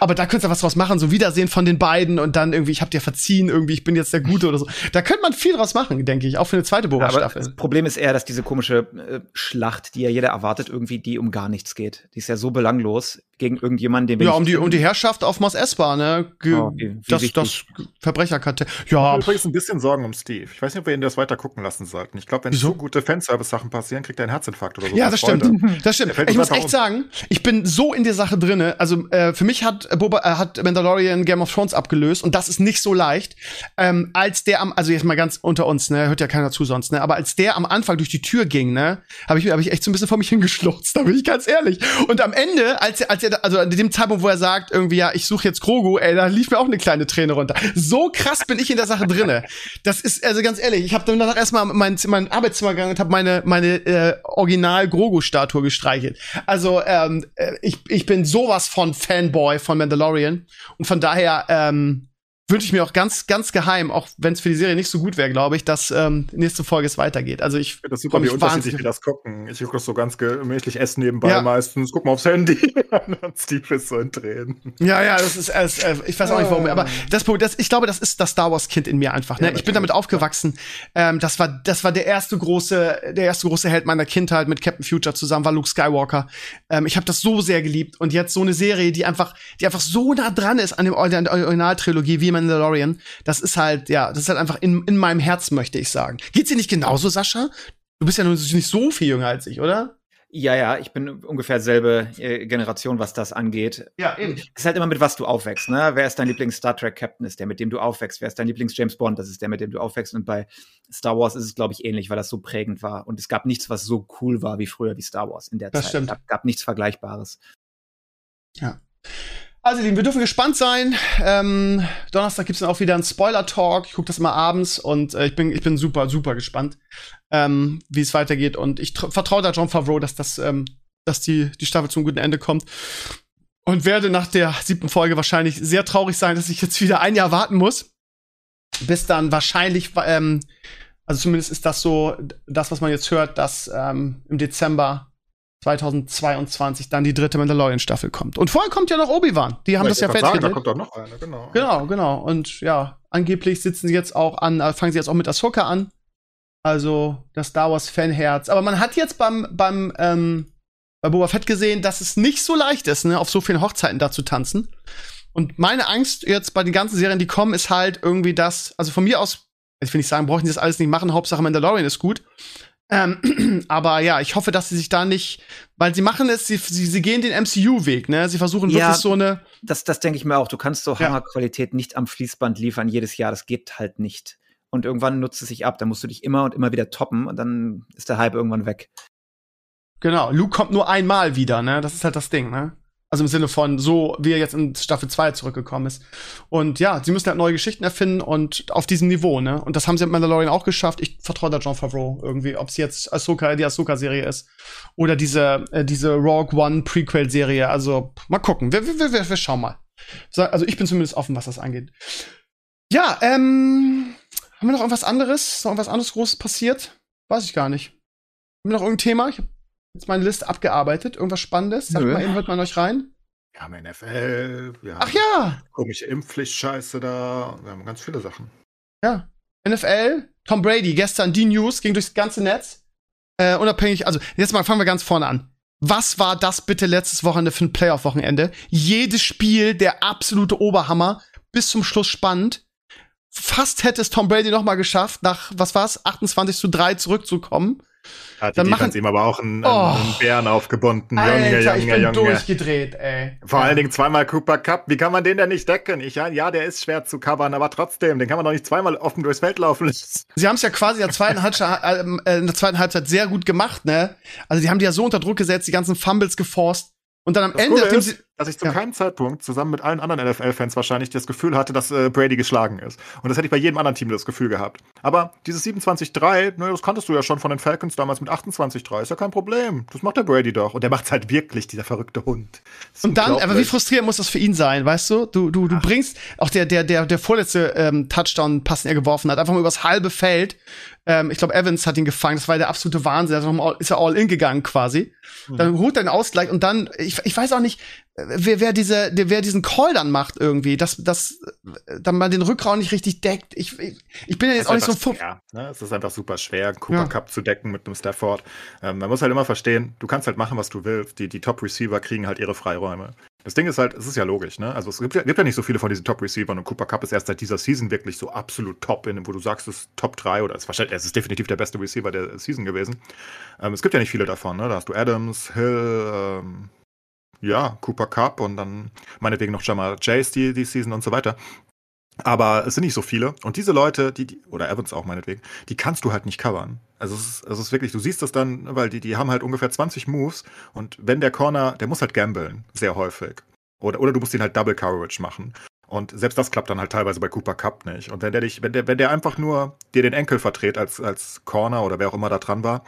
aber da könntest du was draus machen, so Wiedersehen von den beiden und dann irgendwie, ich hab dir verziehen, irgendwie, ich bin jetzt der Gute oder so. Da könnte man viel draus machen, denke ich, auch für eine zweite Boba-Staffel. das Problem ist eher, dass diese komische äh, Schlacht, die ja jeder erwartet, irgendwie, die um gar nichts geht. Die ist ja so belanglos gegen irgendjemanden, den Ja, um die, um die Herrschaft auf Mos Espa, ne? Ge oh, wie, wie das, das Verbrecherkartell. Ja. Ich habe übrigens ein bisschen Sorgen um Steve. Ich weiß nicht, ob wir ihn das weiter gucken lassen sollten. Ich glaube, wenn Wieso? so gute Fanservice-Sachen passieren, kriegt er einen Herzinfarkt oder so. Ja, das stimmt. Das stimmt. Ich muss echt sagen, ich bin so in der Sache drinne. Also äh, für mich hat Boba, äh, hat Mandalorian Game of Thrones abgelöst und das ist nicht so leicht. Ähm, als der am, also jetzt mal ganz unter uns, ne, hört ja keiner zu sonst, ne, aber als der am Anfang durch die Tür ging, ne, habe ich, hab ich echt so ein bisschen vor mich [LAUGHS] hingeschlotzt, da bin ich ganz ehrlich. Und am Ende, als er, als er, also an dem Zeitpunkt, wo er sagt, irgendwie, ja, ich suche jetzt Grogu, ey, da lief mir auch eine kleine Träne runter. So krass bin ich in der Sache drinne. Das ist, also ganz ehrlich, ich habe danach erstmal mein, mein Arbeitszimmer gegangen und habe meine, meine äh, Original Grogu-Statue gestreichelt. Also, ähm, äh, ich, ich bin sowas von Fanboy von Mandalorian. Und von daher, ähm, wünsche ich mir auch ganz, ganz geheim, auch wenn es für die Serie nicht so gut wäre, glaube ich, dass ähm, nächste Folge es weitergeht. Also ich das ist super, wie unterschiedlich wir das gucken. Ich gucke das so ganz gemächlich essen nebenbei ja. meistens, guck mal aufs Handy und Steve ist so in Tränen. Ja, ja, das ist, äh, ich weiß auch nicht warum, aber das, das, ich glaube, das ist das Star Wars Kind in mir einfach. Ne? Ja, ich bin damit aufgewachsen. Ähm, das war, das war der erste große, der erste große Held meiner Kindheit mit Captain Future zusammen war Luke Skywalker. Ähm, ich habe das so sehr geliebt und jetzt so eine Serie, die einfach, die einfach so nah dran ist an dem an der Originaltrilogie wie Mandalorian, das ist halt, ja, das ist halt einfach in, in meinem Herz, möchte ich sagen. Geht's dir nicht genauso, Sascha? Du bist ja nun nicht so viel jünger als ich, oder? Ja, ja, ich bin ungefähr selbe äh, Generation, was das angeht. Ja, eben. Es ist halt immer mit was du aufwächst, ne? Wer ist dein Lieblings-Star Trek-Captain? Ist der, mit dem du aufwächst. Wer ist dein Lieblings-James Bond? Das ist der, mit dem du aufwächst. Und bei Star Wars ist es, glaube ich, ähnlich, weil das so prägend war. Und es gab nichts, was so cool war wie früher wie Star Wars in der das Zeit. Stimmt. Es gab, gab nichts Vergleichbares. Ja. Also, wir dürfen gespannt sein. Ähm, Donnerstag gibt's dann auch wieder einen Spoiler-Talk. Ich gucke das immer abends und äh, ich, bin, ich bin super, super gespannt, ähm, wie es weitergeht. Und ich vertraue da John Favreau, dass, das, ähm, dass die, die Staffel zum guten Ende kommt. Und werde nach der siebten Folge wahrscheinlich sehr traurig sein, dass ich jetzt wieder ein Jahr warten muss. Bis dann wahrscheinlich, ähm, also zumindest ist das so, das, was man jetzt hört, dass ähm, im Dezember 2022 dann die dritte Mandalorian-Staffel kommt. Und vorher kommt ja noch Obi-Wan. Die haben ja, das ja fertig Da kommt doch noch eine, genau. Genau, genau. Und ja, angeblich sitzen sie jetzt auch an, äh, fangen sie jetzt auch mit Ahsoka an. Also das Star Wars-Fanherz. Aber man hat jetzt beim, beim, ähm, bei Boba Fett gesehen, dass es nicht so leicht ist, ne, auf so vielen Hochzeiten da zu tanzen. Und meine Angst jetzt bei den ganzen Serien, die kommen, ist halt irgendwie das, also von mir aus, ich will nicht sagen, brauchen die das alles nicht machen, Hauptsache Mandalorian ist gut. Ähm, [CLEARS THROAT] aber ja, ich hoffe, dass sie sich da nicht, weil sie machen es, sie, sie, sie gehen den MCU-Weg, ne? Sie versuchen wirklich ja, so eine. Das, das denke ich mir auch. Du kannst so ja. Hammerqualität nicht am Fließband liefern jedes Jahr. Das geht halt nicht. Und irgendwann nutzt es sich ab. Da musst du dich immer und immer wieder toppen und dann ist der Hype irgendwann weg. Genau. Luke kommt nur einmal wieder, ne? Das ist halt das Ding, ne? Also im Sinne von so, wie er jetzt in Staffel 2 zurückgekommen ist. Und ja, sie müssen halt neue Geschichten erfinden und auf diesem Niveau, ne? Und das haben sie mit Mandalorian auch geschafft. Ich vertraue da John Favreau irgendwie, ob es jetzt Ahsoka, die Ahsoka-Serie ist oder diese, äh, diese Rogue One Prequel-Serie. Also mal gucken. Wir, wir, wir, wir schauen mal. Also ich bin zumindest offen, was das angeht. Ja, ähm, haben wir noch irgendwas anderes? Ist noch irgendwas anderes Großes passiert? Weiß ich gar nicht. Haben wir noch irgendein Thema? Ich habe jetzt meine Liste abgearbeitet. Irgendwas Spannendes? Sagt Nö. mal eben, hört man euch rein. Wir haben NFL, wir haben Ach ja! komische Impfpflicht-Scheiße da. Wir haben ganz viele Sachen. Ja. NFL, Tom Brady, gestern die News, ging durchs ganze Netz. Äh, unabhängig, also jetzt mal fangen wir ganz vorne an. Was war das bitte letztes Wochenende für ein Playoff-Wochenende? Jedes Spiel der absolute Oberhammer, bis zum Schluss spannend. Fast hätte es Tom Brady noch mal geschafft, nach, was war's, 28 zu 3 zurückzukommen. Hat die dann machen, ihm aber auch einen, oh, einen Bären aufgebunden. Alter, Junge, Junge, ich bin Junge. durchgedreht, ey. Vor ja. allen Dingen zweimal Cooper Cup. Wie kann man den denn nicht decken? Ich, ja, ja, der ist schwer zu covern, aber trotzdem, den kann man doch nicht zweimal offen durchs Feld laufen lassen. Sie haben es ja quasi in der, zweiten Halbzeit, äh, in der zweiten Halbzeit sehr gut gemacht, ne? Also die haben die ja so unter Druck gesetzt, die ganzen Fumbles geforst. Und dann am das Ende, nachdem sie dass ich zu ja. keinem Zeitpunkt zusammen mit allen anderen NFL-Fans wahrscheinlich das Gefühl hatte, dass äh, Brady geschlagen ist. Und das hätte ich bei jedem anderen Team das Gefühl gehabt. Aber dieses 27-3, ne, das kanntest du ja schon von den Falcons damals mit 28-3, ist ja kein Problem. Das macht der Brady doch. Und der macht's halt wirklich, dieser verrückte Hund. Und dann, aber wie frustrierend muss das für ihn sein, weißt du? Du, du, du Ach. bringst auch der, der, der, der vorletzte ähm, Touchdown-Pass, den er geworfen hat, einfach mal übers halbe Feld. Ähm, ich glaube, Evans hat ihn gefangen. Das war der absolute Wahnsinn. Also ist er all in gegangen quasi. Mhm. Dann holt er den Ausgleich und dann, ich, ich weiß auch nicht, wer, wer diese, wer diesen Call dann macht irgendwie, dass, dass dann man den Rückraum nicht richtig deckt. Ich, ich, ich bin ja jetzt auch nicht so schwer, ne? Es ist einfach super schwer, einen Cooper ja. Cup zu decken mit einem Stafford. Ähm, man muss halt immer verstehen, du kannst halt machen, was du willst. Die, die Top-Receiver kriegen halt ihre Freiräume. Das Ding ist halt, es ist ja logisch, ne? Also es gibt ja, gibt ja nicht so viele von diesen Top-Receivern und Cooper Cup ist erst seit dieser Season wirklich so absolut top, in, wo du sagst, es ist Top 3 oder es ist wahrscheinlich, es ist definitiv der beste Receiver der Season gewesen. Ähm, es gibt ja nicht viele davon, ne? Da hast du Adams, Hill, ähm, ja, Cooper Cup und dann meinetwegen noch Jamal Chase die, die Season und so weiter. Aber es sind nicht so viele. Und diese Leute, die, die, oder Evans auch meinetwegen, die kannst du halt nicht covern. Also es ist, es ist wirklich, du siehst das dann, weil die, die haben halt ungefähr 20 Moves und wenn der Corner, der muss halt gamblen, sehr häufig. Oder, oder du musst ihn halt Double Coverage machen. Und selbst das klappt dann halt teilweise bei Cooper Cup nicht. Und wenn der dich, wenn der, wenn der einfach nur dir den Enkel verdreht als, als Corner oder wer auch immer da dran war,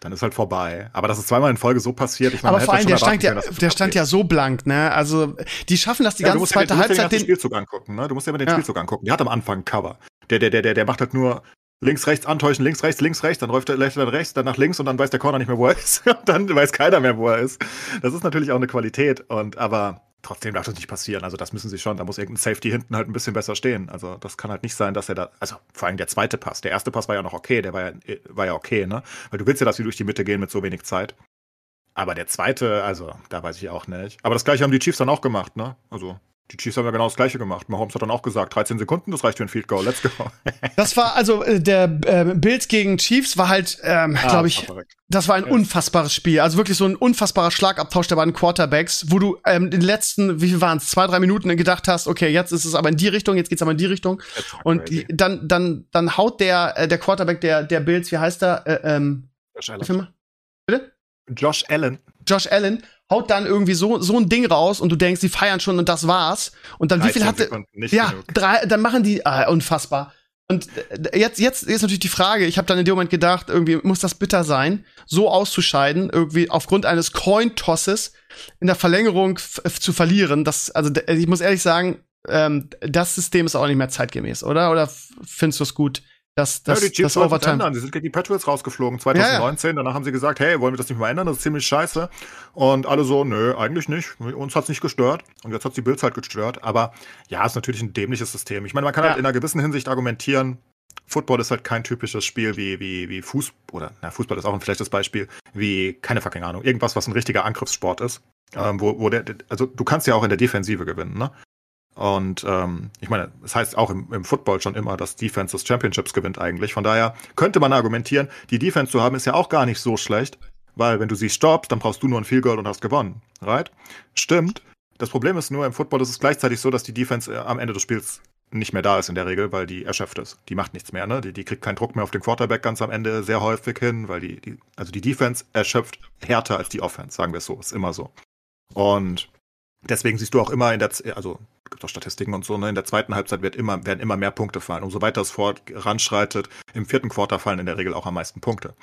dann ist halt vorbei. Aber das ist zweimal in Folge so passiert. Ich meine, aber vor allem, der stand, ja, der stand ja so blank, ne? Also, die schaffen das die ja, ganze zweite ja, Halbzeit. Du musst ja den Spielzug angucken, ne? Du musst ja immer den. Spielzug angucken. Der hat am Anfang Cover. Der, der, der, der, der macht halt nur links, rechts antäuschen, links, rechts, links, rechts, dann läuft er läuft er rechts, dann nach links und dann weiß der Corner nicht mehr, wo er ist. [LAUGHS] dann weiß keiner mehr, wo er ist. Das ist natürlich auch eine Qualität. Und aber trotzdem darf das nicht passieren. Also das müssen sie schon. Da muss irgendein Safety hinten halt ein bisschen besser stehen. Also das kann halt nicht sein, dass er da, also vor allem der zweite Pass. Der erste Pass war ja noch okay, der war ja, war ja okay, ne? Weil du willst ja, dass sie durch die Mitte gehen mit so wenig Zeit. Aber der zweite, also da weiß ich auch nicht. Aber das gleiche haben die Chiefs dann auch gemacht, ne? Also die Chiefs haben ja genau das gleiche gemacht. Mahomes hat dann auch gesagt, 13 Sekunden, das reicht für ein Field Goal, let's go. [LAUGHS] das war also äh, der äh, Bills gegen Chiefs war halt, ähm, ah, glaube ich, das war ein ja. unfassbares Spiel. Also wirklich so ein unfassbarer Schlagabtausch der beiden Quarterbacks, wo du ähm, den letzten, wie viel waren es, zwei drei Minuten gedacht hast, okay, jetzt ist es aber in die Richtung, jetzt geht's aber in die Richtung. Und crazy. dann dann dann haut der äh, der Quarterback der der Bills, wie heißt er? Äh, ähm, Josh Allen. Bitte? Josh Allen. Josh Allen haut dann irgendwie so, so ein Ding raus und du denkst, die feiern schon und das war's. Und dann wie viel hatte. Ja, drei, dann machen die, ah, unfassbar. Und äh, jetzt, jetzt ist natürlich die Frage, ich habe dann in dem Moment gedacht, irgendwie muss das bitter sein, so auszuscheiden, irgendwie aufgrund eines Coin-Tosses in der Verlängerung zu verlieren. Das, also ich muss ehrlich sagen, ähm, das System ist auch nicht mehr zeitgemäß, oder? Oder findest du es gut? Das, das, ja, die Chiefs das Overtime. ändern. Die sind gegen die Patriots rausgeflogen 2019. Ja, ja. Danach haben sie gesagt, hey, wollen wir das nicht mal ändern? Das ist ziemlich scheiße. Und alle so, nö, eigentlich nicht. Uns hat's nicht gestört. Und jetzt hat's die Bills halt gestört. Aber ja, ist natürlich ein dämliches System. Ich meine, man kann halt in einer gewissen Hinsicht argumentieren, Football ist halt kein typisches Spiel wie, wie, wie Fußball, oder na, Fußball ist auch ein schlechtes Beispiel, wie, keine fucking Ahnung, irgendwas, was ein richtiger Angriffssport ist. Ähm, wo, wo der, also du kannst ja auch in der Defensive gewinnen, ne? Und ähm, ich meine, es das heißt auch im, im Football schon immer, dass Defense das Championships gewinnt eigentlich. Von daher könnte man argumentieren, die Defense zu haben ist ja auch gar nicht so schlecht, weil wenn du sie stoppst, dann brauchst du nur ein Field Goal und hast gewonnen, right? Stimmt. Das Problem ist nur, im Football ist es gleichzeitig so, dass die Defense äh, am Ende des Spiels nicht mehr da ist in der Regel, weil die erschöpft ist. Die macht nichts mehr, ne? Die, die kriegt keinen Druck mehr auf den Quarterback ganz am Ende sehr häufig hin, weil die, die also die Defense erschöpft härter als die Offense, sagen wir es so. Ist immer so. Und deswegen siehst du auch immer in der, also gibt auch Statistiken und so, ne? in der zweiten Halbzeit wird immer, werden immer mehr Punkte fallen. Umso weiter es voranschreitet, im vierten Quarter fallen in der Regel auch am meisten Punkte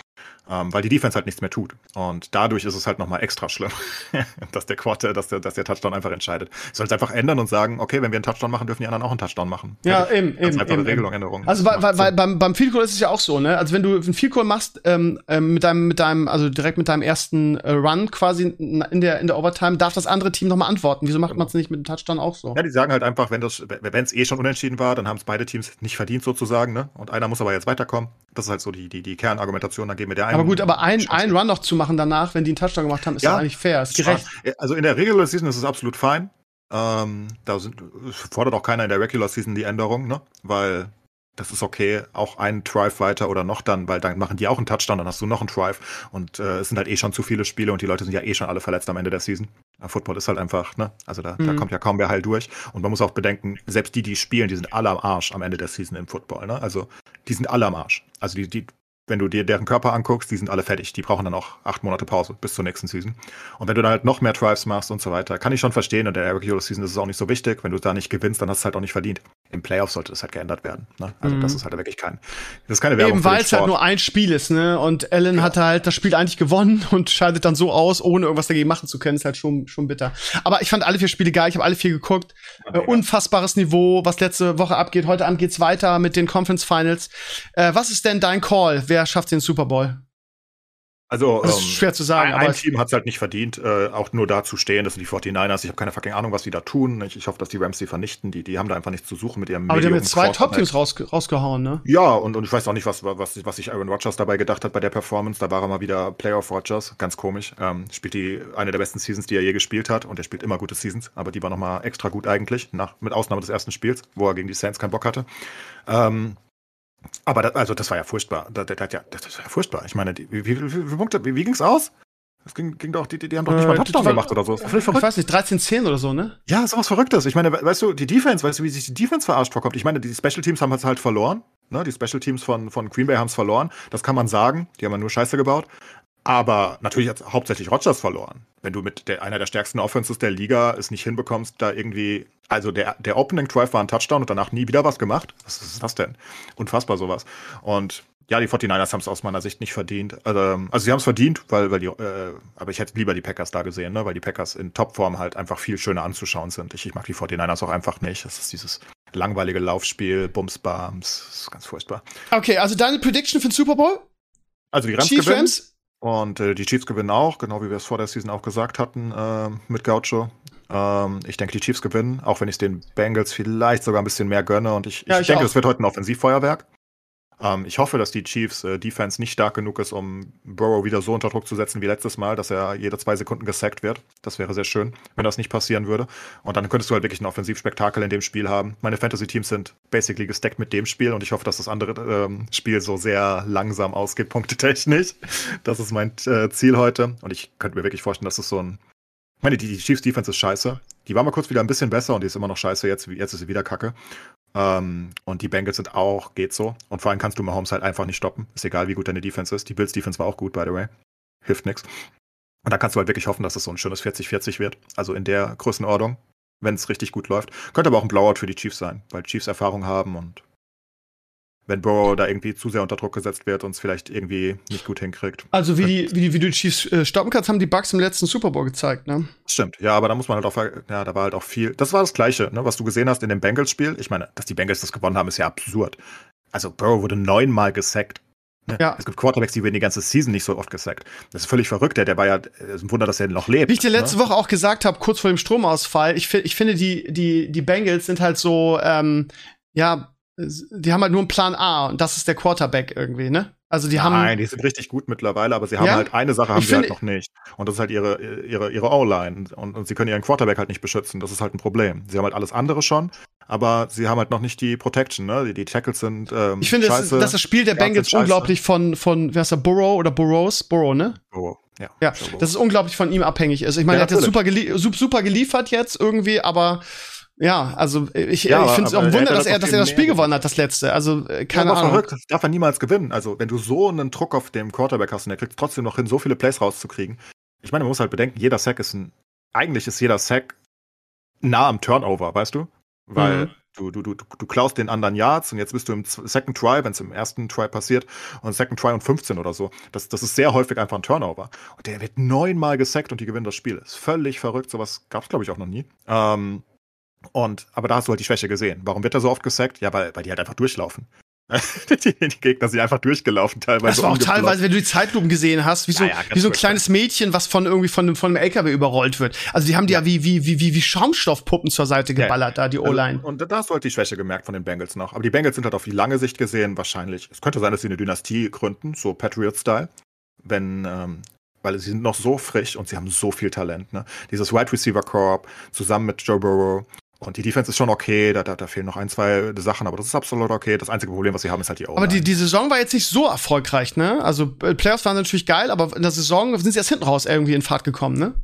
ähm, weil die Defense halt nichts mehr tut. Und dadurch ist es halt nochmal extra schlimm, [LAUGHS] dass der Quarter, dass der, dass der Touchdown einfach entscheidet. Soll es einfach ändern und sagen, okay, wenn wir einen Touchdown machen, dürfen die anderen auch einen Touchdown machen. Ja, ja eben, eben. Einfach eben, Regelung, Änderung. Also weil, weil beim, beim Field Goal ist es ja auch so, ne? Also wenn du einen Field Goal machst, ähm, ähm, mit deinem, mit deinem, also direkt mit deinem ersten äh, Run quasi in der, in der Overtime, darf das andere Team nochmal antworten. Wieso macht genau. man es nicht mit dem Touchdown auch so? Ja, die sagen halt einfach, wenn das, wenn es eh schon unentschieden war, dann haben es beide Teams nicht verdient sozusagen, ne? Und einer muss aber jetzt weiterkommen. Das ist halt so die, die, die Kernargumentation, dann gehen wir der einen. Aber gut, aber ein, einen Run noch zu machen danach, wenn die einen Touchdown gemacht haben, ist ja, eigentlich fair, ist gerecht. Also in der Regular Season ist es absolut fein. Ähm, da sind, fordert auch keiner in der Regular Season die Änderung, ne? Weil das ist okay, auch einen Drive weiter oder noch dann, weil dann machen die auch einen Touchdown, dann hast du noch einen Drive und äh, es sind halt eh schon zu viele Spiele und die Leute sind ja eh schon alle verletzt am Ende der Season. Football ist halt einfach, ne? Also da, mhm. da kommt ja kaum wer heil durch. Und man muss auch bedenken, selbst die, die spielen, die sind alle am Arsch am Ende der Season im Football, ne? Also die sind alle am Arsch. Also die, die wenn du dir deren Körper anguckst, die sind alle fertig. Die brauchen dann auch acht Monate Pause bis zur nächsten Season. Und wenn du dann halt noch mehr Drives machst und so weiter, kann ich schon verstehen. Und der Regular Season ist es auch nicht so wichtig. Wenn du da nicht gewinnst, dann hast du es halt auch nicht verdient. Im Playoff sollte das halt geändert werden. Ne? Also mhm. das ist halt wirklich kein, das ist keine Werbung. Eben weil es halt nur ein Spiel ist, ne? Und Allen ja. hatte halt das Spiel eigentlich gewonnen [LAUGHS] und scheidet dann so aus, ohne irgendwas dagegen machen zu können. Ist halt schon, schon bitter. Aber ich fand alle vier Spiele geil. Ich habe alle vier geguckt. Okay, äh, unfassbares Niveau, was letzte Woche abgeht. Heute Abend geht's weiter mit den Conference Finals. Äh, was ist denn dein Call? Wer schafft den Super Bowl? Also, das ist ähm, schwer zu sagen. Ein, ein Team hat es halt nicht verdient, äh, auch nur da zu stehen. Das sind die 49ers. Ich habe keine fucking Ahnung, was die da tun. Ich, ich hoffe, dass die Rams sie vernichten. Die, die haben da einfach nichts zu suchen mit ihrem Aber die haben jetzt zwei Top-Teams raus, rausgehauen, ne? Ja, und, und ich weiß auch nicht, was, was, was sich Aaron Rodgers dabei gedacht hat bei der Performance. Da war er mal wieder Playoff Rodgers. Ganz komisch. Ähm, spielt die eine der besten Seasons, die er je gespielt hat. Und er spielt immer gute Seasons. Aber die war nochmal extra gut eigentlich. Nach, mit Ausnahme des ersten Spiels, wo er gegen die Saints keinen Bock hatte. Ähm, aber das, also das war ja furchtbar. Das, das, das war ja furchtbar. Ich meine, die, wie, wie, wie, wie, Punkte, wie, wie ging's aus? Das ging, ging doch, die, die haben doch nicht äh, mal Touchdown gemacht oder so. Ich weiß nicht, 13-10 oder so, ne? Ja, ist was Verrücktes. Ich meine, weißt du, die Defense, weißt du, wie sich die Defense verarscht vorkommt? Ich meine, die Special Teams haben es halt verloren. Ne? Die Special Teams von, von Green Bay haben es verloren. Das kann man sagen. Die haben nur Scheiße gebaut. Aber natürlich hat hauptsächlich Rogers verloren. Wenn du mit der, einer der stärksten Offenses der Liga es nicht hinbekommst, da irgendwie, also der, der Opening Drive war ein Touchdown und danach nie wieder was gemacht. Was ist das denn? Unfassbar sowas. Und ja, die 49ers haben es aus meiner Sicht nicht verdient. Also, also sie haben es verdient, weil, weil die, äh, aber ich hätte lieber die Packers da gesehen, ne? weil die Packers in Topform halt einfach viel schöner anzuschauen sind. Ich, ich mag die 49ers auch einfach nicht. Das ist dieses langweilige Laufspiel, Bumsbams, das ist ganz furchtbar. Okay, also deine Prediction für den Super Bowl? Also die Rams Chiefs gewinnen. Rams? Und äh, die Chiefs gewinnen auch, genau wie wir es vor der Season auch gesagt hatten äh, mit Gaucho. Ähm, ich denke, die Chiefs gewinnen, auch wenn ich den Bengals vielleicht sogar ein bisschen mehr gönne. Und ich, ja, ich, ich denke, es wird heute ein Offensivfeuerwerk. Ähm, ich hoffe, dass die Chiefs äh, Defense nicht stark genug ist, um Burrow wieder so unter Druck zu setzen wie letztes Mal, dass er jede zwei Sekunden gesackt wird. Das wäre sehr schön, wenn das nicht passieren würde. Und dann könntest du halt wirklich ein Offensivspektakel in dem Spiel haben. Meine Fantasy-Teams sind basically gesteckt mit dem Spiel und ich hoffe, dass das andere ähm, Spiel so sehr langsam ausgeht, punktetechnisch. Das ist mein äh, Ziel heute. Und ich könnte mir wirklich vorstellen, dass es so ein ich meine, die, Chiefs Defense ist scheiße. Die war mal kurz wieder ein bisschen besser und die ist immer noch scheiße. Jetzt, jetzt ist sie wieder kacke. Ähm, und die Bengals sind auch, geht so. Und vor allem kannst du Mahomes halt einfach nicht stoppen. Ist egal, wie gut deine Defense ist. Die Bills Defense war auch gut, by the way. Hilft nix. Und da kannst du halt wirklich hoffen, dass es das so ein schönes 40-40 wird. Also in der Größenordnung, wenn es richtig gut läuft. Könnte aber auch ein Blowout für die Chiefs sein, weil Chiefs Erfahrung haben und wenn Burrow da irgendwie zu sehr unter Druck gesetzt wird und es vielleicht irgendwie nicht gut hinkriegt. Also wie die, wie die, wie du die Chiefs äh, stoppen kannst, haben die Bucks im letzten Super Bowl gezeigt, ne? Stimmt, ja, aber da muss man halt auch, ja, da war halt auch viel. Das war das Gleiche, ne, was du gesehen hast in dem Bengals-Spiel. Ich meine, dass die Bengals das gewonnen haben, ist ja absurd. Also Burrow wurde neunmal gesackt. Ne? Ja. Es gibt Quarterbacks, die werden die ganze Season nicht so oft gesackt. Das ist völlig verrückt. Der, der war ja ist ein Wunder, dass er noch lebt. Wie ich dir letzte ne? Woche auch gesagt habe, kurz vor dem Stromausfall, ich, ich finde, die, die, die Bengals sind halt so, ähm, ja, die haben halt nur einen Plan A und das ist der Quarterback irgendwie, ne? Also die Nein, haben. Nein, die sind richtig gut mittlerweile, aber sie haben ja? halt eine Sache haben ich sie halt noch nicht. Und das ist halt ihre, ihre, ihre O-Line. Und, und sie können ihren Quarterback halt nicht beschützen. Das ist halt ein Problem. Sie haben halt alles andere schon, aber sie haben halt noch nicht die Protection, ne? Die, die Tackles sind. Ähm, ich finde, das, das, das Spiel der Bengals unglaublich von, von, wer ist der, Burrow oder Burrows? Burrow, ne? Burrow. Ja, ja das ist unglaublich von ihm abhängig ist. Ich meine, ja, er hat jetzt super, gelie super geliefert jetzt irgendwie, aber ja, also ich, ja, ich finde es auch ein Wunder, dass er, dass er das Spiel gewonnen hat, das letzte. Also äh, keine ja, Ahnung. Verrückt. Das darf er niemals gewinnen. Also wenn du so einen Druck auf dem Quarterback hast und er kriegt trotzdem noch hin, so viele Plays rauszukriegen. Ich meine, man muss halt bedenken, jeder Sack ist ein, eigentlich ist jeder Sack nah am Turnover, weißt du? Weil mhm. du, du, du, du klaust den anderen Yards und jetzt bist du im Second Try, wenn es im ersten Try passiert, und Second Try und 15 oder so. Das, das ist sehr häufig einfach ein Turnover. Und der wird neunmal gesackt und die gewinnen das Spiel. Ist völlig verrückt. Sowas gab es, glaube ich, auch noch nie. Ähm, und, aber da hast du halt die Schwäche gesehen. Warum wird er so oft gesackt? Ja, weil, weil die halt einfach durchlaufen. [LAUGHS] die, die, Gegner sind einfach durchgelaufen teilweise. Das war auch teilweise, wenn du die Zeitlupen gesehen hast, wie so, ja, ja, wie so ein kleines Mädchen, was von irgendwie von, von einem LKW überrollt wird. Also die haben die ja, ja wie, wie, wie, wie, Schaumstoffpuppen zur Seite geballert, da die also, O-Line. Also, und da hast du halt die Schwäche gemerkt von den Bengals noch. Aber die Bengals sind halt auf die lange Sicht gesehen wahrscheinlich. Es könnte sein, dass sie eine Dynastie gründen, so Patriot-Style. Wenn, ähm, weil sie sind noch so frisch und sie haben so viel Talent. Ne? Dieses Wide Receiver Corp zusammen mit Joe Burrow und die Defense ist schon okay, da, da, da fehlen noch ein, zwei Sachen, aber das ist absolut okay. Das einzige Problem, was sie haben, ist halt die O-Line. Aber die, die Saison war jetzt nicht so erfolgreich, ne? Also äh, Playoffs waren natürlich geil, aber in der Saison sind sie erst hinten raus irgendwie in Fahrt gekommen, ne?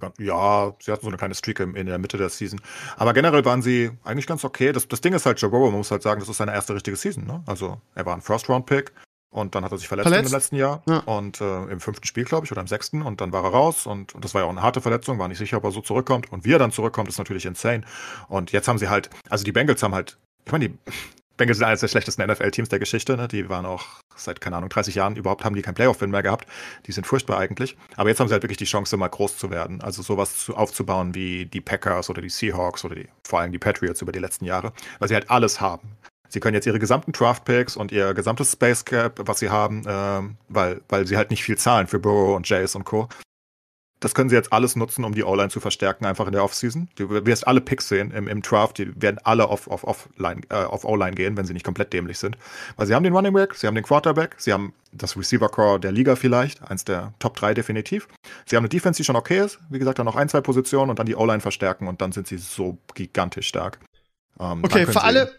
ganz, ja, sie hatten so eine kleine Streak in, in der Mitte der Season. Aber generell waren sie eigentlich ganz okay. Das, das Ding ist halt, Joe Burrow, man muss halt sagen, das ist seine erste richtige Season. Ne? Also er war ein First-Round-Pick und dann hat er sich verletzt, verletzt? im letzten Jahr. Ja. Und äh, im fünften Spiel, glaube ich, oder im sechsten. Und dann war er raus. Und, und das war ja auch eine harte Verletzung. War nicht sicher, ob er so zurückkommt. Und wie er dann zurückkommt, ist natürlich insane. Und jetzt haben sie halt, also die Bengals haben halt, ich meine, die Bengals sind eines der schlechtesten NFL-Teams der Geschichte. Ne? Die waren auch seit, keine Ahnung, 30 Jahren überhaupt haben die kein Playoff-Win mehr gehabt. Die sind furchtbar eigentlich. Aber jetzt haben sie halt wirklich die Chance, mal groß zu werden. Also sowas zu, aufzubauen wie die Packers oder die Seahawks oder die, vor allem die Patriots über die letzten Jahre. Weil sie halt alles haben. Sie können jetzt ihre gesamten Draft-Picks und ihr gesamtes Space Cap, was sie haben, ähm, weil, weil sie halt nicht viel zahlen für Burrow und Jace und Co. Das können sie jetzt alles nutzen, um die O-Line zu verstärken, einfach in der Offseason. Du wirst alle Picks sehen im, im Draft, die werden alle auf, auf, auf, äh, auf O-Line gehen, wenn sie nicht komplett dämlich sind. Weil sie haben den Running Back, sie haben den Quarterback, sie haben das Receiver-Core der Liga vielleicht, eins der Top 3 definitiv. Sie haben eine Defense, die schon okay ist, wie gesagt, dann noch ein, zwei Positionen und dann die O-Line verstärken und dann sind sie so gigantisch stark. Ähm, okay, für alle,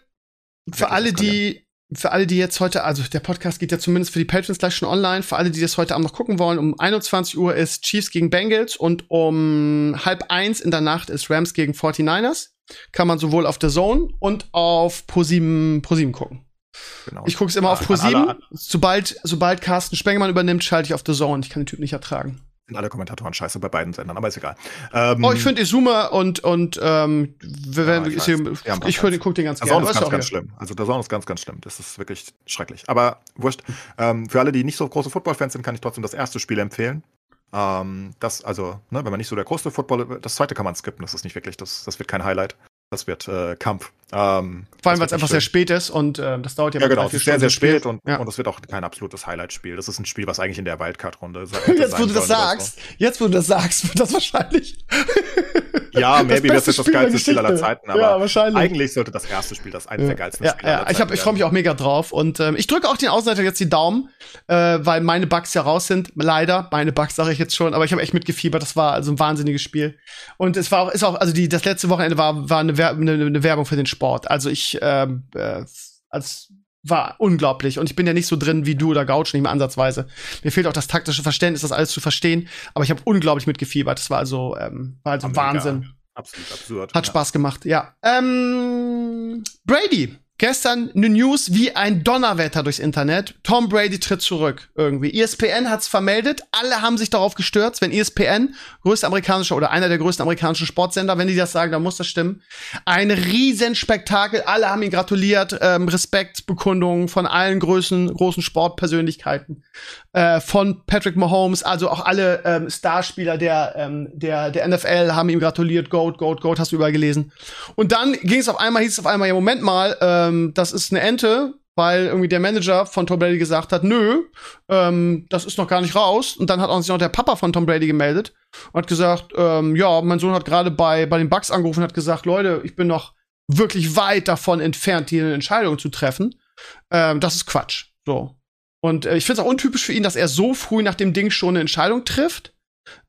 für alle, die für alle, die jetzt heute, also der Podcast geht ja zumindest für die Patrons gleich schon online, für alle, die das heute Abend noch gucken wollen, um 21 Uhr ist Chiefs gegen Bengals und um halb eins in der Nacht ist Rams gegen 49ers. Kann man sowohl auf der Zone und auf ProSieben, ProSieben gucken. Genau. Ich gucke es immer ja, auf ProSieben. Sobald, sobald Carsten Spengemann übernimmt, schalte ich auf der Zone. Ich kann den Typ nicht ertragen sind alle Kommentatoren scheiße bei beiden Sendern, aber ist egal. Ähm, oh, ich finde Izuma und, und ähm, ja, ich, ich, ich, ich gucke den ganz gerne. Der Sound ist ganz, ganz schlimm. Also der Sound ist ganz, ganz schlimm. Das ist wirklich schrecklich. Aber wurscht. Ähm, für alle, die nicht so große Football-Fans sind, kann ich trotzdem das erste Spiel empfehlen. Ähm, das, also, ne, wenn man nicht so der größte Football, das zweite kann man skippen, das ist nicht wirklich, das, das wird kein Highlight. Das wird äh, Kampf. Ähm, Vor allem, weil es einfach schön. sehr spät ist und äh, das dauert ja Ja, genau, es ist sehr, sehr spät und, ja. und es wird auch kein absolutes Highlight-Spiel. Das ist ein Spiel, was eigentlich in der Wildcard-Runde [LAUGHS] Jetzt, wo du das sagst, so. jetzt, wo du das sagst, wird das wahrscheinlich. Ja, maybe wird das das geilste Spiel aller Zeiten, aber ja, wahrscheinlich. eigentlich sollte das erste Spiel das eines ja. der geilsten ja, Spiele ja. aller Zeiten Ich, ich freue mich auch mega drauf und ähm, ich drücke auch den Außenseiter jetzt die Daumen, äh, weil meine Bugs ja raus sind. Leider, meine Bugs sage ich jetzt schon, aber ich habe echt mitgefiebert. Das war also ein wahnsinniges Spiel. Und es war auch, ist auch, also die, das letzte Wochenende war, war eine, eine, eine Werbung für den Sport. Also ich ähm, äh, als war unglaublich. Und ich bin ja nicht so drin wie du oder Gouch, nicht mehr ansatzweise. Mir fehlt auch das taktische Verständnis, das alles zu verstehen. Aber ich habe unglaublich mitgefiebert. Das war also, ähm, war also Wahnsinn. Absolut absurd. Hat ja. Spaß gemacht, ja. Ähm, Brady Gestern eine News wie ein Donnerwetter durchs Internet. Tom Brady tritt zurück irgendwie. ESPN hat's vermeldet. Alle haben sich darauf gestürzt. Wenn ESPN, größte amerikanische oder einer der größten amerikanischen Sportsender, wenn die das sagen, dann muss das stimmen. Ein Riesenspektakel. Alle haben ihn gratuliert. Ähm, Respektbekundungen von allen Größen, großen Sportpersönlichkeiten. Äh, von Patrick Mahomes, also auch alle ähm, Starspieler der, ähm, der, der NFL haben ihm gratuliert. Goat, Goat, Goat, hast du überall gelesen. Und dann ging es auf einmal, hieß es auf einmal, ja, Moment mal, äh, ähm, das ist eine Ente, weil irgendwie der Manager von Tom Brady gesagt hat, nö, ähm, das ist noch gar nicht raus. Und dann hat auch sich noch der Papa von Tom Brady gemeldet und hat gesagt, ähm, ja, mein Sohn hat gerade bei, bei den Bucks angerufen und hat gesagt, Leute, ich bin noch wirklich weit davon entfernt, hier eine Entscheidung zu treffen. Ähm, das ist Quatsch. So. Und äh, ich finde es auch untypisch für ihn, dass er so früh nach dem Ding schon eine Entscheidung trifft.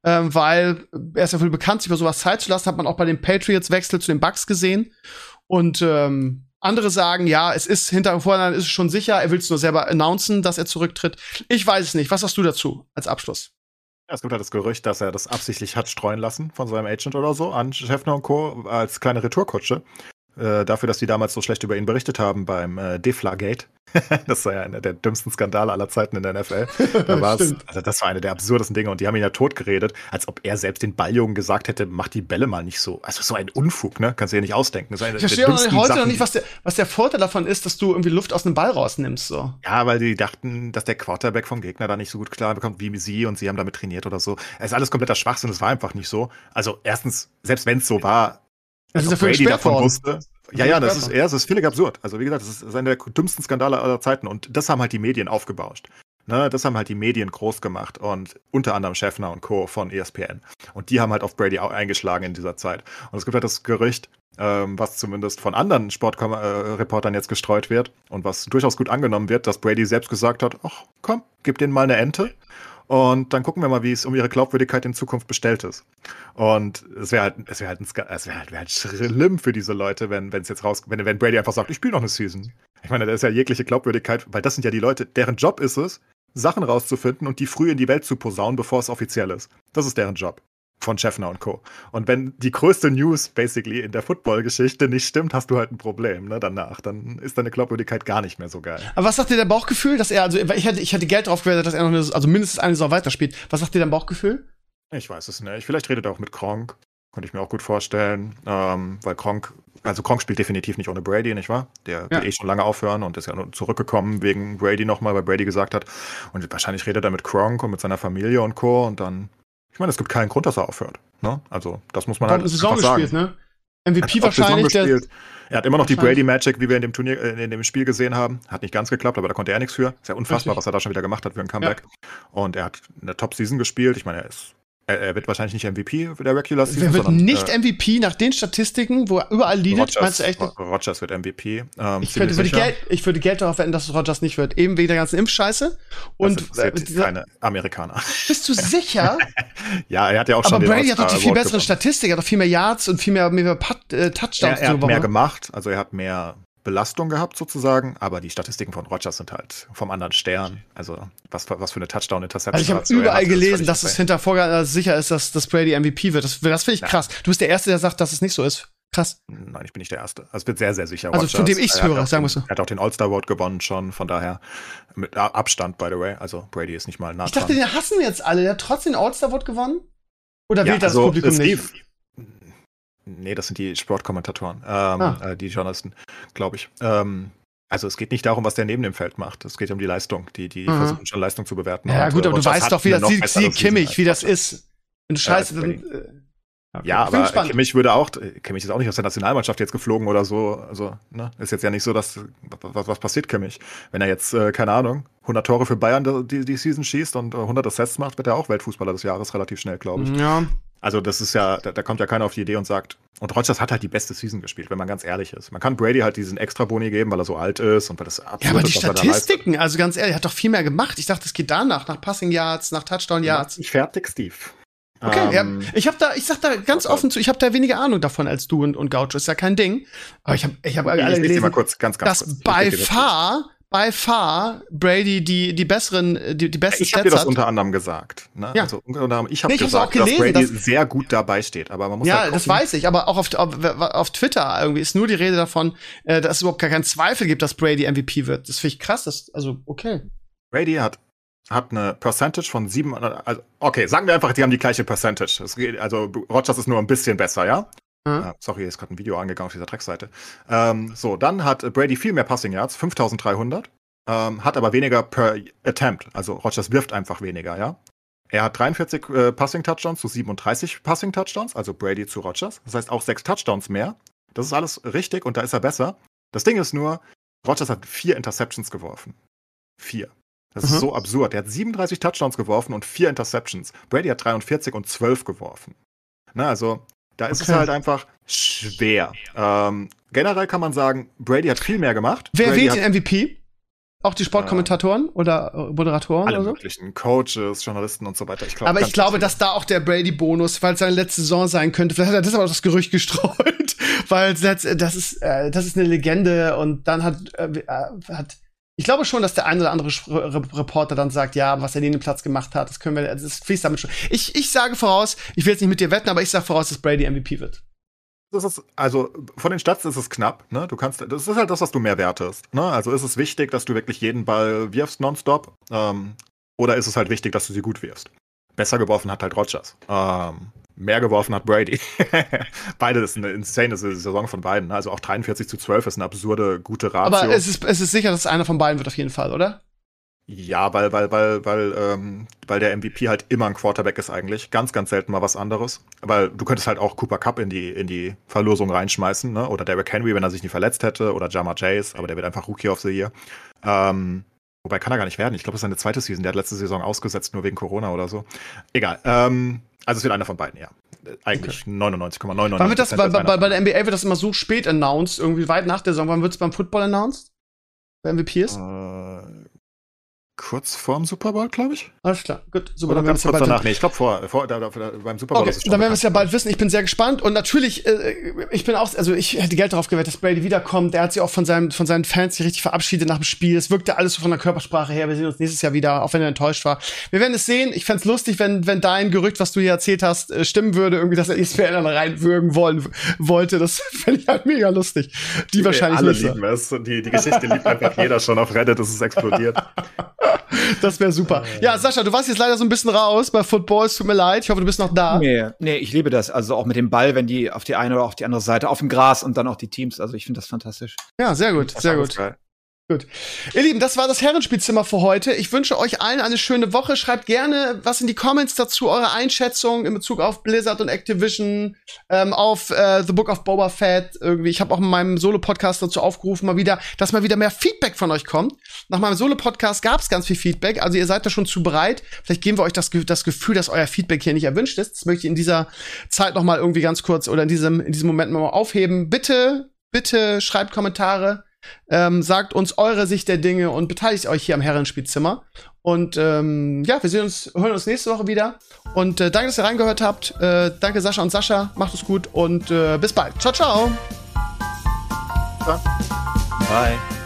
Ähm, weil er ist ja wohl bekannt, sich über sowas Zeit zu lassen, hat man auch bei den Patriots-Wechsel zu den Bucks gesehen. Und ähm, andere sagen, ja, es ist hinter vorne ist es schon sicher, er will es nur selber announcen, dass er zurücktritt. Ich weiß es nicht. Was hast du dazu als Abschluss? Es gibt halt das Gerücht, dass er das absichtlich hat streuen lassen von seinem Agent oder so an Schäffner und Co. als kleine Retourkutsche. Äh, dafür, dass die damals so schlecht über ihn berichtet haben beim äh, Deflagate. [LAUGHS] das war ja einer der dümmsten Skandale aller Zeiten in der NFL. [LAUGHS] Da also das war eine der absurdesten Dinge und die haben ihn ja totgeredet, als ob er selbst den Balljungen gesagt hätte, mach die Bälle mal nicht so. Also so ein Unfug, ne? Kannst du dir nicht ausdenken. Das ich verstehe heute Sachen. noch nicht, was der, was der Vorteil davon ist, dass du irgendwie Luft aus dem Ball rausnimmst. So. Ja, weil die dachten, dass der Quarterback vom Gegner da nicht so gut klar bekommt wie sie und sie haben damit trainiert oder so. Es ist alles kompletter Schwachsinn, es war einfach nicht so. Also erstens, selbst wenn es so war, das ist ja Brady davon worden. wusste. Ja, ja, das ist, ja, das ist völlig absurd. Also wie gesagt, das ist einer der dümmsten Skandale aller Zeiten und das haben halt die Medien aufgebauscht. Ne, das haben halt die Medien groß gemacht und unter anderem Schäffner und Co. von ESPN. Und die haben halt auf Brady auch eingeschlagen in dieser Zeit. Und es gibt halt das Gerücht, ähm, was zumindest von anderen Sportreportern jetzt gestreut wird und was durchaus gut angenommen wird, dass Brady selbst gesagt hat, ach komm, gib denen mal eine Ente und dann gucken wir mal, wie es um ihre Glaubwürdigkeit in Zukunft bestellt ist. Und es wäre halt, es wäre halt, es wäre halt, wär halt schlimm für diese Leute, wenn es jetzt raus, wenn, wenn Brady einfach sagt, ich spiele noch eine Season. Ich meine, da ist ja jegliche Glaubwürdigkeit, weil das sind ja die Leute, deren Job ist es, Sachen rauszufinden und die früh in die Welt zu posaunen, bevor es offiziell ist. Das ist deren Job von Schäffner und Co. Und wenn die größte News basically in der Football-Geschichte nicht stimmt, hast du halt ein Problem, ne, danach. Dann ist deine Glaubwürdigkeit gar nicht mehr so geil. Aber was sagt dir dein Bauchgefühl, dass er, also ich hätte, ich hätte Geld drauf gewettet, dass er noch eine, also mindestens eine Saison weiterspielt. Was sagt dir dein Bauchgefühl? Ich weiß es nicht. Vielleicht redet er auch mit Kronk. Könnte ich mir auch gut vorstellen. Ähm, weil Kronk, also Kronk spielt definitiv nicht ohne Brady, nicht wahr? Der ja. will eh schon lange aufhören und ist ja nur zurückgekommen wegen Brady nochmal, weil Brady gesagt hat. Und wahrscheinlich redet er mit Kronk und mit seiner Familie und Co. Und dann ich meine, es gibt keinen Grund, dass er aufhört. Ne? Also, das muss man halt Saison einfach sagen. gespielt, ne? MVP wahrscheinlich. Der, Er hat immer noch die Brady Magic, wie wir in dem Turnier, äh, in dem Spiel gesehen haben. Hat nicht ganz geklappt, aber da konnte er nichts für. Ist ja unfassbar, Richtig. was er da schon wieder gemacht hat für ein Comeback. Ja. Und er hat eine Top-Season gespielt. Ich meine, er ist er, wird wahrscheinlich nicht MVP der Regular Season. Er wird sondern, nicht äh, MVP nach den Statistiken, wo er überall leadet. Rogers, meinst du echt? Rogers wird MVP. Ähm, ich, würde, würde Geld, ich, würde Geld, darauf wetten, dass Rogers nicht wird. Eben wegen der ganzen Impfscheiße. Und das äh, keine Amerikaner. Bist du sicher? [LAUGHS] ja, er hat ja auch schon. Aber Brady hat doch die viel bessere Statistik, er hat doch viel mehr Yards und viel mehr, mehr äh, Touchdowns. Er, er hat mehr gemacht, also er hat mehr Belastung gehabt sozusagen, aber die Statistiken von Rogers sind halt vom anderen Stern. Also was, was für eine Touchdown-Interception. Also ich habe überall gelesen, dass es hinter Vorgang sicher ist, dass, dass Brady MVP wird. Das, das finde ich krass. Du bist der Erste, der sagt, dass es nicht so ist. Krass. Nein, ich bin nicht der Erste. Also es wird sehr, sehr sicher. Also Rogers, von dem ich es höre, sagen wir so. Er hat auch den All-Star Award gewonnen schon, von daher mit Abstand, by the way. Also Brady ist nicht mal nah Ich dachte, den hassen jetzt alle. Der hat trotzdem den All-Star Award gewonnen? Oder ja, wählt das also, Publikum nicht? Nee, das sind die Sportkommentatoren, ähm, ah. äh, die Journalisten, glaube ich. Ähm, also es geht nicht darum, was der neben dem Feld macht. Es geht um die Leistung. Die, die mhm. versuchen schon Leistung zu bewerten. Ja, gut, aber du weißt doch, wie das sieht, sieht Kimmich, wie das ist. Wenn du scheiße, dann, äh, Okay. Ja, aber. Kimmich würde auch, Kimmich ist auch nicht aus der Nationalmannschaft jetzt geflogen oder so. Also, ne, ist jetzt ja nicht so, dass, was, was passiert Kimmich? Wenn er jetzt, äh, keine Ahnung, 100 Tore für Bayern die, die Season schießt und 100 Assists macht, wird er auch Weltfußballer des Jahres relativ schnell, glaube ich. Ja, also das ist ja, da, da, kommt ja keiner auf die Idee und sagt, und Rodgers hat halt die beste Season gespielt, wenn man ganz ehrlich ist. Man kann Brady halt diesen extra Boni geben, weil er so alt ist und weil das absolut Ja, aber die Statistiken, also ganz ehrlich, er hat doch viel mehr gemacht. Ich dachte, es geht danach, nach Passing Yards, nach Touchdown Yards. Ich fertig, Steve. Okay, ähm, ja, ich habe da, ich sag da ganz okay. offen zu, ich habe da weniger Ahnung davon als du und, und Gaucho, ist ja kein Ding. Aber ich habe, ich habe alle gelesen, mal kurz, ganz, ganz dass kurz. bei far by far Brady die, die besseren, die, die besten Ich habe dir das unter anderem gesagt. Ne? Ja. Also, unter anderem, ich habe nee, gesagt, gelesen, dass Brady dass, sehr gut dabei steht. Aber man muss ja, halt das weiß ich. Aber auch auf, auf, auf Twitter irgendwie ist nur die Rede davon, äh, dass es überhaupt gar keinen Zweifel gibt, dass Brady MVP wird. Das finde ich krass. Das, also, okay. Brady hat hat eine Percentage von sieben, also, okay, sagen wir einfach, die haben die gleiche Percentage. Geht, also Rogers ist nur ein bisschen besser, ja? Mhm. Uh, sorry, ist gerade ein Video angegangen auf dieser Trackseite. Ähm, so, dann hat Brady viel mehr Passing Yards, 5300, ähm, hat aber weniger per Attempt. Also Rogers wirft einfach weniger, ja. Er hat 43 äh, Passing Touchdowns zu 37 Passing Touchdowns, also Brady zu Rogers. Das heißt auch sechs Touchdowns mehr. Das ist alles richtig und da ist er besser. Das Ding ist nur, Rogers hat vier Interceptions geworfen. Vier. Das mhm. ist so absurd. Er hat 37 Touchdowns geworfen und vier Interceptions. Brady hat 43 und 12 geworfen. Na, also da ist okay. es halt einfach schwer. Ähm, generell kann man sagen, Brady hat viel mehr gemacht. Wer Brady wählt den MVP? Auch die Sportkommentatoren äh, oder Moderatoren alle oder so? möglichen Coaches, Journalisten und so weiter. Ich glaub, aber ich glaube, dass da auch der Brady-Bonus, weil es seine letzte Saison sein könnte, vielleicht hat er das aber das Gerücht [LAUGHS] gestreut, weil das, das ist äh, das ist eine Legende und dann hat äh, hat ich glaube schon, dass der ein oder andere Reporter dann sagt, ja, was er neben Platz gemacht hat, das können wir, das fließt damit schon. Ich, ich sage voraus, ich will jetzt nicht mit dir wetten, aber ich sage voraus, dass Brady MVP wird. Das ist, also von den Stats ist es knapp, ne? Du kannst, das ist halt das, was du mehr wertest. Ne? Also ist es wichtig, dass du wirklich jeden Ball wirfst nonstop, ähm, oder ist es halt wichtig, dass du sie gut wirfst? Besser geworfen hat halt Rogers. Ähm, mehr geworfen hat Brady. [LAUGHS] Beide ist eine insane Saison von beiden. Ne? Also auch 43 zu 12 ist eine absurde gute Ratio. Aber es ist, es ist sicher, dass einer von beiden wird auf jeden Fall, oder? Ja, weil, weil, weil, weil, ähm, weil der MVP halt immer ein Quarterback ist eigentlich. Ganz, ganz selten mal was anderes. Weil du könntest halt auch Cooper Cup in die, in die Verlosung reinschmeißen, ne? Oder Derrick Henry, wenn er sich nicht verletzt hätte, oder Jama Chase, aber der wird einfach Rookie of the Year. Ähm, wobei kann er gar nicht werden. Ich glaube, das ist seine zweite Season. Der hat letzte Saison ausgesetzt, nur wegen Corona oder so. Egal. Ähm, also es wird einer von beiden, ja. Eigentlich okay. 99,99. Wann wird das, bei, bei, bei, der NBA wird das immer so spät announced, irgendwie weit nach der Saison. Wann wird es beim Football announced? Bei MVP ist? Äh, kurz vorm Super Bowl, glaube ich. Alles klar, gut. Super, Oder dann ganz kurz ja danach. Nee, ich glaube vor, vor da, da, beim Super Bowl. Okay, dann werden wir es ja bald wissen. Ich bin sehr gespannt und natürlich, äh, ich bin auch, also ich hätte Geld darauf gewettet, dass Brady wiederkommt. Der hat sich auch von, seinem, von seinen Fans richtig verabschiedet nach dem Spiel. Es wirkte alles so von der Körpersprache her. Wir sehen uns nächstes Jahr wieder, auch wenn er enttäuscht war. Wir werden es sehen. Ich fände es lustig, wenn, wenn dein Gerücht, was du hier erzählt hast, äh, stimmen würde, irgendwie, dass er ESPN dann reinwürgen wollen wollte. Das [LAUGHS] fände ich halt mega lustig. Die, die wahrscheinlich alle nicht. lieben es. Die, die Geschichte liebt einfach jeder schon auf Reddit, dass es explodiert. [LAUGHS] [LAUGHS] das wäre super. Ja, Sascha, du warst jetzt leider so ein bisschen raus bei Football. Es tut mir leid. Ich hoffe, du bist noch da. Nee, nee, ich liebe das. Also auch mit dem Ball, wenn die auf die eine oder auf die andere Seite, auf dem Gras und dann auch die Teams. Also ich finde das fantastisch. Ja, sehr gut, sehr gut. Geil. Gut. Ihr Lieben, das war das Herrenspielzimmer für heute. Ich wünsche euch allen eine schöne Woche. Schreibt gerne was in die Comments dazu, eure Einschätzung in Bezug auf Blizzard und Activision, ähm, auf äh, The Book of Boba Fett. Irgendwie, ich habe auch in meinem Solo-Podcast dazu aufgerufen, mal wieder, dass mal wieder mehr Feedback von euch kommt. Nach meinem Solo-Podcast gab es ganz viel Feedback, also ihr seid da schon zu bereit. Vielleicht geben wir euch das, das Gefühl, dass euer Feedback hier nicht erwünscht ist. Das möchte ich in dieser Zeit noch mal irgendwie ganz kurz oder in diesem in diesem Moment mal aufheben. Bitte, bitte schreibt Kommentare ähm, sagt uns eure Sicht der Dinge und beteiligt euch hier am Herrenspielzimmer. Und ähm, ja, wir sehen uns, hören uns nächste Woche wieder. Und äh, danke, dass ihr reingehört habt. Äh, danke, Sascha und Sascha. Macht es gut und äh, bis bald. Ciao, ciao. Bye.